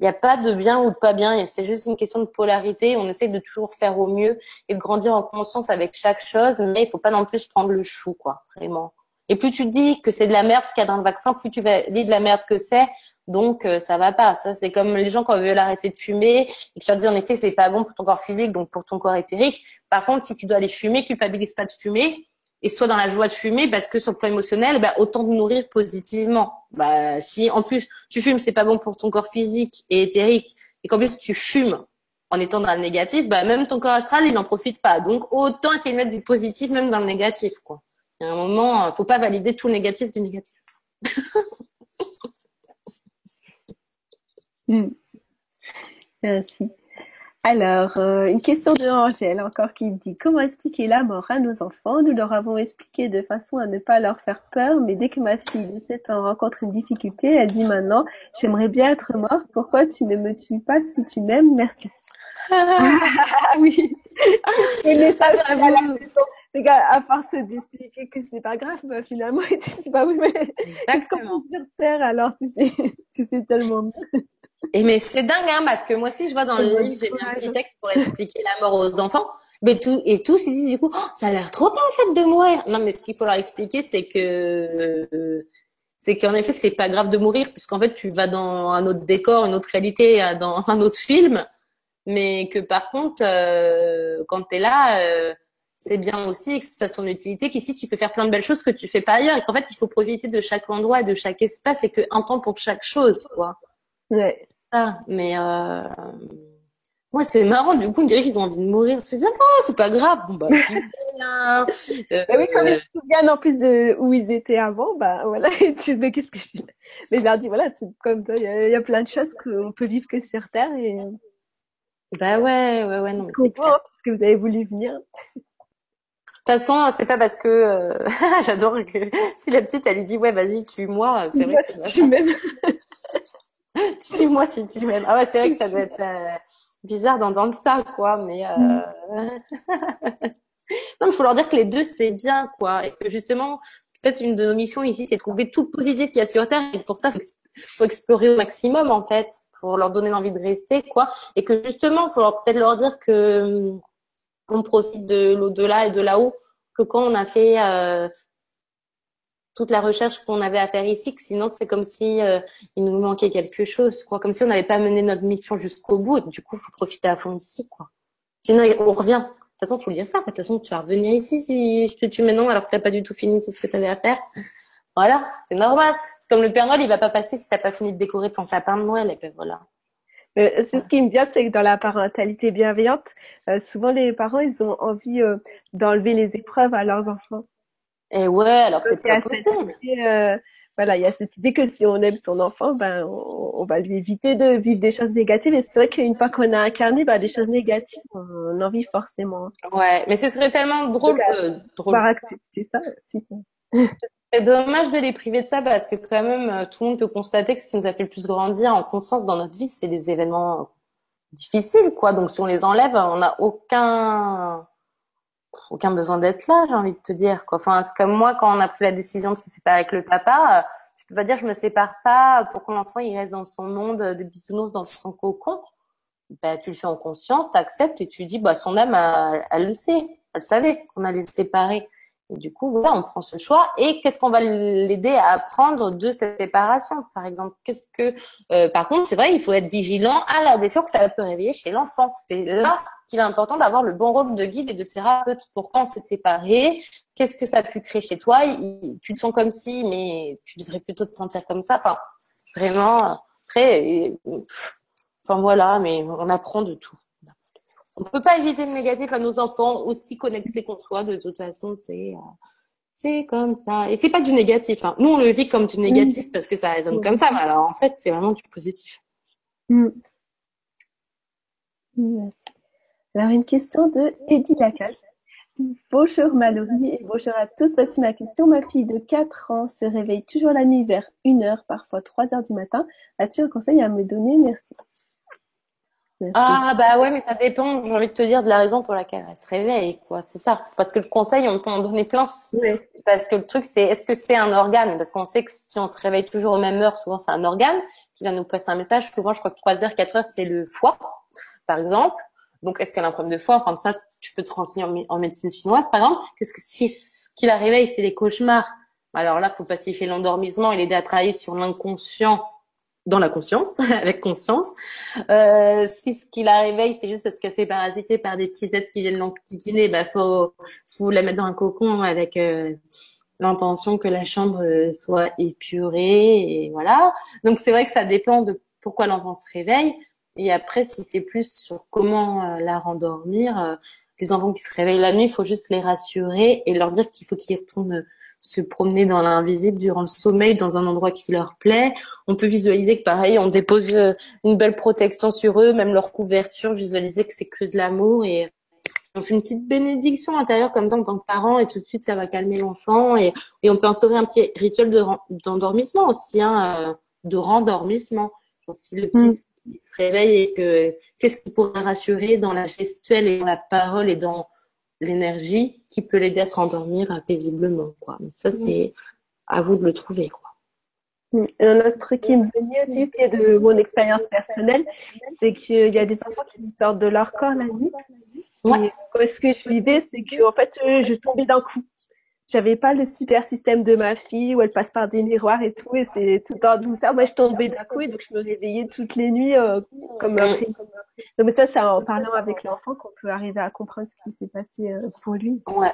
il n'y a pas de bien ou de pas bien, c'est juste une question de polarité. On essaie de toujours faire au mieux et de grandir en conscience avec chaque chose, mais il faut pas non plus prendre le chou, quoi, vraiment. Et plus tu dis que c'est de la merde ce qu'il y a dans le vaccin, plus tu vas dire de la merde que c'est. Donc euh, ça va pas. Ça c'est comme les gens quand veulent arrêter de fumer et que tu leur dis en effet c'est pas bon pour ton corps physique, donc pour ton corps éthérique. Par contre, si tu dois aller fumer, culpabilise pas de fumer et soit dans la joie de fumer parce que sur le plan émotionnel, bah, autant de nourrir positivement. Bah, si en plus tu fumes, c'est pas bon pour ton corps physique et éthérique, et qu'en plus tu fumes en étant dans le négatif, bah, même ton corps astral, il n'en profite pas. Donc autant essayer de mettre du positif même dans le négatif. Quoi. Il y a un moment, faut pas valider tout le négatif du négatif. Hmm. Merci. Alors, euh, une question de Angèle encore qui dit comment expliquer la mort à nos enfants? Nous leur avons expliqué de façon à ne pas leur faire peur, mais dès que ma fille de 7 ans rencontre une difficulté, elle dit maintenant j'aimerais bien être morte. Pourquoi tu ne me tues pas si tu m'aimes? Merci. ah oui. Mais ça, c'est qu'à force d'expliquer que c'est pas grave, bah, finalement, tu dis pas oui, mais qu'est-ce qu'on peut dire terre alors si c'est si tellement bien et mais c'est dingue, hein, parce que moi aussi, je vois dans le livre, j'ai mis un petit texte pour expliquer la mort aux enfants. Mais tout, et tous, ils disent du coup, oh, ça a l'air trop bien, en fait, de mourir. Non, mais ce qu'il faut leur expliquer, c'est que, euh, c'est qu'en effet, c'est pas grave de mourir, puisqu'en fait, tu vas dans un autre décor, une autre réalité, euh, dans un autre film. Mais que par contre, euh, quand tu es là, euh, c'est bien aussi et que ça a son utilité qu'ici tu peux faire plein de belles choses que tu fais pas ailleurs et qu'en fait il faut profiter de chaque endroit et de chaque espace et qu'un temps pour chaque chose quoi. Ouais. Ah, mais euh... moi c'est marrant. Du coup, on dirait qu'ils ont envie de mourir. Dire, oh, c'est pas grave. Bon bah, hein. euh, bah oui, comme ils se souviennent en plus de où ils étaient avant, bah voilà. tu mais qu'est-ce que je Mais je leur dis voilà, comme toi, il y, a plein de choses qu'on peut vivre que sur Terre et. Bah ouais, ouais, ouais, non. Mais c'est clair. parce que vous avez voulu venir. De toute façon, c'est pas parce que euh... j'adore que si la petite elle lui dit ouais vas-y tue-moi, c'est vrai que c'est tu m'aimes. tue-moi si tu m'aimes. Ah ouais, c'est vrai que ça doit être. bizarre d'entendre ça, quoi. Mais euh... non, il faut leur dire que les deux c'est bien, quoi, et que justement, peut-être une de nos missions ici, c'est de trouver tout le positif qu'il y a sur Terre, et pour ça, il faut explorer au maximum, en fait, pour leur donner l'envie de rester, quoi, et que justement, il faut peut-être leur dire que hum, on profite de l'au-delà et de là-haut, que quand on a fait euh, toute la recherche qu'on avait à faire ici, que sinon c'est comme si euh, il nous manquait quelque chose, quoi, comme si on n'avait pas mené notre mission jusqu'au bout. du coup, faut profiter à fond ici, quoi. Sinon, on revient. De toute façon, faut le dire ça. De toute façon, tu vas revenir ici si je te tue maintenant alors que t'as pas du tout fini tout ce que tu avais à faire. Voilà, c'est normal. C'est comme le Père Noël, il va pas passer si t'as pas fini de décorer ton sapin de Noël. Et puis voilà. Euh, ce qui me vient, c'est que dans la parentalité bienveillante, euh, souvent les parents, ils ont envie d'enlever les épreuves à leurs enfants. Et ouais, alors c'est pas possible. Euh, voilà, il y a cette idée que si on aime son enfant, ben on, va lui éviter de vivre des choses négatives. Et c'est vrai qu'une fois qu'on a incarné ben, des choses négatives, on en vit forcément. Ouais, mais ce serait tellement drôle. Euh, drôle. accepter ça, si ça. C'est dommage de les priver de ça parce que quand même euh, tout le monde peut constater que ce qui nous a fait le plus grandir en conscience dans notre vie, c'est des événements difficiles, quoi. Donc si on les enlève, on n'a aucun aucun besoin d'être là, j'ai envie de te dire. Quoi. Enfin, c'est comme moi quand on a pris la décision de se séparer avec le papa. Euh, tu peux pas dire je me sépare pas pour que l'enfant il reste dans son monde de bisounours, dans son cocon. Ben, tu le fais en conscience, tu acceptes et tu dis bah son âme elle, le sait, elle savait qu'on allait se séparer. Et du coup voilà, on prend ce choix et qu'est-ce qu'on va l'aider à apprendre de cette séparation par exemple? Qu'est-ce que euh, par contre c'est vrai il faut être vigilant à la blessure que ça peut réveiller chez l'enfant. C'est là qu'il est important d'avoir le bon rôle de guide et de thérapeute. Pourquoi on s'est séparés Qu'est-ce que ça a pu créer chez toi? Tu te sens comme si, mais tu devrais plutôt te sentir comme ça. Enfin, vraiment, après, enfin voilà, mais on apprend de tout. On peut pas éviter le négatif à nos enfants, aussi connectés qu'on soit. De toute façon, c'est euh, c'est comme ça. Et c'est pas du négatif. Hein. Nous, on le vit comme du négatif parce que ça résonne comme ça. Mais alors, en fait, c'est vraiment du positif. Mm. Alors, une question de Eddie Lacal. Bonjour Mallory et bonjour à tous. Voici ma question. Ma fille de 4 ans se réveille toujours la nuit vers 1h, parfois 3h du matin. As-tu un conseil à me donner? Merci. Ah bah ouais, mais ça dépend, j'ai envie de te dire, de la raison pour laquelle elle se réveille, quoi. C'est ça. Parce que le conseil, on peut en donner plein. Parce que le truc, c'est est-ce que c'est un organe? Parce qu'on sait que si on se réveille toujours aux mêmes heures, souvent c'est un organe qui va nous passer un message. Souvent, je crois que 3 heures, 4 heures, c'est le foie, par exemple. Donc, est-ce qu'elle a un problème de foie? Enfin, ça, tu peux te renseigner en, médecine chinoise, par exemple. Qu'est-ce que si ce qui la réveille, c'est les cauchemars? Alors là, faut pacifier l'endormissement et l'aider à travailler sur l'inconscient dans la conscience, avec conscience. Euh, si ce qui la réveille, c'est juste parce qu'elle s'est parasitée par des petits êtres qui viennent l'enquiquiner, bah faut, faut la mettre dans un cocon avec euh, l'intention que la chambre euh, soit épurée et voilà. Donc c'est vrai que ça dépend de pourquoi l'enfant se réveille. Et après, si c'est plus sur comment euh, la rendormir, euh, les enfants qui se réveillent la nuit, il faut juste les rassurer et leur dire qu'il faut qu'ils retournent euh, se promener dans l'invisible durant le sommeil dans un endroit qui leur plaît. On peut visualiser que pareil, on dépose une belle protection sur eux, même leur couverture, visualiser que c'est que de l'amour et on fait une petite bénédiction intérieure comme ça en tant que parent et tout de suite ça va calmer l'enfant et, on peut instaurer un petit rituel d'endormissement aussi, hein, de rendormissement. Le petit mm il se réveille et que qu'est-ce qui pourrait rassurer dans la gestuelle et dans la parole et dans l'énergie qui peut l'aider à se rendormir paisiblement quoi. ça c'est à vous de le trouver quoi. Un autre truc qui me venait aussi, qui est de mon expérience personnelle, c'est qu'il y a des enfants qui sortent de leur corps la nuit. Ouais. Et ce que je vivais, c'est que en fait, je tombais d'un coup j'avais pas le super système de ma fille où elle passe par des miroirs et tout et c'est tout en douceur. Moi je tombais d'un coup et donc je me réveillais toutes les nuits euh, comme un donc ça c'est en parlant avec l'enfant qu'on peut arriver à comprendre ce qui s'est passé euh, pour lui. Ouais.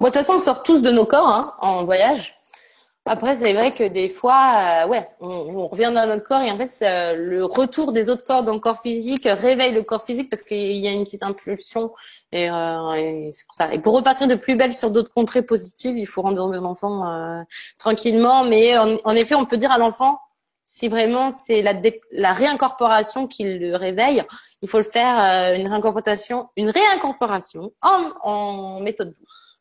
Moi de toute façon on sort tous de nos corps hein, en voyage après, c'est vrai que des fois, euh, ouais, on, on, revient dans notre corps et en fait, euh, le retour des autres corps dans le corps physique réveille le corps physique parce qu'il y a une petite impulsion et, euh, et c'est pour ça. Et pour repartir de plus belle sur d'autres contrées positives, il faut rendre l'enfant euh, tranquillement. Mais en, en, effet, on peut dire à l'enfant, si vraiment c'est la, la réincorporation qui le réveille, il faut le faire une réincorporation, une réincorporation en, en méthode douce.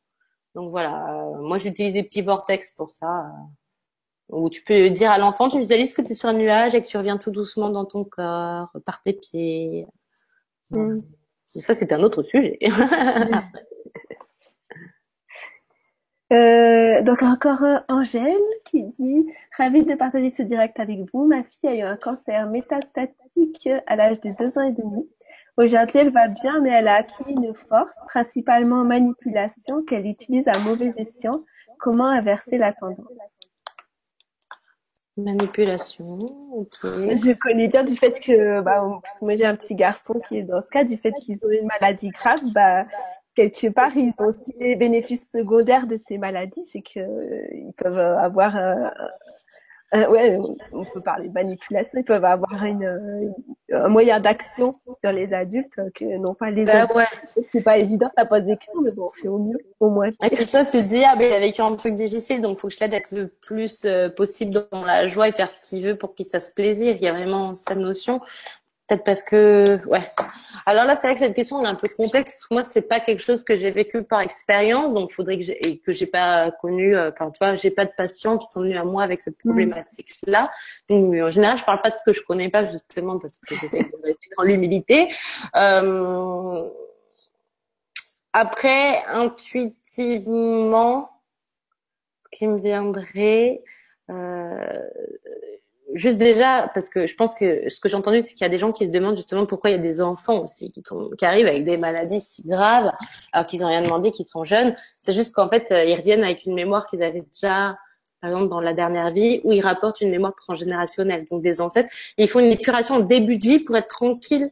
Donc voilà, euh, moi j'utilise des petits vortex pour ça. Euh, où tu peux dire à l'enfant, tu visualises que tu es sur un nuage et que tu reviens tout doucement dans ton corps, par tes pieds. Mm. Ça, c'est un autre sujet. Euh, donc encore euh, Angèle qui dit ravie de partager ce direct avec vous. Ma fille a eu un cancer métastatique à l'âge de deux ans et demi. Aujourd'hui, elle va bien, mais elle a acquis une force, principalement manipulation, qu'elle utilise à mauvais escient. Comment inverser la tendance? Manipulation, ok. Je connais bien du fait que, bah, moi j'ai un petit garçon qui est dans ce cas, du fait qu'ils ont une maladie grave, bah, quelque part, ils ont aussi les bénéfices secondaires de ces maladies, c'est que euh, ils peuvent avoir, euh, euh, ouais, on peut parler de manipulation, ils peuvent avoir une, un moyen d'action sur les adultes que non pas les bah, Ouais. C'est pas évident, ça pose des questions, mais bon, on fait au mieux, au moins. Et puis toi, tu te dis, ah ben il a vécu un truc difficile, donc faut que je l'aide à être le plus possible dans la joie et faire ce qu'il veut pour qu'il se fasse plaisir. Il y a vraiment cette notion. Peut-être parce que, ouais. Alors là, c'est vrai que cette question est un peu complexe. Moi, c'est pas quelque chose que j'ai vécu par expérience, donc faudrait que j'ai, et que j'ai pas connu. Euh, enfin, tu vois, j'ai pas de patients qui sont venus à moi avec cette mm. problématique-là. Donc, en général, je parle pas de ce que je connais pas, justement, parce que j'essaie de rester dans l'humilité. Euh... Après, intuitivement, ce qui me viendrait, euh, juste déjà parce que je pense que ce que j'ai entendu c'est qu'il y a des gens qui se demandent justement pourquoi il y a des enfants aussi qui, qui arrivent avec des maladies si graves alors qu'ils ont rien demandé qu'ils sont jeunes. C'est juste qu'en fait euh, ils reviennent avec une mémoire qu'ils avaient déjà par exemple dans la dernière vie où ils rapportent une mémoire transgénérationnelle. Donc des ancêtres ils font une épuration au début de vie pour être tranquilles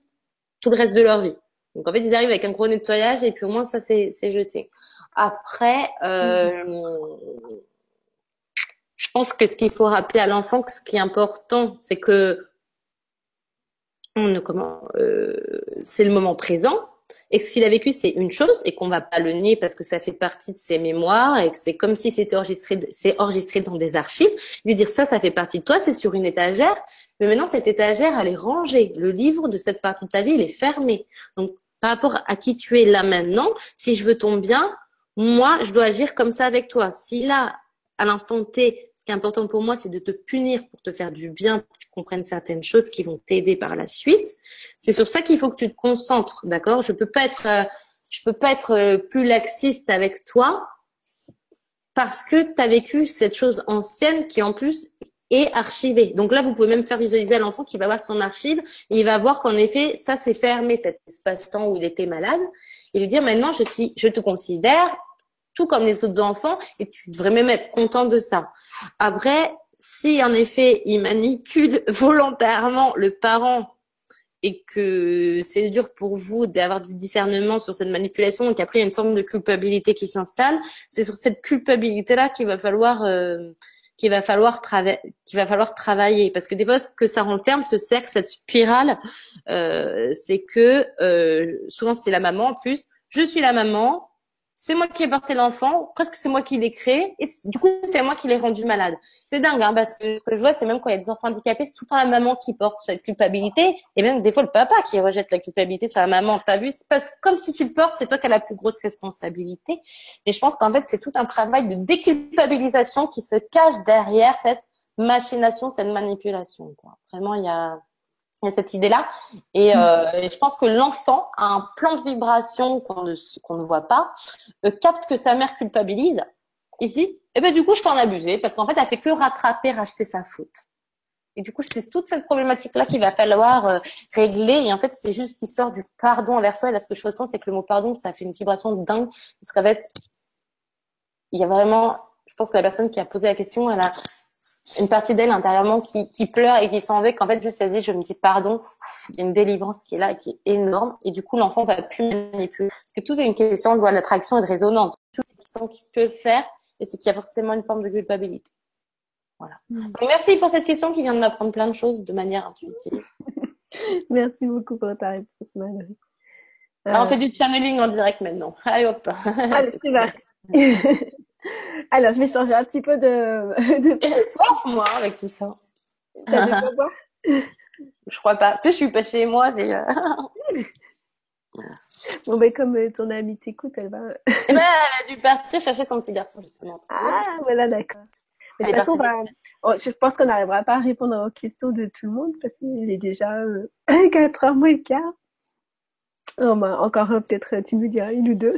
tout le reste de leur vie. Donc en fait ils arrivent avec un gros nettoyage et puis au moins ça c'est jeté. Après euh, mmh je pense que ce qu'il faut rappeler à l'enfant, que ce qui est important, c'est que on comment, euh, c'est le moment présent. Et ce qu'il a vécu, c'est une chose, et qu'on va pas le nier parce que ça fait partie de ses mémoires, et que c'est comme si c'était enregistré, c'est enregistré dans des archives. Lui dire ça, ça fait partie de toi, c'est sur une étagère, mais maintenant cette étagère, elle est rangée. Le livre de cette partie de ta vie, il est fermé. Donc, par rapport à qui tu es là maintenant, si je veux ton bien, moi, je dois agir comme ça avec toi. Si là, à l'instant T, important pour moi, c'est de te punir pour te faire du bien, pour que tu comprennes certaines choses qui vont t'aider par la suite. C'est sur ça qu'il faut que tu te concentres, d'accord? Je peux pas être, euh, je peux pas être euh, plus laxiste avec toi parce que tu as vécu cette chose ancienne qui en plus est archivée. Donc là, vous pouvez même faire visualiser à l'enfant qui va voir son archive et il va voir qu'en effet, ça s'est fermé, cet espace-temps où il était malade. Et lui dire maintenant, je suis, je te considère tout comme les autres enfants et tu devrais même être content de ça. Après, si en effet il manipule volontairement le parent et que c'est dur pour vous d'avoir du discernement sur cette manipulation et qu'après il y a une forme de culpabilité qui s'installe, c'est sur cette culpabilité là qu'il va falloir euh, qu'il va falloir qu'il va falloir travailler parce que des fois ce que ça renferme ce cercle cette spirale euh, c'est que euh, souvent c'est la maman en plus je suis la maman c'est moi qui ai porté l'enfant, presque c'est moi qui l'ai créé, et du coup c'est moi qui l'ai rendu malade. C'est dingue, hein, parce que ce que je vois, c'est même quand il y a des enfants handicapés, c'est tout le temps la maman qui porte cette culpabilité, et même des fois le papa qui rejette la culpabilité sur la maman. T'as vu, c'est parce comme si tu le portes, c'est toi qui as la plus grosse responsabilité. Et je pense qu'en fait c'est tout un travail de déculpabilisation qui se cache derrière cette machination, cette manipulation. Quoi. Vraiment, il y a il y a cette idée-là. Et, euh, et, je pense que l'enfant a un plan de vibration qu'on ne, qu'on ne voit pas, euh, capte que sa mère culpabilise. Il se dit, eh ben du coup, je t'en abusé parce qu'en fait, elle fait que rattraper, racheter sa faute. Et du coup, c'est toute cette problématique-là qu'il va falloir euh, régler. Et en fait, c'est juste l'histoire du pardon envers soi. Et là, ce que je ressens, c'est que le mot pardon, ça fait une vibration dingue. Parce qu'en fait, il y a vraiment, je pense que la personne qui a posé la question, elle a une partie d'elle intérieurement qui, qui pleure et qui s'en va, qu'en fait, juste elle dit, je me dis pardon, il y a une délivrance qui est là et qui est énorme. Et du coup, l'enfant va plus manipuler. Parce que tout est une question de loi d'attraction et de résonance. Tout ce qu'il peut faire, et c'est qu'il y a forcément une forme de culpabilité. Voilà. Mm. Donc, merci pour cette question qui vient de m'apprendre plein de choses de manière intuitive. merci beaucoup pour ta réponse, Marie. on fait du channeling en direct maintenant. Allez hop. Allez, c'est parti. Alors, je vais changer un petit peu de. de... J'ai soif, moi, avec tout ça. T'as de boire? Je crois pas. Tu sais, je suis pas chez moi. J'ai... bon, ben, comme euh, ton amie t'écoute, elle va. eh ben, elle a dû partir chercher son petit garçon, justement. Ah, voilà, d'accord. de toute façon, oh, je pense qu'on n'arrivera pas à répondre aux questions de tout le monde parce qu'il est déjà euh, 4 heures moins le quart. Oh, bah, encore peut-être, tu nous diras une ou deux.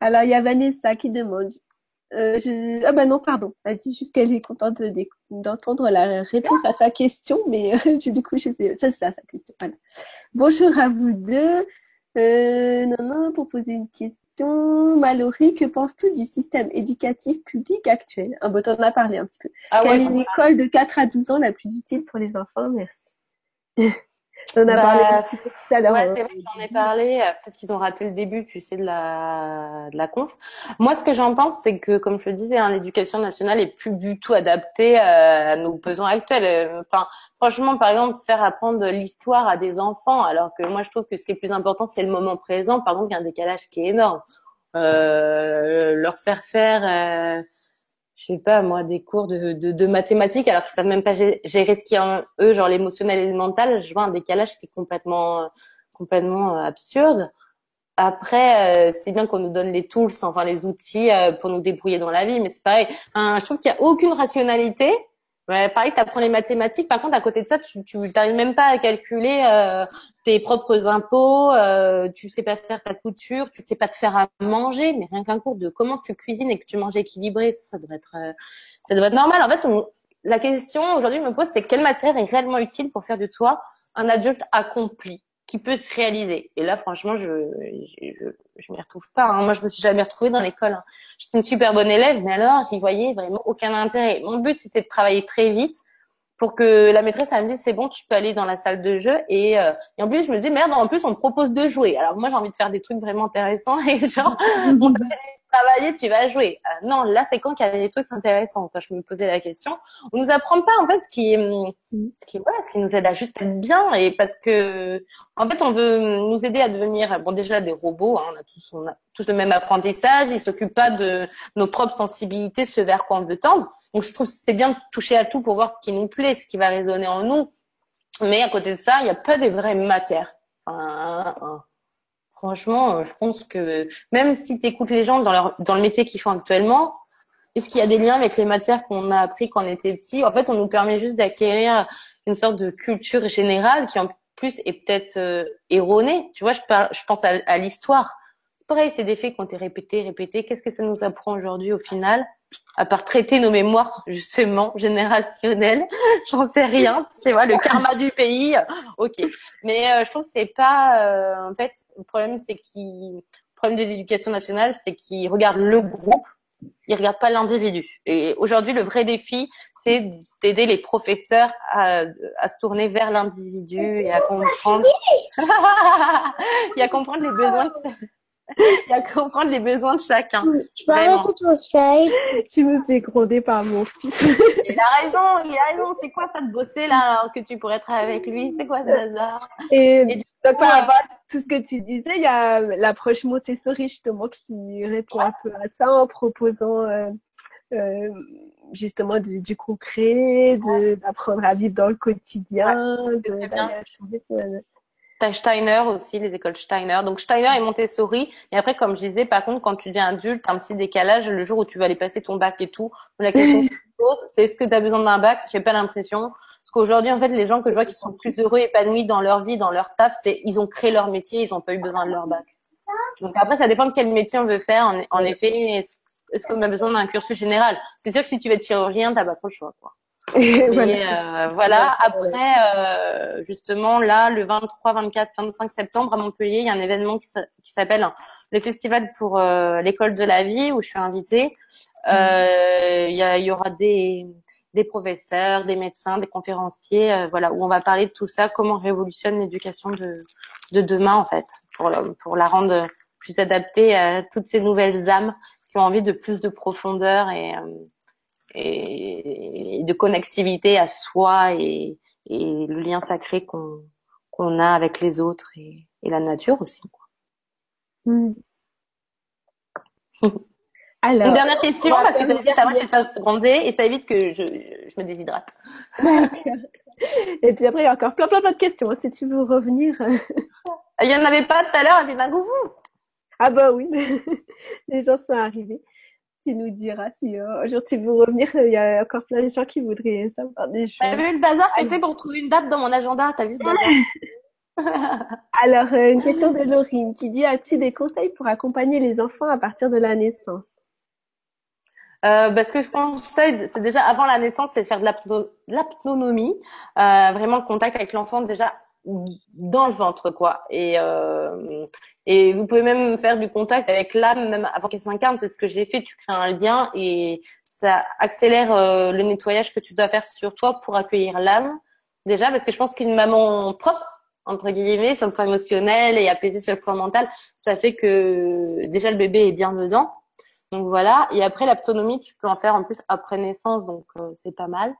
Alors, il y a Vanessa qui demande. Euh, je... Ah bah non, pardon. Elle dit juste qu'elle est contente d'entendre la réponse à sa question, mais euh, du coup, je sais... ça c'est ça sa question. Voilà. Bonjour à vous deux. Euh, non, non, pour poser une question. Mallory, que penses-tu du système éducatif public actuel? Un bon, en a parlé un petit peu. Ah Quelle est une école de 4 à 12 ans la plus utile pour les enfants? Merci. On a parlé un bah, petit peu tout à l'heure. Ouais, c'est vrai que j'en ai parlé. Euh, peut-être qu'ils ont raté le début, tu sais, de la, de la conf. Moi, ce que j'en pense, c'est que, comme je le disais, hein, l'éducation nationale est plus du tout adaptée euh, à nos besoins actuels. Euh, enfin, franchement, par exemple, faire apprendre l'histoire à des enfants, alors que moi, je trouve que ce qui est le plus important, c'est le moment présent. Par exemple, il y a un décalage qui est énorme. Euh, leur faire faire je sais pas moi des cours de, de, de mathématiques alors qu'ils savent même pas gérer ce qui est en eux genre l'émotionnel et le mental je vois un décalage qui est complètement complètement euh, absurde. Après euh, c'est bien qu'on nous donne les tools enfin les outils euh, pour nous débrouiller dans la vie mais c'est pareil. Je trouve qu'il y a aucune rationalité Ouais, pareil, tu apprends les mathématiques. Par contre, à côté de ça, tu n'arrives même pas à calculer euh, tes propres impôts. Euh, tu sais pas faire ta couture, tu sais pas te faire à manger. Mais rien qu'un cours de comment tu cuisines et que tu manges équilibré, ça, ça devrait être, euh, ça devrait être normal. En fait, la question aujourd'hui me pose, c'est quelle matière est réellement utile pour faire de toi un adulte accompli? Qui peut se réaliser. Et là, franchement, je je, je, m'y retrouve pas. Hein. Moi, je me suis jamais retrouvée dans l'école. Hein. J'étais une super bonne élève, mais alors, j'y voyais vraiment aucun intérêt. Mon but, c'était de travailler très vite pour que la maîtresse elle me dise c'est bon, tu peux aller dans la salle de jeu. Et, euh, et en plus, je me dis merde, en plus, on me propose de jouer. Alors moi, j'ai envie de faire des trucs vraiment intéressants et genre, on travailler, tu vas jouer. Euh, non, là, c'est quand qu'il y a des trucs intéressants. Quand je me posais la question, on nous apprend pas en fait ce qui, ce qui, ouais, ce qui nous aide à juste être bien et parce que, en fait, on veut nous aider à devenir, bon, déjà des robots. Hein, on a tous, on a tous le même apprentissage. Ils s'occupent pas de nos propres sensibilités, ce vers quoi on veut tendre. Donc, je trouve que c'est bien de toucher à tout pour voir ce qui nous plaît, ce qui va résonner en nous. Mais à côté de ça, il n'y a pas des vraies matières. Enfin, Franchement, euh, je pense que même si tu écoutes les gens dans, leur, dans le métier qu'ils font actuellement, est-ce qu'il y a des liens avec les matières qu'on a appris quand on était petit? En fait, on nous permet juste d'acquérir une sorte de culture générale qui en plus est peut-être euh, erronée. Tu vois, je, je pense à, à l'histoire. Pareil, c'est des faits qui ont été répétés, répétés. Qu'est-ce que ça nous apprend aujourd'hui au final à part traiter nos mémoires justement générationnelles, j'en sais rien. Tu vois, le karma du pays, ok. Mais euh, je trouve que c'est pas, euh, en fait, le problème c'est qu'il, le problème de l'éducation nationale, c'est qu'il regarde le groupe, il regarde pas l'individu. Et aujourd'hui, le vrai défi, c'est d'aider les professeurs à, à, se tourner vers l'individu et à comprendre, et à comprendre les besoins de Il y a comprendre les besoins de chacun. Je peux arrêter ton Skype. Tu me fais gronder par mon fils. il a raison, il a raison. C'est quoi ça de bosser là alors que tu pourrais être avec lui? C'est quoi ce hasard? Et, Et donc, par rapport à tout ce que tu disais, il y a l'approche Montessori justement qui répond un peu à ça en proposant euh, euh, justement du, du concret, d'apprendre à vivre dans le quotidien, ouais, de, Steiner aussi, les écoles Steiner. Donc Steiner et Montessori. Et après, comme je disais, par contre, quand tu deviens adulte, t'as un petit décalage le jour où tu vas aller passer ton bac et tout. La question que pose, c'est est-ce que tu as besoin d'un bac? J'ai pas l'impression. Parce qu'aujourd'hui, en fait, les gens que je vois qui sont plus heureux, épanouis dans leur vie, dans leur taf, c'est ils ont créé leur métier, ils ont pas eu besoin de leur bac. Donc après, ça dépend de quel métier on veut faire. En, en effet, est-ce qu'on a besoin d'un cursus général? C'est sûr que si tu veux être chirurgien, t'as pas trop le choix. Quoi. Et voilà. Euh, voilà. Après, euh, justement, là, le 23, 24, 25 septembre à Montpellier, il y a un événement qui s'appelle le Festival pour euh, l'école de la vie où je suis invitée. Euh, il y, y, aura des, des professeurs, des médecins, des conférenciers, voilà, où on va parler de tout ça, comment révolutionne l'éducation de, de demain en fait, pour, pour la rendre plus adaptée à toutes ces nouvelles âmes qui ont envie de plus de profondeur et et, de connectivité à soi et, et le lien sacré qu'on qu'on a avec les autres et, et la nature aussi. Mm. Alors, Une dernière question parce que ça évite à moi de se seconder et ça évite que je, je me déshydrate. et puis après, il y a encore plein, plein, plein de questions si tu veux revenir. il y en avait pas tout à l'heure, d'un coup. Ah bah oui, les gens sont arrivés nous diras si euh, un jour tu veux revenir. Il y a encore plein de gens qui voudraient savoir des choses. T'as vu le bazar que c'est pour trouver une date dans mon agenda T'as vu ce bazar Alors, euh, une question de Laurine qui dit, as-tu des conseils pour accompagner les enfants à partir de la naissance? Euh, bah, ce que je conseille, c'est déjà avant la naissance, c'est de faire de l'aptonomie, euh, vraiment le contact avec l'enfant déjà dans le ventre, quoi. Et euh, et vous pouvez même faire du contact avec l'âme même avant qu'elle s'incarne. C'est ce que j'ai fait. Tu crées un lien et ça accélère euh, le nettoyage que tu dois faire sur toi pour accueillir l'âme déjà, parce que je pense qu'une maman propre entre guillemets, sur le plan émotionnel et apaisée sur le plan mental, ça fait que déjà le bébé est bien dedans. Donc voilà. Et après l'autonomie, tu peux en faire en plus après naissance, donc euh, c'est pas mal.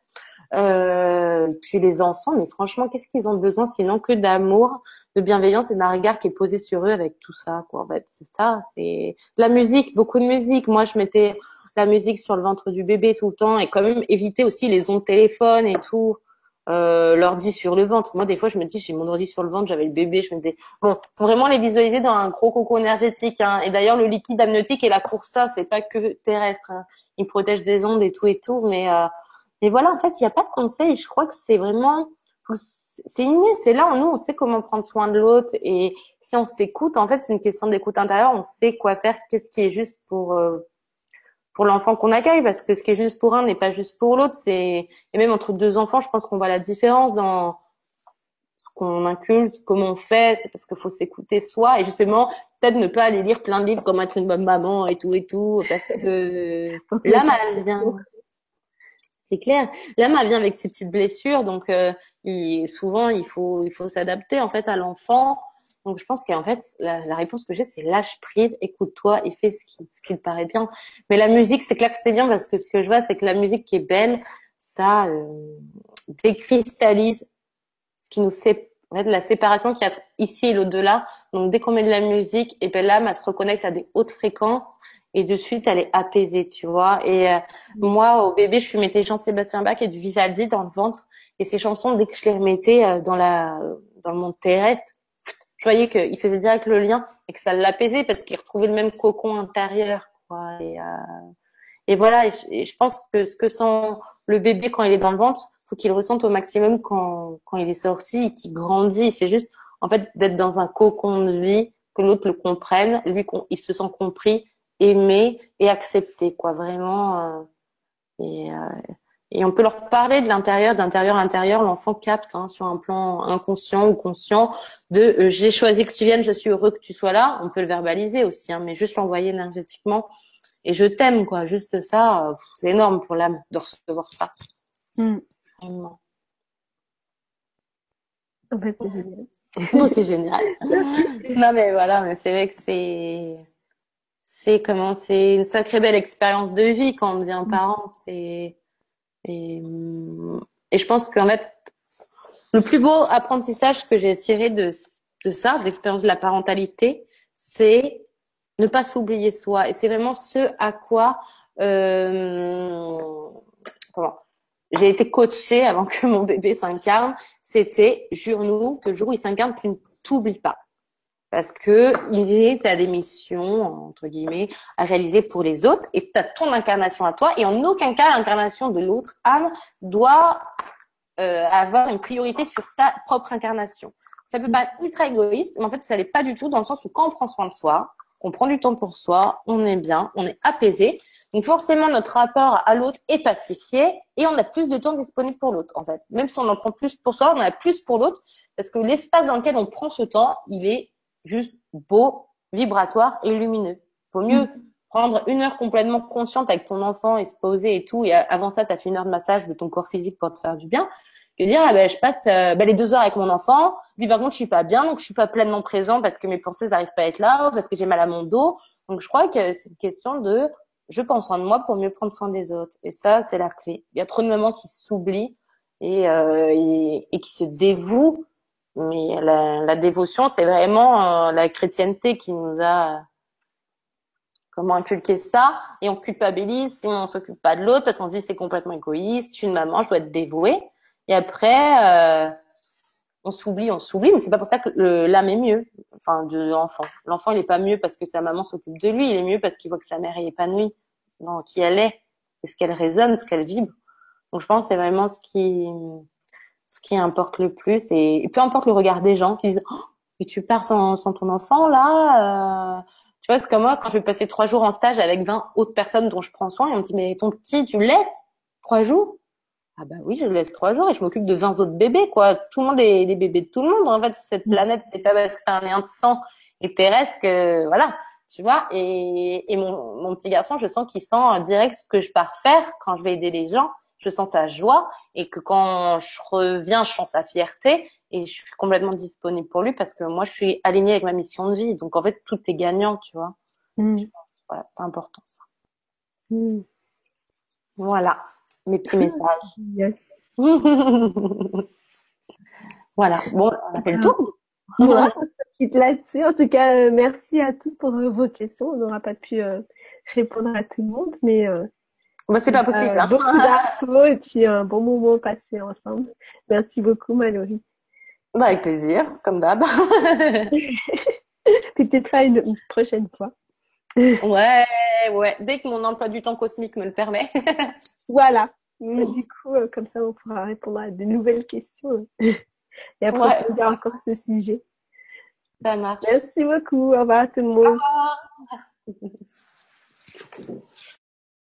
Euh, puis les enfants, mais franchement, qu'est-ce qu'ils ont besoin sinon que d'amour, de bienveillance et d'un regard qui est posé sur eux avec tout ça, quoi. En fait, c'est ça. C'est la musique, beaucoup de musique. Moi, je mettais la musique sur le ventre du bébé tout le temps et quand même éviter aussi les ondes de téléphone et tout euh, l'ordi sur le ventre. Moi, des fois, je me dis, j'ai mon ordi sur le ventre, j'avais le bébé, je me disais, bon, faut vraiment les visualiser dans un gros coco énergétique. Hein. Et d'ailleurs, le liquide amniotique est là pour ça, c'est pas que terrestre. Hein. Il protège des ondes et tout et tout, mais euh, mais voilà, en fait, il n'y a pas de conseil. Je crois que c'est vraiment, c'est inné, c'est là, nous, on sait comment prendre soin de l'autre. Et si on s'écoute, en fait, c'est une question d'écoute intérieure. On sait quoi faire, qu'est-ce qui est juste pour euh, pour l'enfant qu'on accueille. Parce que ce qui est juste pour un n'est pas juste pour l'autre. C'est et même entre deux enfants je pense qu'on voit la différence dans ce qu'on inculte comment on fait. C'est parce qu'il faut s'écouter soi. Et justement peut-être ne pas aller lire plein de livres comme être une bonne maman et tout et tout. Parce que l'âme elle vient c'est clair l'âme vient avec ses petites blessures donc euh, souvent il faut il faut s'adapter en fait à l'enfant donc je pense qu'en fait, la, réponse que j'ai, c'est lâche prise, écoute-toi et fais ce qui, ce qui te paraît bien. Mais la musique, c'est clair que c'est bien parce que ce que je vois, c'est que la musique qui est belle, ça euh, décristallise ce qui nous sépare. En fait, la séparation qui a ici et l'au-delà. Donc, dès qu'on met de la musique, et ben l'âme, elle se reconnecte à des hautes fréquences et de suite, elle est apaisée, tu vois. Et euh, moi, au bébé, je mettais Jean-Sébastien Bach et du Vivaldi dans le ventre. Et ces chansons, dès que je les remettais euh, dans la dans le monde terrestre, je voyais qu'il faisait direct le lien et que ça l'apaisait parce qu'il retrouvait le même cocon intérieur. Quoi. Et, euh, et voilà, et je, pense que ce que sent le bébé quand il est dans le ventre, faut qu'il ressente au maximum quand, quand il est sorti qu'il grandit. C'est juste, en fait, d'être dans un cocon de vie, que l'autre le comprenne, lui, il se sent compris, aimé et accepté, quoi, vraiment. Euh, et, euh, et on peut leur parler de l'intérieur, d'intérieur à intérieur. L'enfant capte hein, sur un plan inconscient ou conscient de euh, j'ai choisi que tu viennes, je suis heureux que tu sois là. On peut le verbaliser aussi, hein, mais juste l'envoyer énergétiquement. Et je t'aime, quoi. Juste ça, c'est énorme pour l'âme de recevoir ça. Mm. c'est génial. c'est génial. non mais voilà, mais c'est vrai que c'est c'est comment c'est une sacrée belle expérience de vie quand on devient parent. C'est et, et je pense qu'en fait, le plus beau apprentissage que j'ai tiré de, de ça, de l'expérience de la parentalité, c'est ne pas s'oublier soi. Et c'est vraiment ce à quoi euh, comment j'ai été coachée avant que mon bébé s'incarne. C'était jure-nous que le jour où il s'incarne, tu ne t'oublies pas parce que il est à des missions entre guillemets à réaliser pour les autres et tu as ton incarnation à toi et en aucun cas l'incarnation de l'autre âme doit euh, avoir une priorité sur ta propre incarnation. Ça peut pas être ultra égoïste, mais en fait ça l'est pas du tout dans le sens où quand on prend soin de soi, qu'on prend du temps pour soi, on est bien, on est apaisé. Donc forcément notre rapport à l'autre est pacifié et on a plus de temps disponible pour l'autre en fait. Même si on en prend plus pour soi, on en a plus pour l'autre parce que l'espace dans lequel on prend ce temps, il est juste beau, vibratoire et lumineux. Faut mieux mm. prendre une heure complètement consciente avec ton enfant et se poser et tout, et avant ça, tu as fait une heure de massage de ton corps physique pour te faire du bien, que dire, ah ben, je passe euh, ben, les deux heures avec mon enfant, puis par contre, je suis pas bien, donc je suis pas pleinement présent parce que mes pensées n'arrivent pas à être là, parce que j'ai mal à mon dos. Donc, je crois que c'est une question de je pense soin de moi pour mieux prendre soin des autres. Et ça, c'est la clé. Il y a trop de moments qui s'oublient et, euh, et, et, qui se dévouent mais la, la dévotion, c'est vraiment euh, la chrétienté qui nous a comment inculqué ça et on culpabilise si on s'occupe pas de l'autre parce qu'on se dit c'est complètement égoïste, je suis une maman, je dois être dévouée. Et après, euh, on s'oublie, on s'oublie, mais c'est pas pour ça que l'âme est mieux, enfin de l'enfant. L'enfant il est pas mieux parce que sa maman s'occupe de lui, il est mieux parce qu'il voit que sa mère est épanouie dans qui elle est, et ce qu'elle résonne, ce qu'elle vibre. Donc je pense c'est vraiment ce qui ce qui importe le plus. Et, peu importe le regard des gens qui disent oh, mais tu pars sans, sans ton enfant là. Euh... Tu vois, c'est comme moi quand je vais passer trois jours en stage avec 20 autres personnes dont je prends soin et on me dit mais ton petit tu le laisses trois jours? Ah bah oui, je le laisse trois jours et je m'occupe de 20 autres bébés, quoi. Tout le monde est des bébés de tout le monde. En fait, sur cette mm. planète, c'est pas parce que c'est un lien de sang et terrestre que, voilà, tu vois. Et, et mon, mon petit garçon, je sens qu'il sent direct ce que je pars faire quand je vais aider les gens. Je sens sa joie et que quand je reviens, je sens sa fierté et je suis complètement disponible pour lui parce que moi, je suis alignée avec ma mission de vie. Donc, en fait, tout est gagnant, tu vois. Mm. voilà, c'est important, ça. Mm. Voilà mes petits messages. voilà. Bon, on a fait le tour. Voilà, quitte là-dessus. En tout cas, euh, merci à tous pour euh, vos questions. On n'aura pas pu euh, répondre à tout le monde, mais bah, c'est pas possible. Hein. Beaucoup d'infos et puis un bon moment passé ensemble. Merci beaucoup, Mallory. Bah, avec plaisir, comme d'hab. Peut-être une, une prochaine fois. Ouais, ouais. Dès que mon emploi du temps cosmique me le permet. voilà. Du coup, euh, comme ça, on pourra répondre à de nouvelles questions et après, on dira encore ce sujet. Ça marche. Merci beaucoup. Au revoir tout le monde. Au revoir.